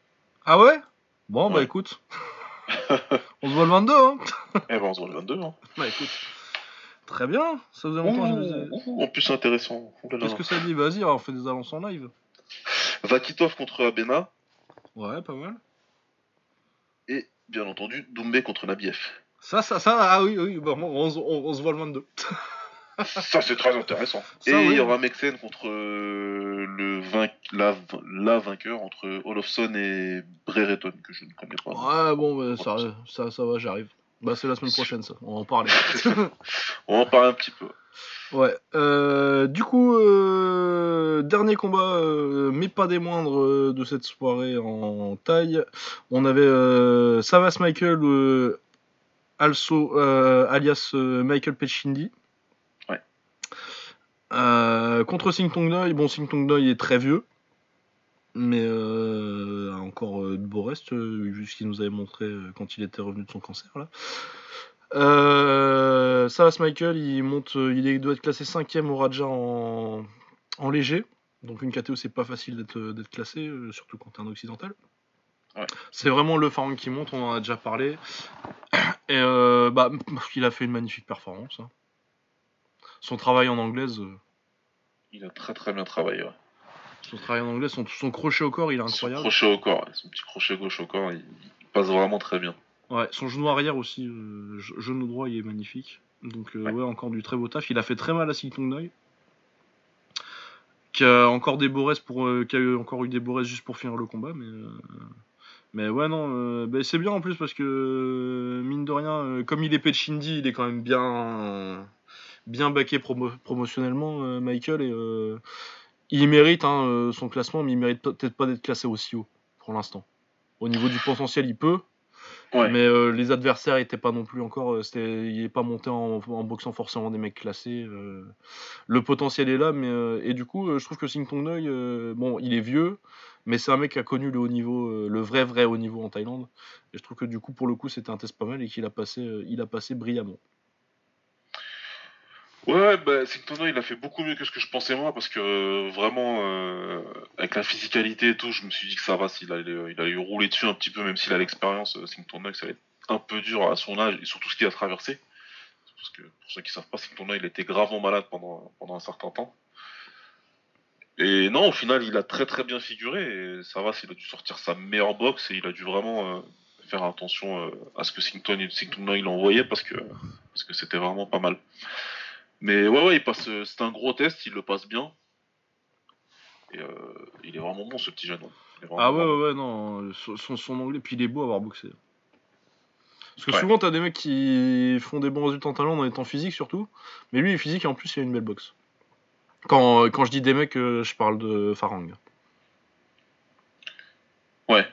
Ah ouais? Bon, bah écoute. on se voit le 22, hein Eh ben, on se voit le 22, hein. Bah écoute. Très bien, ça faisait longtemps que je en plus, c'est intéressant. Qu'est-ce que ça dit? Vas-y, on fait des annonces en live. Vakitov contre Abena. Ouais, pas mal. Et, bien entendu, Doumbé contre Nabiev. Ça, ça, ça, ah oui, oui, bah, on, on se- on- on se voit le 22. Ça, c'est très intéressant. Ça, Et il oui. y aura Mexen contre euh, le vain... la... la vainqueur entre Olofsson et Brereton, que je ne connais pas. Ouais, bon, bah, ça, ça, ça va, j'arrive. Bah, c'est la semaine prochaine, ça, on va en parler. On va en parler un petit peu. ouais, euh, du coup, euh, dernier combat, euh, mais pas des moindres de cette soirée en taille. On avait Savas Michael, also, alias Michael Pechindi. Euh, contre Sing Tong Doi, bon Sing Tong Doi est très vieux, mais euh, a encore euh, de beaux restes, euh, vu ce qu'il nous avait montré euh, quand il était revenu de son cancer là. Euh, Savas Michael, il monte, euh, il doit être classé 5ème au Raja en, en léger, donc une KTO c'est pas facile d'être euh, classé, euh, surtout quand t'es un occidental. Ouais. C'est vraiment le pharaon qui monte, on en a déjà parlé. Et euh, bah, il a fait une magnifique performance. hein. Son travail en anglaise, euh, Il a très très bien travaillé. Ouais. son travail en anglais, son, son crochet au corps, il est Son incroyable. crochet au corps, ouais, son petit crochet gauche au corps, il, il passe vraiment très bien. Ouais, son genou arrière aussi, euh, ge- genou droit, il est magnifique. Donc euh, Ouais. ouais. encore du très beau taf. Il a fait très mal à Sington Doi. Qui a encore des beaux restes pour, euh, qui a eu encore eu des beaux juste pour finir le combat, mais mais ouais non, bah, c'est bien en plus parce que mine de rien, comme il est Pechindi, il est quand même bien bien baqué promo- promotionnellement, euh, Michael et euh, il mérite hein, euh, son classement, mais il mérite peut-être pas d'être classé aussi haut pour l'instant. Au niveau du potentiel, il peut, Ouais. mais euh, les adversaires étaient pas non plus encore. il est pas monté en, en boxant forcément des mecs classés. euh. le potentiel est là, mais euh, et du coup, je trouve que Sing Tong euh, bon, il est vieux, mais c'est un mec qui a connu le haut niveau, le vrai vrai haut niveau en Thaïlande. Et je trouve que du coup, pour le coup, c'était un test pas mal et qu'il a passé, il a passé brillamment. Ouais, bah, Sington il a fait beaucoup mieux que ce que je pensais moi, parce que euh, vraiment, euh, avec la physicalité et tout, je me suis dit que ça va, s'il allait, il allait rouler dessus un petit peu, même s'il a l'expérience, euh, Sington ça allait être un peu dur à son âge, et surtout ce qu'il a traversé. Parce que, pour ceux qui savent pas, Sington il était gravement malade pendant, pendant un certain temps. Et non, au final, il a très très bien figuré, et ça va, s'il a dû sortir sa meilleure boxe, et il a dû vraiment euh, faire attention à ce que Sington, Sington il envoyait, parce que parce que c'était vraiment pas mal. Mais ouais, ouais, il passe. euh, C'est un gros test, il le passe bien. Et euh, il est vraiment bon ce petit jeune. vraiment Ah ouais, bon. ouais, ouais, non, euh, son, anglais, puis il est beau à avoir boxé. Parce que Ouais. souvent, t'as des mecs qui font des bons résultats en talent en étant physique surtout, mais lui, il est physique et en plus, il a une belle boxe. Quand, quand je dis des mecs, je parle de Farang. Ouais.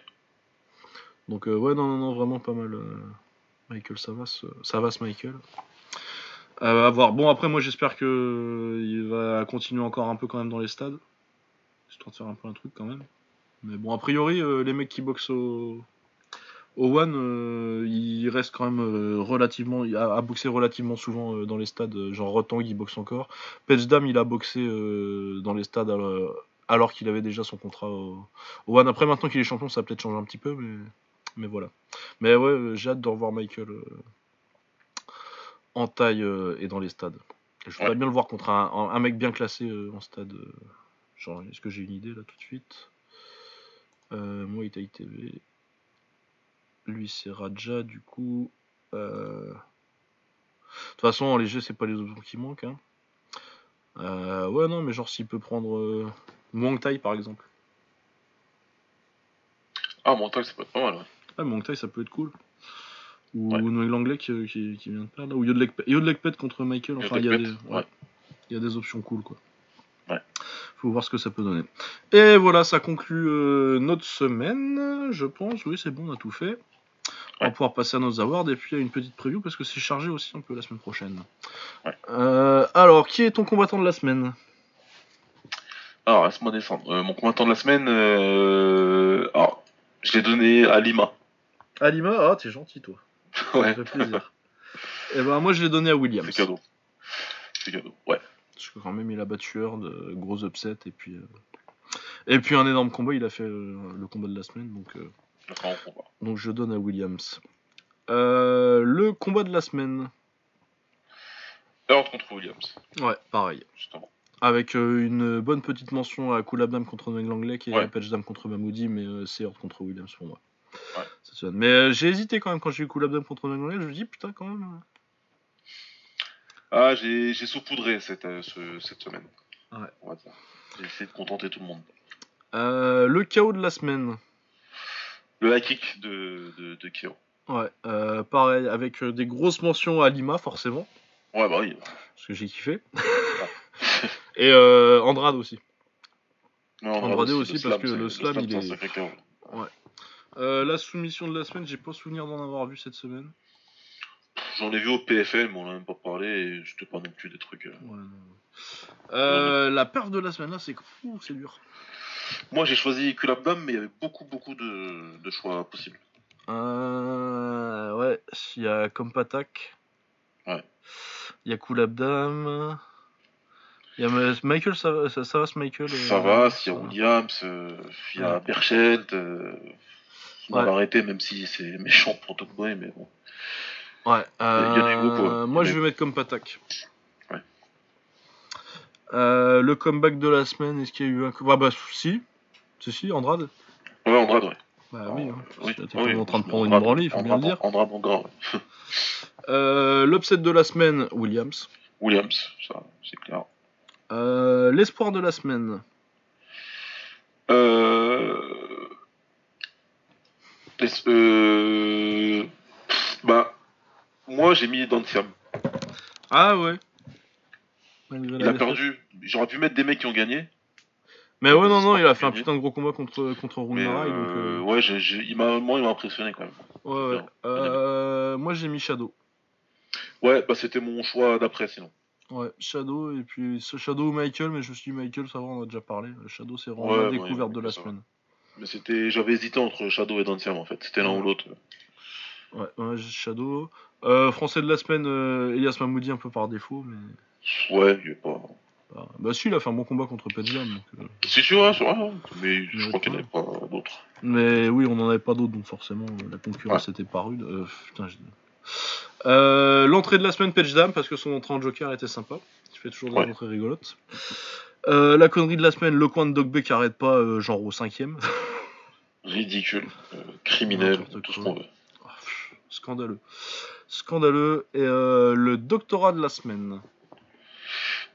Donc, euh, ouais, non, non, non, vraiment pas mal. euh, Michael Savas, Savas Michael. Euh, voir. Bon, après, moi, j'espère que il va continuer encore un peu quand même dans les stades. Histoire de faire un peu un truc quand même. Mais bon, a priori, euh, les mecs qui boxent au, One, euh, ils restent quand même euh, relativement. à, à boxer relativement souvent euh, dans les stades. Genre Rotang, il boxe encore. Petchdam, il a boxé dans les stades alors, qu'il avait déjà son contrat au, au One. Après, maintenant qu'il est champion, ça peut-être changer un petit peu, mais, mais voilà. Mais ouais, j'ai hâte de revoir Michael en taille euh, et dans les stades. Je voudrais Ouais. bien le voir contre un, mec bien classé euh, en stade. euh, genre, est-ce que j'ai une idée là tout de suite? Euh, Moi, Itaï TV. Lui, c'est Raja, du coup. De toute façon, en léger, c'est pas les options qui manquent. Hein. Ouais, non, mais genre, s'il peut prendre Muang Thai par exemple. Ah, mental, ça peut être pas mal. Ouais. Ah, Muang Thai, ça peut être cool. Ou Ouais. Noël Langlais qui, qui, qui vient de perdre. là. Ou Yodlek Yodlek Pet contre Michael. Enfin, il y, a des, Pet, ouais. ouais. il y a des options cool, quoi. Ouais. faut voir ce que ça peut donner. Et voilà, ça conclut euh, notre semaine, je pense. Oui, c'est bon, on a tout fait. On va pouvoir passer à nos awards et puis à une petite preview parce que c'est chargé aussi un peu la semaine prochaine. Euh, alors, qui est ton combattant de la semaine? Alors, laisse-moi descendre. Euh, mon combattant de la semaine, euh... alors, je l'ai donné à Lima. Alima, ah, t'es gentil toi. Ouais, Ça fait plaisir. et ben moi je l'ai donné à Williams. c'est cadeau. C'est cadeau, ouais. Parce que quand même il a battu Heard, euh, gros upset et puis euh, et puis un énorme combat, il a fait euh, le combat de la semaine donc euh, donc je donne à Williams. Le combat de la semaine. Heard contre Williams, Ouais, pareil. justement. Avec une bonne petite mention à Kulabdam contre Meg Langley qui est Ouais. Patchdam contre Mamoudi, mais c'est Heard contre Williams pour moi. Ouais. Mais euh, j'ai hésité quand même quand j'ai eu Kulabdam contre Langley, je me dis putain quand même. euh. Ah, j'ai saupoudré cette, euh, ce- cette semaine. Ouais. J'ai essayé de contenter tout le monde. Euh, le chaos de la semaine. Le high kick de, de, de Kyo. Ouais, pareil, avec des grosses mentions à Lima, forcément, Ouais, bah oui. parce que j'ai kiffé. Et Andrade aussi. Andrade le aussi, parce que le slam, il c'est un est- chaos. Euh, la soumission de la semaine, j'ai pas souvenir d'en avoir vu cette semaine. J'en ai vu au PFL, mais on en a même pas parlé, et je te pas non plus des trucs. euh. Ouais, non. Euh, la perf de la semaine, là, c'est c'est dur. Moi, j'ai choisi Kulabdam, mais il y avait beaucoup, beaucoup de, de choix possibles. Ouais, il y a Compatak. Ouais. Il y a Kulabdam. Il y a Michael, ça, va- ça, ça va ce Michael Ça va, s'il y a. Williams, il y a Ouais. Euh, on Ouais. va l'arrêter, même si c'est méchant pour Top Boy, mais bon. Ouais, y en a euh, beaucoup, hein. moi y je vais mettre comme Patak. Ouais. Euh, le comeback de la semaine, est-ce qu'il y a eu un. Ah bah si, si, si, Andrade. Ouais, Andrade, ouais. Bah oui, hein. Oui, T'es oui, en train de prendre une branlée, il faut bien le dire. Andrade ouais. Euh, L'upset de la semaine, Williams. Williams, ça, c'est clair. Euh, L'espoir de la semaine. Euh... euh... Bah, moi j'ai mis Dantiam. Ah ouais. Il a perdu. J'aurais pu mettre des mecs qui ont gagné. Mais ouais, non, non, il a fait un putain de gros combat contre, contre Mais Rungarai, euh, euh, ouais, j'ai- j'ai- il m'a, moi il m'a impressionné quand même. Ouais, ouais. Euh, moi j'ai mis Shadow. Ouais, bah c'était mon choix d'après sinon. Ouais, Shadow, et puis ce Shadow ou Michael, mais je me suis dit Michael, ça va, on en a déjà parlé. Shadow, c'est vraiment Ouais, la découverte ouais, de la va. Mais c'était, j'avais hésité entre Shadow et Dantiam en fait. C'était l'un ou l'autre. Ouais, Shadow. Euh, français de la semaine, euh, Elias Mamoudi un peu par défaut, mais. Ouais, il est pas. Bah, bah si, il a fait un bon combat contre Petjam, donc. euh, C'est ouais, c'est vrai, hein. mais je Ouais, crois qu'il n'y en avait pas d'autres. Mais oui, on n'en avait pas d'autres, donc forcément, euh, la concurrence était pas rude. Euh, putain, j'ai- Euh, L'entrée de la semaine, Petchdam, parce que son entrée en Joker était sympa. Il fait toujours des Ouais. entrées rigolotes. Euh, la connerie de la semaine, le coin de Dogbe qui arrête pas, euh, genre au cinquième. Ridicule, euh, criminel, tout ce qu'on veut. Ah, pff, Scandaleux. Scandaleux. Et le doctorat de la semaine.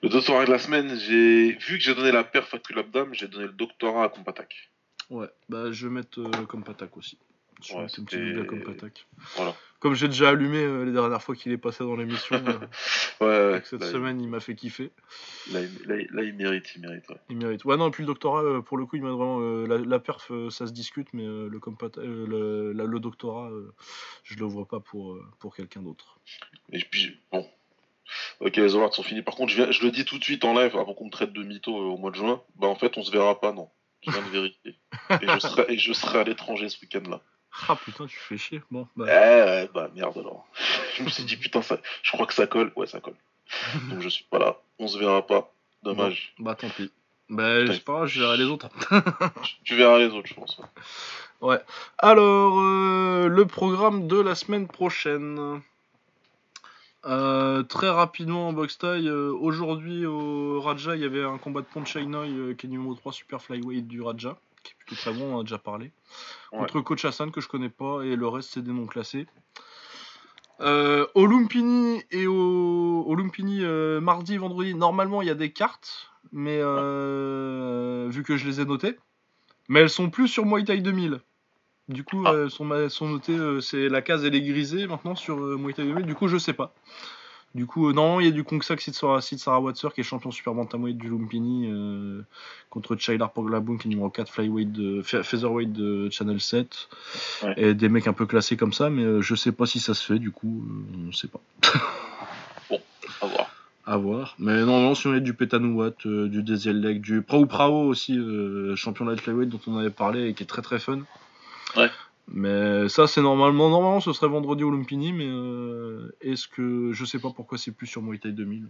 Le doctorat de la semaine, j'ai vu que j'ai donné la perf à Kulabdam, j'ai donné le doctorat à Compatak. Ouais, bah je vais mettre euh, comme Patak aussi. Je vais Ouais, mettre un petit c'était- double comme Patak. Voilà. Comme j'ai déjà allumé euh, les dernières fois qu'il est passé dans l'émission, euh, Ouais, avec cette là, semaine il m'a fait kiffer. Là, il- là, il- là, il mérite, il mérite. ouais. Il mérite. Ouais, non, et puis le doctorat, euh, pour le coup, il m'a vraiment. euh, la, la perf, ça se discute, mais le, compat- le, la- le doctorat, je le vois pas pour, pour quelqu'un d'autre. Et puis, bon. Ok, les awards sont finis. Par contre, je, viens, je le dis tout de suite en live avant qu'on me traite de mytho au mois de juin. Bah, en fait, on se verra pas, non. Je viens de vérifier. et, je serai, et je serai à l'étranger ce week-end-là. Ah putain, tu fais chier. Bon, Eh bah. ouais, bah merde alors. je me suis dit, putain, ça, je crois que ça colle. Ouais, ça colle. Donc je suis pas là. On se verra pas. Dommage. Bah tant pis. Bah, c'est pas grave, je verrai les autres. Tu verras les autres, je pense. ouais. Alors, euh, le programme de la semaine prochaine. Euh, très rapidement en box taille, euh, aujourd'hui au Raja, il y avait un combat de euh, qui est numéro 3 super flyweight du Raja, qui est plutôt très bon, on en a déjà parlé. Ouais. Contre Coach Hassan que je connais pas, et le reste c'est des noms classés. Euh, au Lumpini et au, au Lumpini euh, mardi, vendredi, normalement il y a des cartes, mais euh, vu que je les ai notées, mais elles sont plus sur Muay Thai 2000. Du coup, Ah. elles sont, elles sont notées, euh, c'est la case elle est grisée maintenant sur euh, Muay Thai 2000, du coup je sais pas. Du coup, euh, non, il y a du Kongsak Sid Sarah, Sid Sarah Watser qui est champion super bantamweight du Lumpini euh, contre Chailar Poglaboon qui est numéro 4 flyweight de, fe- featherweight de Channel 7. Ouais. Et des mecs un peu classés comme ça, mais euh, je sais pas si ça se fait, du coup, on sait pas. À voir. À voir. Mais non, non, si on est du Petanouat, euh, du Desielek, du Prao Prao aussi, euh, champion light flyweight dont on avait parlé et qui est très très fun. Ouais. Mais ça, c'est normalement, normalement, ce serait vendredi au Lumpini, mais euh, est-ce que je sais pas pourquoi c'est plus sur Muay Thai 2000. euh,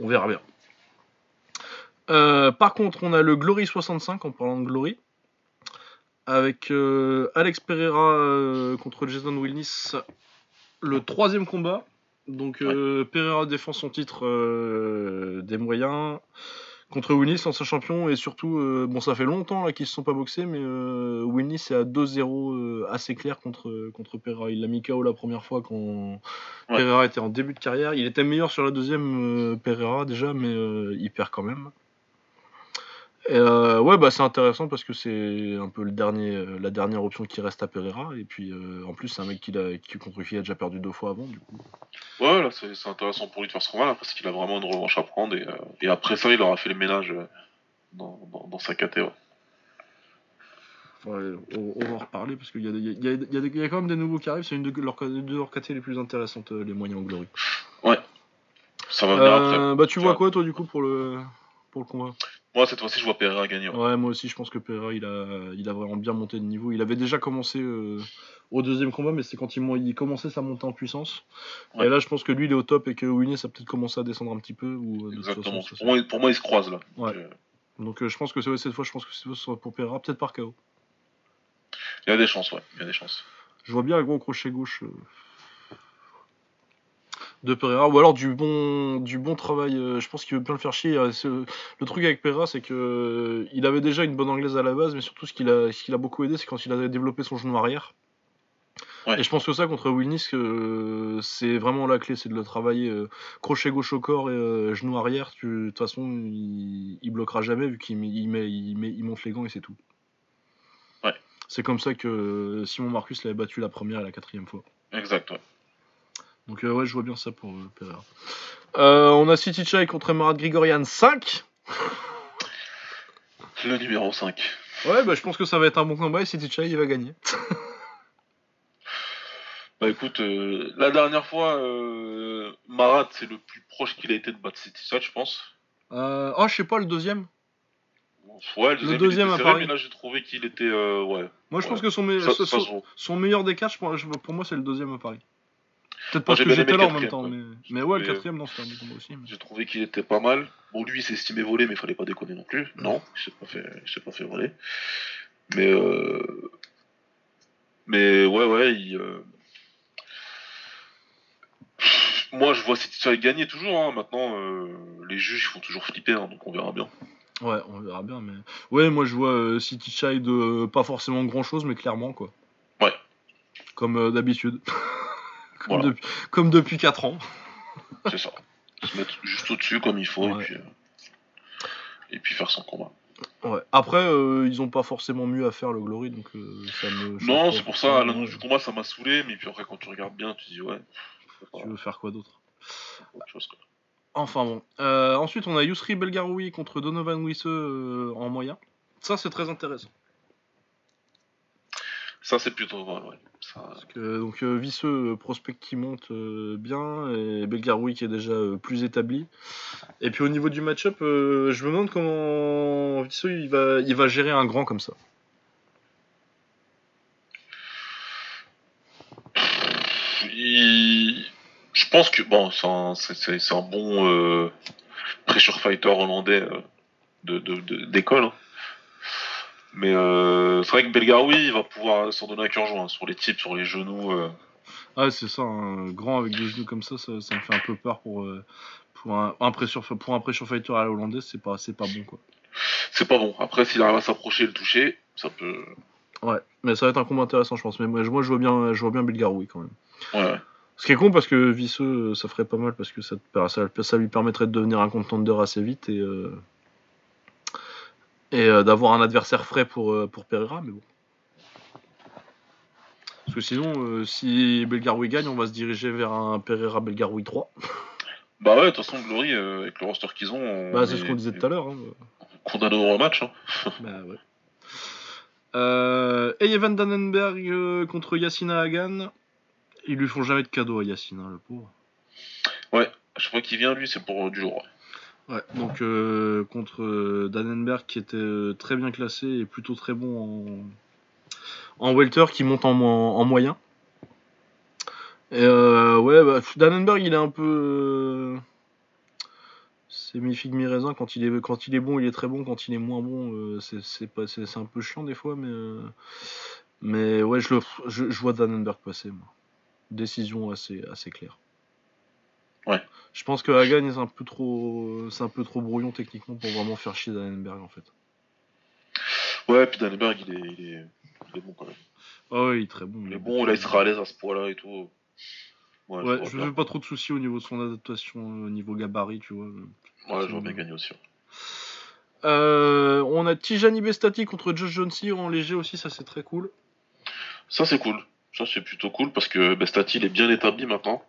on verra bien. Euh, par contre, on a le Glory 65 en parlant de Glory. Avec euh, Alex Pereira contre Jason Wilnis, le troisième combat. Donc Pereira défend son titre des moyens contre Wilnis, ancien champion, et surtout, euh, bon ça fait longtemps qu'ils se sont pas boxés, mais euh, Wilnis est à 2-0 euh, assez clair contre, contre Pereira. Il l'a mis KO la première fois quand Ouais. Pereira était en début de carrière. Il était meilleur sur la deuxième euh, Pereira déjà, mais euh, il perd quand même. Et, euh, ouais, bah c'est intéressant parce que c'est un peu le dernier, euh, la dernière option qui reste à Pereira. Et puis euh, en plus, c'est un mec qui, qui, contre qui il a déjà perdu deux fois avant. Du coup. Ouais, là, c'est c'est intéressant pour lui de faire ce combat là, parce qu'il a vraiment une revanche à prendre. Et, euh, et après ça, il aura fait le ménage dans, dans, dans sa KT. ouais. Ouais, on, on va en reparler parce qu'il y a, des- il y, a, il y, a des- il y a quand même des nouveaux qui arrivent. C'est une de leurs de leurs KT les plus intéressantes, les moyens en glory. Ça va venir après. Bah, tu vois. quoi, toi, du coup, pour le, pour le combat? Moi, cette fois-ci, je vois Pereira gagner. ouais. Ouais, moi aussi, je pense que Pereira, il a, il a vraiment bien monté de niveau. Il avait déjà commencé euh, au deuxième combat, mais c'est quand il, commençait sa montée en puissance. Ouais. Et là, je pense que lui, il est au top et que Winnie, ça a peut-être commencé à descendre un petit peu. Ou, euh, Exactement. façon, pour, moi, pour moi, ils se croisent là. Ouais. Donc, euh, je pense que c'est- ouais, cette fois, je pense que c'est soit pour Pereira, peut-être par KO. Il y a des chances, ouais. Il y a des chances. Je vois bien un gros crochet gauche de Pereira, ou alors du bon, du bon travail. euh, je pense qu'il veut bien le faire chier. euh, Le truc avec Pereira, c'est que euh, il avait déjà une bonne anglaise à la base, mais surtout ce qui l'a, ce qui l'a beaucoup aidé, c'est quand il a développé son genou arrière. Ouais. Et je pense que ça contre Wilnis, que c'est vraiment la clé, c'est de le travailler euh, crochet gauche au corps et euh, genou arrière. De toute façon, il, il bloquera jamais vu qu'il met, il met, il met- il monte les gants et c'est tout. Ouais. C'est comme ça que euh, Simon Marcus l'avait battu la première et la quatrième fois. Exact, ouais. Donc euh, ouais, je vois bien ça pour euh, Pereira. Euh, on a City Chai contre Marat Grigorian 5. Le numéro 5. Ouais, bah je pense que ça va être un bon combat et City Chai il va gagner. Bah écoute, euh, la dernière fois, Marat, c'est le plus proche qu'il a été de battre City Side, je pense. Oh, je sais pas, le deuxième. Ouais, le deuxième, il deuxième était à serré, Paris. mais là j'ai trouvé qu'il était. ouais. Moi je Ouais. pense que son, me- Ça, son- ça se son- vaut. son meilleur des quatre, pour moi c'est le deuxième à Paris. Peut-être parce que j'étais là en même temps, mais, mais ouais, le quatrième, non, c'était un bon combat aussi. mais- J'ai trouvé qu'il était pas mal. Bon, lui, il s'est estimé volé, mais il fallait pas déconner non plus. Non, il s'est pas fait, il s'est pas fait voler. Mais, euh... mais ouais, ouais, il, euh, Moi, je vois City Side gagner toujours. hein. Maintenant, euh, les juges ils font toujours flipper, hein, donc on verra bien. Ouais, on verra bien, mais. Ouais, moi je vois euh, City Chai de pas forcément grand chose, mais clairement quoi. Ouais. Comme d'habitude. comme, Voilà. depuis, comme depuis 4 ans. C'est ça. Se mettre juste au-dessus comme il faut Ouais. et, puis, euh, et puis faire son combat. Ouais. Après, euh, ils ont pas forcément mieux à faire le Glory, donc euh, ça me. Non, c'est pour ça, l'annonce du combat, ça m'a saoulé, mais puis après, quand tu regardes bien, tu dis, ouais, Tu veux faire quoi d'autre? Enfin bon. Euh, ensuite, on a Yusri Belgaroui contre Donovan Wisse en moyen. Ça, c'est très intéressant. Ça, c'est plutôt vrai, ouais. Ça, Parce que, donc, euh, Visseux, euh, prospect qui monte euh, bien, et Belgaroui qui est déjà euh, plus établi. Et puis au niveau du match-up, euh, je me demande comment Visseux il va, il va gérer un grand comme ça. il- Je pense que, bon, c'est un, c'est- c'est- c'est un bon pressure fighter hollandais euh, de- de- de- d'école. hein. Mais euh, c'est vrai que Belgaroui, il va pouvoir s'en donner à cœur joint, hein, sur les types, sur les genoux. euh. Ah, c'est ça, un grand avec des genoux comme ça, ça, ça me fait un peu peur pour, euh, pour, un, un pressure, pour un pressure fighter à la hollandaise, c'est pas, bon quoi. C'est pas bon. Après, s'il arrive à s'approcher et le toucher, ça peut. Ouais, mais ça va être un combat intéressant, je pense. Mais moi, je- vois bien, je vois bien Belgaroui quand même. Ouais. Ce qui est con parce que Visseux, euh, ça ferait pas mal parce que ça, ça lui permettrait de devenir un contender assez vite et, euh, et euh, d'avoir un adversaire frais pour, euh, pour Pereira, mais bon. Parce que sinon, euh, si Belgaroui gagne, on va se diriger vers un Pereira Belgaroui 3. Bah ouais, de toute façon, Glory, avec le roster qu'ils ont. on Bah, c'est ce qu'on disait tout à l'heure. Hein. Condamné au rematch. Hein. Bah ouais. Euh, et Evan Dannenberg euh, contre Yassina Hagan. Ils lui font jamais de cadeau à Yassina, le pauvre. Je crois qu'il vient, lui, c'est pour euh, du jour. Ouais, donc euh, contre euh, Dannenberg qui était euh, très bien classé et plutôt très bon en, welter qui monte en, mo- en moyen. Et ouais, bah, Dannenberg il est un peu. c'est mi-figue mi-raisin. Quand, il est- quand il est bon, il est très bon. Quand il est moins bon, c'est- un peu chiant des fois. Mais, mais ouais, je, le, je vois Dannenberg passer. Moi. Décision assez, assez claire. Ouais. Je pense que Hagan est un peu trop, c'est un peu trop brouillon techniquement pour vraiment faire chier Dannenberg en fait. Ouais, puis Danneberg, il est, il, est, il est bon quand même. Ah ouais, il est très bon. Il est bon, là, il sera à l'aise à ce point-là et tout. Ouais, Ouais, je bien. fais pas trop de soucis au niveau de son adaptation, euh, au niveau gabarit, tu vois. Ouais, je vois bien gagner aussi. Euh, on a Tijani Bestati contre Josh Jonesy en léger aussi, ça c'est très cool. Ça, c'est cool. Ça, c'est plutôt cool parce que Bestati, il est bien établi maintenant.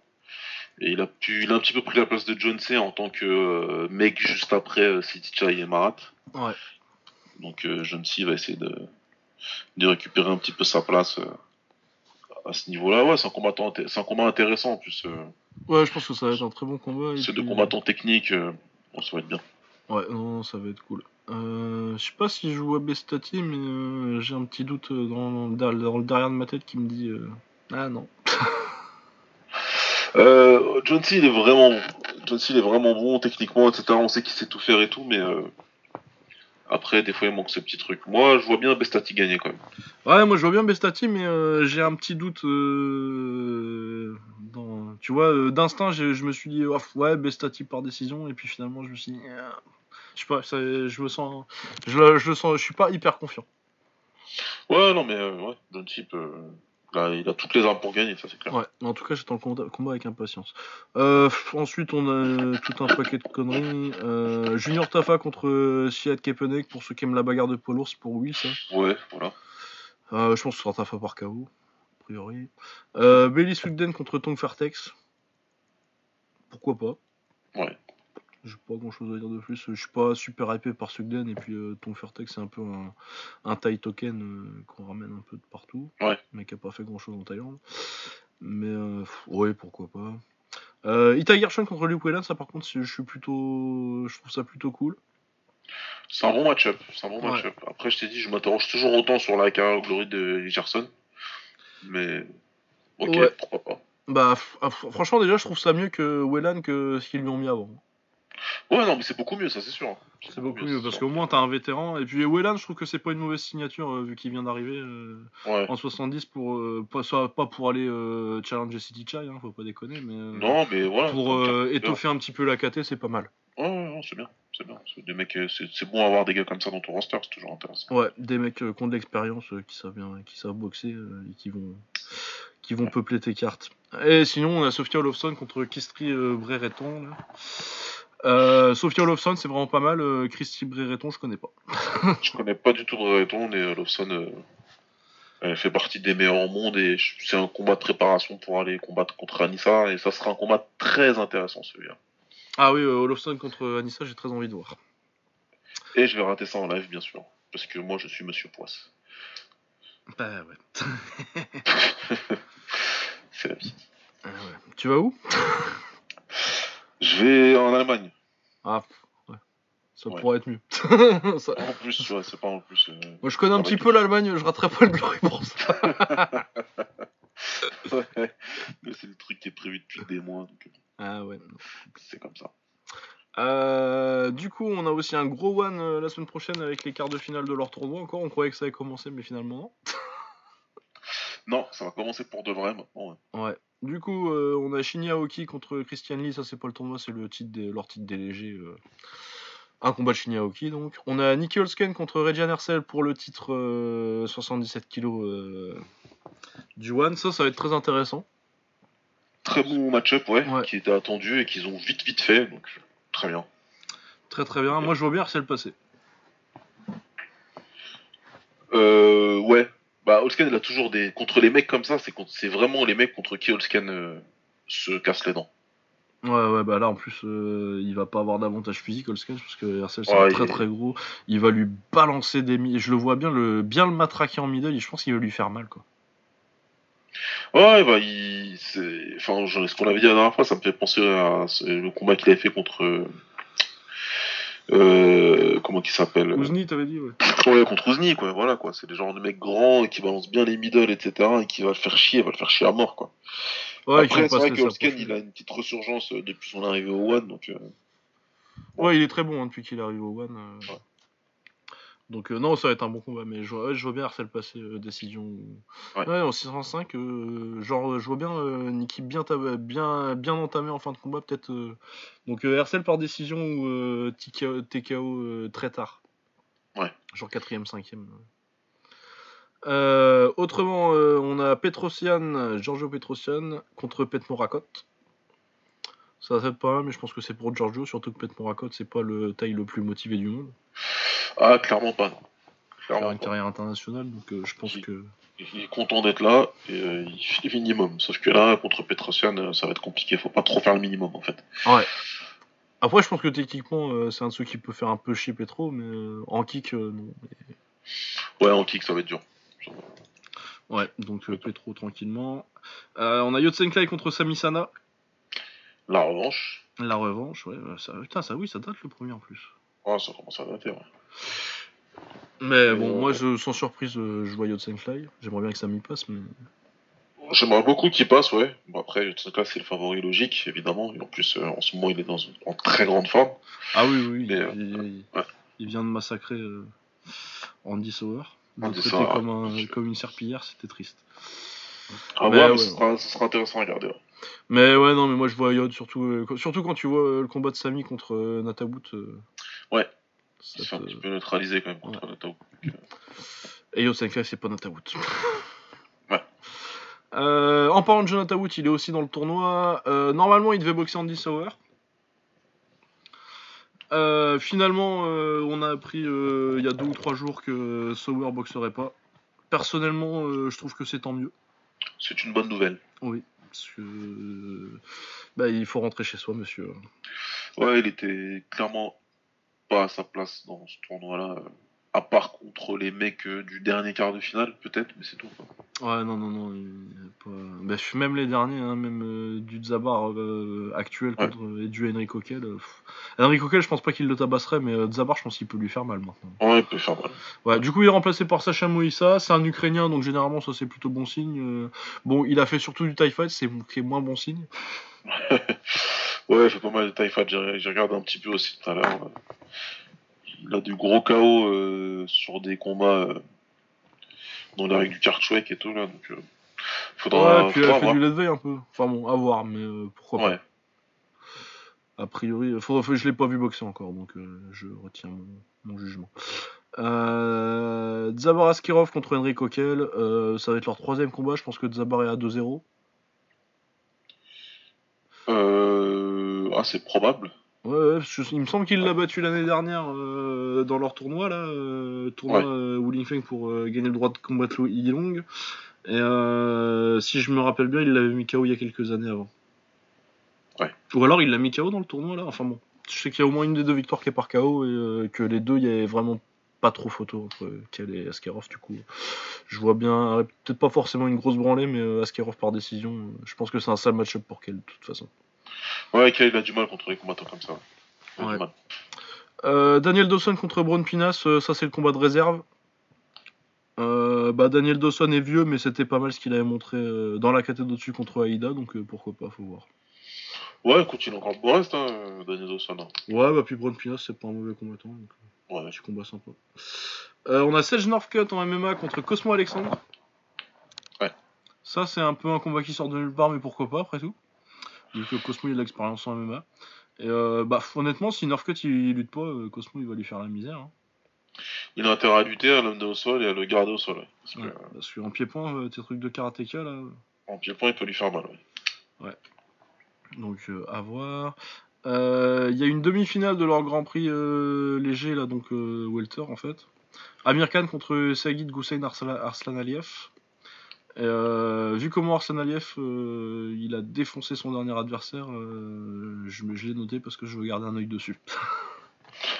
Et il a, pu, il a un petit peu pris la place de John C en tant que euh, mec juste après euh, City Chai et Marat. Ouais. Donc euh, John C va essayer de, de récupérer un petit peu sa place à ce niveau-là. Ouais, c'est un, un combat intéressant en plus. Ouais, je pense que ça va être un très bon combat. c'est deux combattants techniques. bon, ça va être bien. Ouais, non, ça va être cool. Euh, je sais pas si je joue à Bestati, mais euh, j'ai un petit doute dans, dans le derrière de ma tête qui me dit euh, Ah non. Euh, John C, il est vraiment bon. John C, il est vraiment bon techniquement, etc. On sait qu'il sait tout faire et tout, mais euh, après, des fois, il manque ce petit truc. Moi, je vois bien Bestati gagner quand même. Ouais, moi je vois bien Bestati, mais euh, j'ai un petit doute. euh, dans... Tu vois, d'instinct, je me suis dit, oh, ouais, Bestati par décision, et puis finalement, je me suis dit, je sais pas, ça- je me sens. Je, le- je le sens, je suis pas hyper confiant. Ouais, non, mais ouais, John C peut. Là, il a toutes les armes pour gagner, ça c'est clair. Ouais, mais en tout cas, j'attends le combat, avec impatience. Euh, ensuite, on a tout un paquet de conneries. Euh, Junior Tafa contre euh, Siad Kepenek, pour ceux qui aiment la bagarre de poids lourd, c'est pour Will, ça. Ouais, voilà. Euh, je pense que ce sera Tafa par KO, a priori. Euh, Belly Sugden contre Tong Fartex. Pourquoi pas Ouais. J'ai pas grand chose à dire de plus. Je suis pas super hypé par Sugden et puis euh, Fartex c'est un peu un, un Thai token euh, qu'on ramène un peu de partout. Ouais. Mais qui a pas fait grand chose en Thaïlande. Mais euh, ouais, pourquoi pas. Euh, Ita Gershon contre Luke Whelan, ça par contre, je suis plutôt, je trouve ça plutôt cool. C'est un bon match-up. C'est un bon Ouais. match-up. Après, je t'ai dit, je m'interroge toujours autant sur la carrière glory de Gerson. Mais. Ok, Ouais. pourquoi pas. Bah, ah, fr- franchement, déjà, je trouve ça mieux que Whelan que ce qu'ils lui ont mis avant. Ouais, non, mais c'est beaucoup mieux, ça c'est sûr. C'est beaucoup mieux parce qu'au moins t'as un vétéran. Et puis Whelan, je trouve que c'est pas une mauvaise signature euh, vu qu'il vient d'arriver euh, Ouais. en 70 pour euh, pas, soit- pas pour aller challenger City Chai, hein, faut pas déconner, mais Non, mais voilà. pour Ouais, étoffer un petit peu la KT, c'est pas mal. ouais, ouais, c'est bien. C'est bien. C'est des mecs, c'est c'est bon d'avoir des gars comme ça dans ton roster, c'est toujours intéressant. Ouais, des mecs qui ont de l'expérience, qui savent bien, qui savent boxer et qui vont, qui vont peupler tes cartes. Et sinon, on a Sofia Olofsson contre Kistri Brereton. là. Euh, Sofia Olofsson, c'est vraiment pas mal. Euh, Christy Brereton, je connais pas. Je connais pas du tout Brereton et euh, Lawson euh, elle fait partie des meilleurs au monde et c'est un combat de préparation pour aller combattre contre Anissa et ça sera un combat très intéressant celui-là. Ah oui, euh, Olofsson contre Anissa, j'ai très envie de voir. Et je vais rater ça en live bien sûr parce que moi je suis Monsieur Poisse. Bah ouais. C'est la vie. Ah ouais. Tu vas où? Je vais en Allemagne. Ah, ouais. Ça Ouais. pourrait être mieux. Ça- En plus, ouais, c'est pas en plus. euh, Moi, je connais un petit peu l'Allemagne, je raterai pas le glory pour ça. ouais. Mais c'est le truc qui est prévu depuis des mois donc euh, Ah ouais. c'est comme ça. Euh, du coup, on a aussi un gros one euh, la semaine prochaine avec les quarts de finale de leur tournoi. Encore, on croyait que ça avait commencé, mais finalement non. Non, ça va commencer pour de vrai maintenant. ouais. Ouais. Du coup, euh, on a Shinya Aoki contre Christian Lee. Ça, c'est pas le tournoi, c'est le titre des, leur titre des légers. euh. Un combat de Shinya Aoki, donc. On a Nicky Holsken contre Regian Hercel pour le titre euh, 77 kg euh, du one. Ça, ça va être très intéressant. Très bon match-up, ouais, Ouais. qui était attendu et qu'ils ont vite vite fait, donc très bien. Très très bien. Moi, je vois bien Hercel passer. Euh, ouais, Bah, Holsken, il a toujours des. Contre les mecs comme ça, c'est contre- c'est vraiment les mecs contre qui Holsken euh, se casse les dents. Ouais, ouais, bah là en plus, euh, il va pas avoir d'avantage physique, Holskens, parce que Hercel c'est Ouais, très il très gros. Il va lui balancer des. Je le vois bien le, bien le matraquer en middle et je pense qu'il va lui faire mal, quoi. Ouais, bah, il. c'est- Enfin, je- ce qu'on avait dit la dernière fois, ça me fait penser à le combat qu'il avait fait contre. Euh, comment il s'appelle Ouzni, t'avais dit, ouais. Ouais, contre Ouzni, quoi. Voilà, quoi. C'est des genres de mecs grands et qui balancent bien les middle, etc. et qui va le faire chier, va le faire chier à mort, quoi. Ouais, Après, c'est vrai que Holsken, il a une petite ressurgence euh, depuis son arrivée au One, donc. euh, Ouais, il est très bon hein, depuis qu'il arrive au One. euh. Ouais. Donc, euh, non, ça va être un bon combat, mais je vois, ouais, je vois bien Hercel passer euh, décision. Ouais. en 605, euh, genre, je vois bien une équipe bien, bien, bien entamée en fin de combat, peut-être. Donc, Hercel par décision ou TKO, TKO, très tard. Ouais. Genre 4ème, 5ème. Euh, autrement, on a Petrosian, Giorgio Petrosian contre Pet Morakot. Ça va être pas mal, mais je pense que c'est pour Giorgio, surtout que Pet Morakot, c'est pas le taille le plus motivé du monde. Ah, clairement pas, non. Faire Clairement une pas. carrière internationale, donc euh, je pense Oui. que. Il est content d'être là et euh, il fait le minimum. Sauf que là, contre Petrosian, euh, ça va être compliqué. Faut pas trop faire le minimum, en fait. Ouais. Après, je pense que techniquement, euh, c'est un de ceux qui peut faire un peu chier Petro, mais en kick, non. Ouais, en kick, ça va être dur. Ouais, donc Petro tranquillement. On a Yotsenkai contre Samisana. La revanche, La revanche, ouais. bah, Ça, putain, ça oui, ça date le premier en plus. ah, ça commence à dater. ouais. Mais bon, Euh, moi, je, sans surprise, euh, je vois Yotsenkai. J'aimerais bien que ça m'y passe, mais. J'aimerais beaucoup qu'il passe, ouais. Bon, après, Yotsuka, c'est le favori logique, évidemment. Et en plus, euh, en ce moment, il est dans une, en très grande forme. Ah oui, oui, Mais, il, euh, il- ouais. il vient de massacrer Andy Sauer. Andy Sauer, comme, un- ouais. comme une serpillière, c'était triste. Mais voir, ouais, mais ce, sera, ce sera intéressant à regarder. ouais. Mais ouais, non, mais moi je vois Yod surtout, euh, quand- surtout quand tu vois euh, le combat de Sami contre euh, Natabout. Ouais. fait un petit peu neutraliser quand même contre Natao. Et Yotsenkai, c'est pas Natabout. Ouais. En parlant de Jonathan Wood, il est aussi dans le tournoi. Normalement, il devait boxer Andy Sauer. Euh, finalement, euh, on a appris euh, il y a deux ou trois jours que Sauer boxerait pas. Personnellement, je trouve que c'est tant mieux. C'est une bonne nouvelle. Oui, parce bah, il faut rentrer chez soi, monsieur. Ouais, il était clairement pas à sa place dans ce tournoi-là. À part contre les mecs euh, du dernier quart de finale, peut-être, mais c'est tout. Ouais, non, non, non. pas... bah, je- même les derniers, hein, même euh, du Zabar euh, actuel Ouais. contre, et du Henry Coquel. euh. Henry Coquel, je pense pas qu'il le tabasserait, mais Zabar, je pense qu'il peut lui faire mal maintenant. Ouais, il peut faire mal. Ouais, du coup, il est remplacé par Sacha Moïsa. C'est un Ukrainien, donc généralement, ça c'est plutôt bon signe. Bon, il a fait surtout du Fight, c'est moins bon signe. Ouais, il fait pas mal de taille fat. J'ai regardé un petit peu aussi tout à l'heure. Il a du gros KO sur des combats dans les règles du Karchwek et tout là. Donc, euh, faudra, ouais, puis faudra a fait du levé un peu. Enfin bon, à voir, mais euh, pourquoi Ouais. pas. A priori, euh, faudra- je l'ai pas vu boxer encore, donc euh, je retiens mon, mon jugement. Euh, Zabar Askirov contre Henry Coquel, ça va être leur troisième combat. Je pense que Zabar est à 2-0. Euh... Ah, c'est probable. Ouais, ouais, parce que il me semble qu'il l'a battu l'année dernière euh, dans leur tournoi, là, euh, tournoi Ouais. euh, Wu Feng pour euh, gagner le droit de combattre Lo- Yilong. Et si je me rappelle bien, il l'avait mis KO il y a quelques années avant. Ouais. Ou alors il l'a mis KO dans le tournoi, là. Enfin bon, je sais qu'il y a au moins une des deux victoires qui est par KO et que les deux, il y avait vraiment pas trop photo entre Kel et Askarov, du coup. Je vois bien, peut-être pas forcément une grosse branlée, mais Askarov par décision, je pense que c'est un sale match-up pour Kel, de toute façon. Ouais, Kyle, il a du mal contre les combattants comme ça. Ouais. Euh, Daniel Dawson contre Braun Pinas, euh, ça c'est le combat de réserve. Euh, bah, Daniel Dawson est vieux, mais c'était pas mal ce qu'il avait montré dans la catégorie au-dessus contre Aïda, donc pourquoi pas, faut voir. Ouais, écoute, il a encore beau reste, hein, Daniel Dawson. hein. Ouais, bah puis Braun Pinas c'est pas un mauvais combattant, donc Ouais. petit combat sympa. On a Serge Northcutt en MMA contre Cosmo Alexandre. Ouais. Ça c'est un peu un combat qui sort de nulle part, mais pourquoi pas après tout. Vu que Cosmo il a de l'expérience en MMA. Et euh, bah honnêtement, si Northcutt il, lutte pas, euh, Cosmo il va lui faire la misère. hein. Il a intérêt à lutter, à l'amener au sol et à le garder au sol. ouais. Parce que, Ouais, parce qu'en pied-point, euh, tes trucs de karatéka là, en pied-point, il peut lui faire mal. ouais. donc euh, à voir. Euh, Il y a une demi-finale de leur Grand Prix euh, léger là, donc euh, welter en fait, Amir Khan contre Sagid Goussein Arslan, Aliyev. Euh, vu comment Arslan Aliyev euh, il a défoncé son dernier adversaire, euh, je, je l'ai noté parce que je veux garder un œil dessus.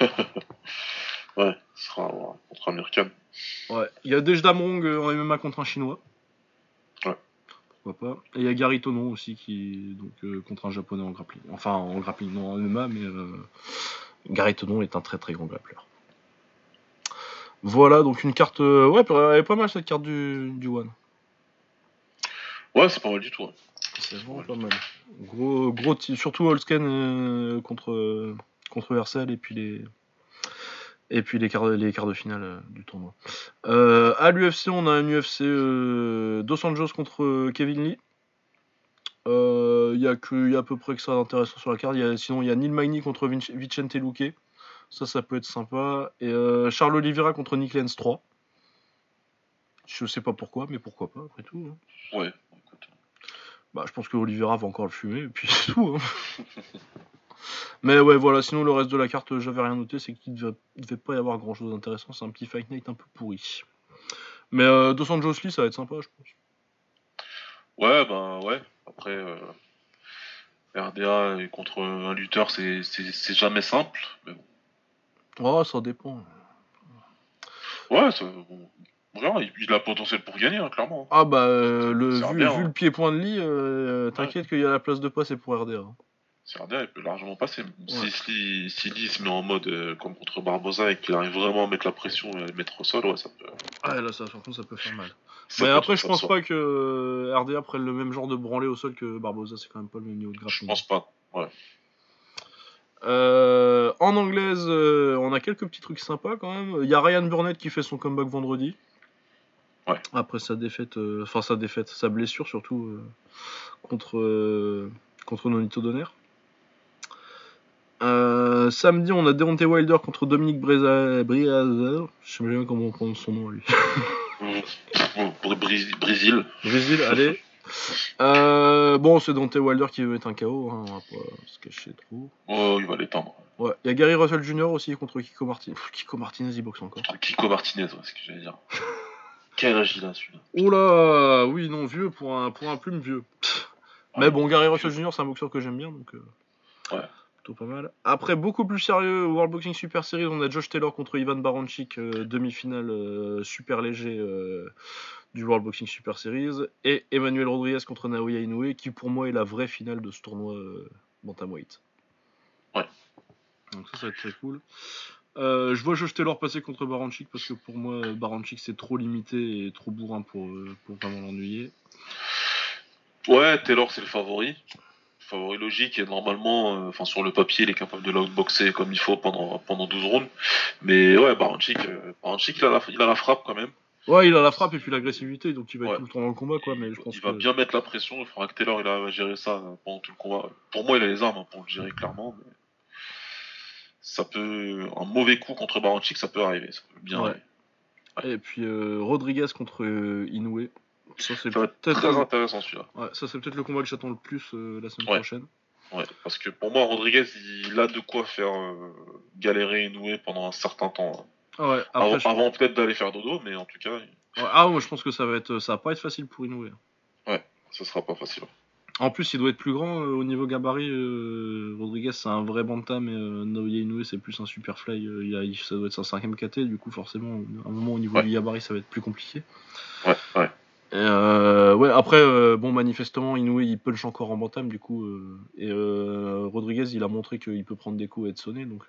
ouais, ce sera contre Amir Khan. Ouais, il y a Dejdamrong en MMA contre un chinois. Ouais. Pourquoi pas. Et il y a Gary Tonon aussi qui donc contre un japonais en grappling. Enfin en grappling, non en MMA, mais Gary Tonon est un très très grand grappleur. Voilà, donc une carte. Euh, ouais, elle est pas mal cette carte du, du One. Ouais, c'est pas mal du tout. C'est vraiment pas mal. Gros, gros surtout Holsken euh, contre, euh, contre et puis les. Et puis les quarts, les quarts de finale du tournoi. à l'UFC, on a un UFC Dos Anjos contre Kevin Lee. Il y, a que, y a à peu près que ça d'intéressant sur la carte. sinon, il y a Neil Magny contre Vicente Luque. Ça, ça peut être sympa. Et euh, Charles Oliveira contre Nick Lenz 3. Je sais pas pourquoi, mais pourquoi pas, après tout. Hein. Ouais, Bah, je pense que Oliveira va encore le fumer, et puis c'est tout. Hein. mais ouais, voilà, sinon le reste de la carte, j'avais rien noté, c'est qu'il devait, devait pas y avoir grand chose d'intéressant. C'est un petit Fight Night un peu pourri. Mais euh, Dos Anjos Lee, ça va être sympa, je pense. Ouais, ben ouais. Après, euh, RDA contre un lutteur, c'est jamais simple. Mais bon. Oh, ça dépend. Ouais, ça, bon, il, a le potentiel pour gagner, hein, clairement. Ah bah, euh, le, vu, le hein. pied-point de lit, euh, t'inquiète qu'il y a la place de passer pour RDA. Hein. Si RDA, il peut largement passer. Si, si, Lee se met en mode euh, comme contre Barbosa et qu'il arrive vraiment à mettre la pression et à le mettre au sol, ouais, ça peut. Ah là, ça, ça peut faire mal. Mais après, je pense pas que RDA prenne le même genre de branlé au sol que Barbosa, c'est quand même pas le même niveau de grappling. Je pense pas, ouais. Euh, en anglaise, euh, on a quelques petits trucs sympas quand même. Il y a Ryan Burnett qui fait son comeback vendredi. Ouais. Après sa défaite, euh, enfin sa défaite, sa blessure surtout contre contre Nonito Donner. samedi, on a Deontay Wilder contre Dominique Briazer. Je sais même pas comment on prononce son nom lui. Brésil. Brésil, allez. Euh, bon, c'est Dante Wilder qui veut mettre un KO, hein, on va pas se cacher trop. Oh, il va l'étendre. Ouais, il y a Gary Russell Jr. aussi contre Kiko Martinez. Kiko Martinez, il boxe encore. Kiko Martinez, ouais, c'est ce que j'allais dire. Quel âge il a celui-là? Oula, oui, non, vieux pour un, pour un plume vieux. Mais bon, Gary Russell Jr., c'est un boxeur que j'aime bien, donc. Euh, ouais. Plutôt pas mal. Après, beaucoup plus sérieux, World Boxing Super Series, on a Josh Taylor contre Ivan Baranchik, euh, demi-finale super léger du World Boxing Super Series, et Emmanuel Rodriguez contre Naoya Inoue, qui pour moi est la vraie finale de ce tournoi euh, Bantamweight. Ouais. Donc ça, ça va être très cool. Euh, je vois Josh Taylor passer contre Baranchik parce que pour moi, Baranchik c'est trop limité et trop bourrin pour, euh, pour vraiment l'ennuyer. Ouais, Taylor c'est le favori. Favori logique et normalement, euh, enfin sur le papier, il est capable de l'outboxer comme il faut pendant, pendant 12 rounds. Mais ouais, Baranchik, Baranchik il, a la, il a la frappe quand même. Ouais, il a la frappe et puis l'agressivité, donc il va être tout le temps dans le combat, quoi. Mais je pense il va bien mettre la pression. Il faudra que Taylor il a géré ça pendant tout le combat. Pour moi, il a les armes hein, pour le gérer clairement. Mais ça peut un mauvais coup contre Baranchik, ça peut arriver. Ça peut bien arriver. Et puis euh, Rodriguez contre euh, Inoue. Ça, c'est peut-être très intéressant celui-là. Ouais, ça c'est peut-être le combat que j'attends le plus euh, la semaine prochaine. Ouais, parce que pour moi, Rodriguez, il a de quoi faire galérer Inoue pendant un certain temps. Hein. Ouais, avant, peut-être d'aller faire dodo, mais en tout cas. ah, moi je pense que ça va être, ça va pas être facile pour Inoue. Ouais, ça sera pas facile. En plus, il doit être plus grand euh, au niveau gabarit. Euh, Rodriguez, c'est un vrai bantam, mais euh, Naoya Inoue, c'est plus un super fly. il a, ça doit être sa 5 KT, du coup, forcément, à un moment au niveau du gabarit, ça va être plus compliqué. Ouais, ouais. ouais, après, bon, manifestement, Inoue, il punch encore en bantam, du coup. et Rodriguez, il a montré qu'il peut prendre des coups et être sonné, donc.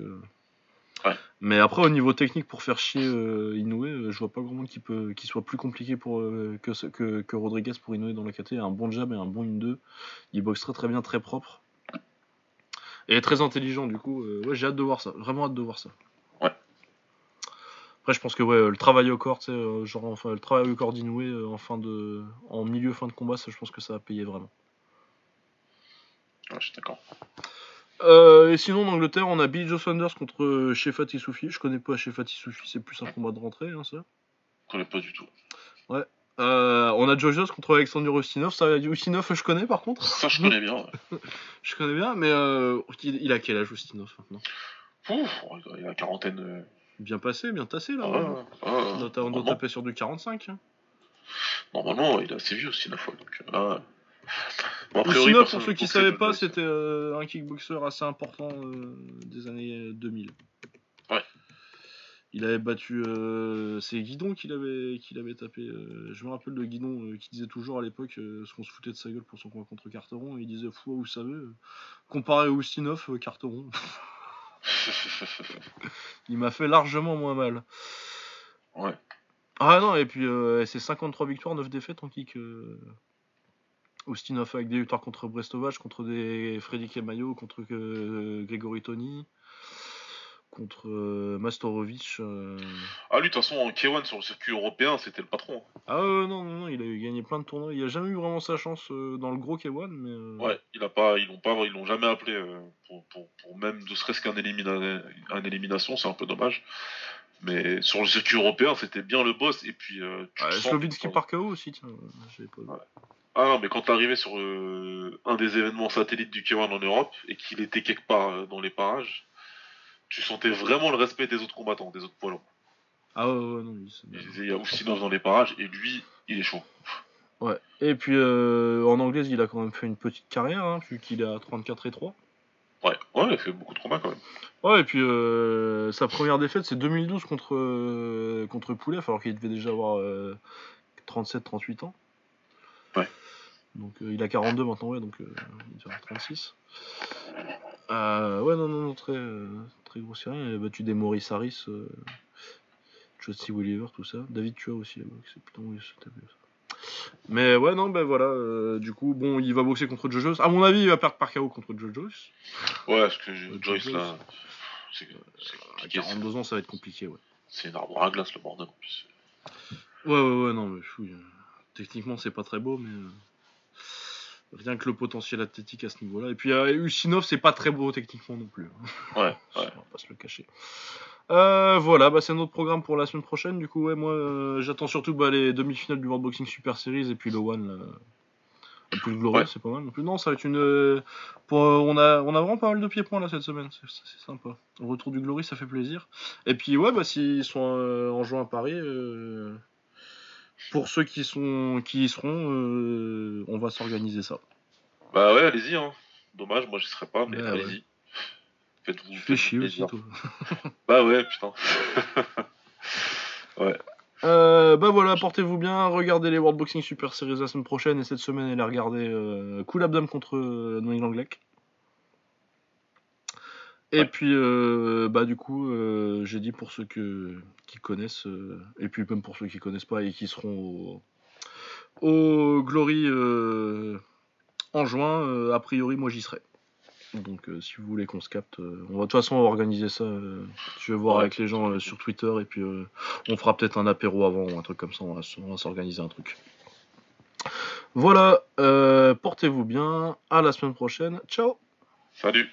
Mais après, au niveau technique, pour faire chier euh, Inoue, euh, je vois pas grand monde qui, peut, qui soit plus compliqué pour, euh, que, que, que, Rodriguez pour Inoue dans la KT. Un bon jab et un bon 1-2. Il boxe très très bien, très propre. Et très intelligent, du coup. ouais, j'ai hâte de voir ça. Vraiment hâte de voir ça. Ouais. Après, je pense que ouais, le travail au corps, genre, enfin, le travail au corps d'Inoue en, fin de, en milieu, fin de combat, ça, je pense que ça va payer vraiment. Ouais, je suis d'accord. Euh, et sinon, en Angleterre, on a Billy Joe Saunders contre euh, Shefat Soufi. Je connais pas Shefat Soufi, c'est plus un combat de rentrée, hein, ça. Je connais pas du tout. Ouais. Euh, on a Joe contre Alexander Ustinov. Ça, Ustinov, je connais par contre. Ça, je connais bien. je connais bien, mais euh, il, a quel âge Ustinov maintenant? Ouf, il a quarantaine. Bien passé, bien tassé là. Ah, ouais. ouais, ah, On doit, taper sur du 45. hein. normalement, il est assez vieux aussi, la fois. Donc, ouais. Bon, a priori, pour ceux ne qui boxait savaient pas, c'était euh, un kickboxer assez important euh, des années 2000. Ouais. Il avait battu. euh, c'est Guidon qu'il avait, qu'il avait tapé. euh, je me rappelle de Guidon euh, qui disait toujours à l'époque euh, parce qu'on se foutait de sa gueule pour son combat contre Carteron. Et il disait Fou, vous savez, euh, comparé à Ustinov, euh, Carteron, il m'a fait largement moins mal. ouais. Ah non, et puis euh, c'est 53 victoires, 9 défaites en kick. Euh... Ustinov avec des victoires contre Brestovac, contre des Freddy Kemayo, contre euh, Grégory Tony, contre euh, Mastorovic. euh. Ah, lui, de toute façon, en K1 sur le circuit européen, c'était le patron. Ah non, non, non, il a gagné plein de tournois. Il a jamais eu vraiment sa chance dans le gros K1, mais. Ouais, il a pas, ils l'ont pas, ils l'ont jamais appelé pour, pour, pour même ne serait-ce qu'un élimina- un élimination, c'est un peu dommage. Mais sur le circuit européen, c'était bien le boss. Et puis, euh, tu sens Slovinski par KO aussi, tiens. pas. Ouais. Ah non, mais quand t'arrivais sur euh, un des événements satellites du K1 en Europe et qu'il était quelque part euh, dans les parages, tu sentais vraiment le respect des autres combattants, des autres poids lourds. Ah ouais, ouais, non, il c'est Il bien. disait, il y a Ustinov dans les parages et lui, il est chaud. Ouais. Et puis euh, en anglaise, il a quand même fait une petite carrière, hein, vu qu'il est à 34 et 3. Ouais, ouais, il a fait beaucoup de combats quand même. Ouais, et puis euh, sa première défaite, c'est 2012 contre, contre Poulev, alors qu'il devait déjà avoir 37-38 ans. Donc euh, il a 42 maintenant, ouais, donc euh, il avoir 36. Euh, ouais, non, non, non, très, très gros série. Il a battu des Maurice Harris, Josty Welliver, tout ça. David Tua aussi, c'est putain, oui, ça. Mais ouais, non, ben voilà, euh, du coup, bon, il va boxer contre Joe Joyce. À mon avis, il va perdre par KO contre Joe Joyce. Ouais, parce que Euh, Joyce là, c'est c'est À compliqué. c'est- 42 ans, ça va être compliqué, ouais. C'est une arbre à glace le bordel en plus. Ouais, ouais, ouais, non, mais fouille. Techniquement, c'est pas très beau, mais. Euh, Rien que le potentiel athlétique à ce niveau-là. Et puis, euh, Usinov, c'est pas très beau techniquement non plus. hein. Ouais, On va pas se le cacher. Euh, voilà, bah, c'est notre programme pour la semaine prochaine. Du coup, ouais, moi, euh, j'attends surtout bah, les demi-finales du World Boxing Super Series et puis le One. Là. Le plus glorieux, Ouais. c'est pas mal non plus. Non, ça va être une. euh, Pour, euh, on, a, on a vraiment pas mal de pieds-points là cette semaine. C'est sympa. Au retour du Glory, ça fait plaisir. Et puis, ouais, bah, s'ils sont euh, en juin à Paris. Pour ceux qui sont qui y seront, euh, on va s'organiser ça. Bah ouais, allez-y, hein. Dommage, moi j'y serais pas, mais Ouais, allez-y. Faites-vous Tu fais chier aussi, toi. Bah ouais, putain. Euh, bah voilà, portez-vous bien, regardez les World Boxing Super Series la semaine prochaine et cette semaine, allez regarder euh, Cool Abdom contre euh, Noël Langlec. Et Ouais. puis, euh, bah du coup, euh, j'ai dit pour ceux que, qui connaissent, euh, et puis même pour ceux qui connaissent pas et qui seront au, au Glory en juin, a priori, moi j'y serai. Donc si vous voulez qu'on se capte, on va de toute façon organiser ça. je vais voir Ouais. avec les gens sur Twitter et puis on fera peut-être un apéro avant ou un truc comme ça. On va, va s'organiser un truc. Voilà, portez-vous bien. À la semaine prochaine. Ciao. Salut.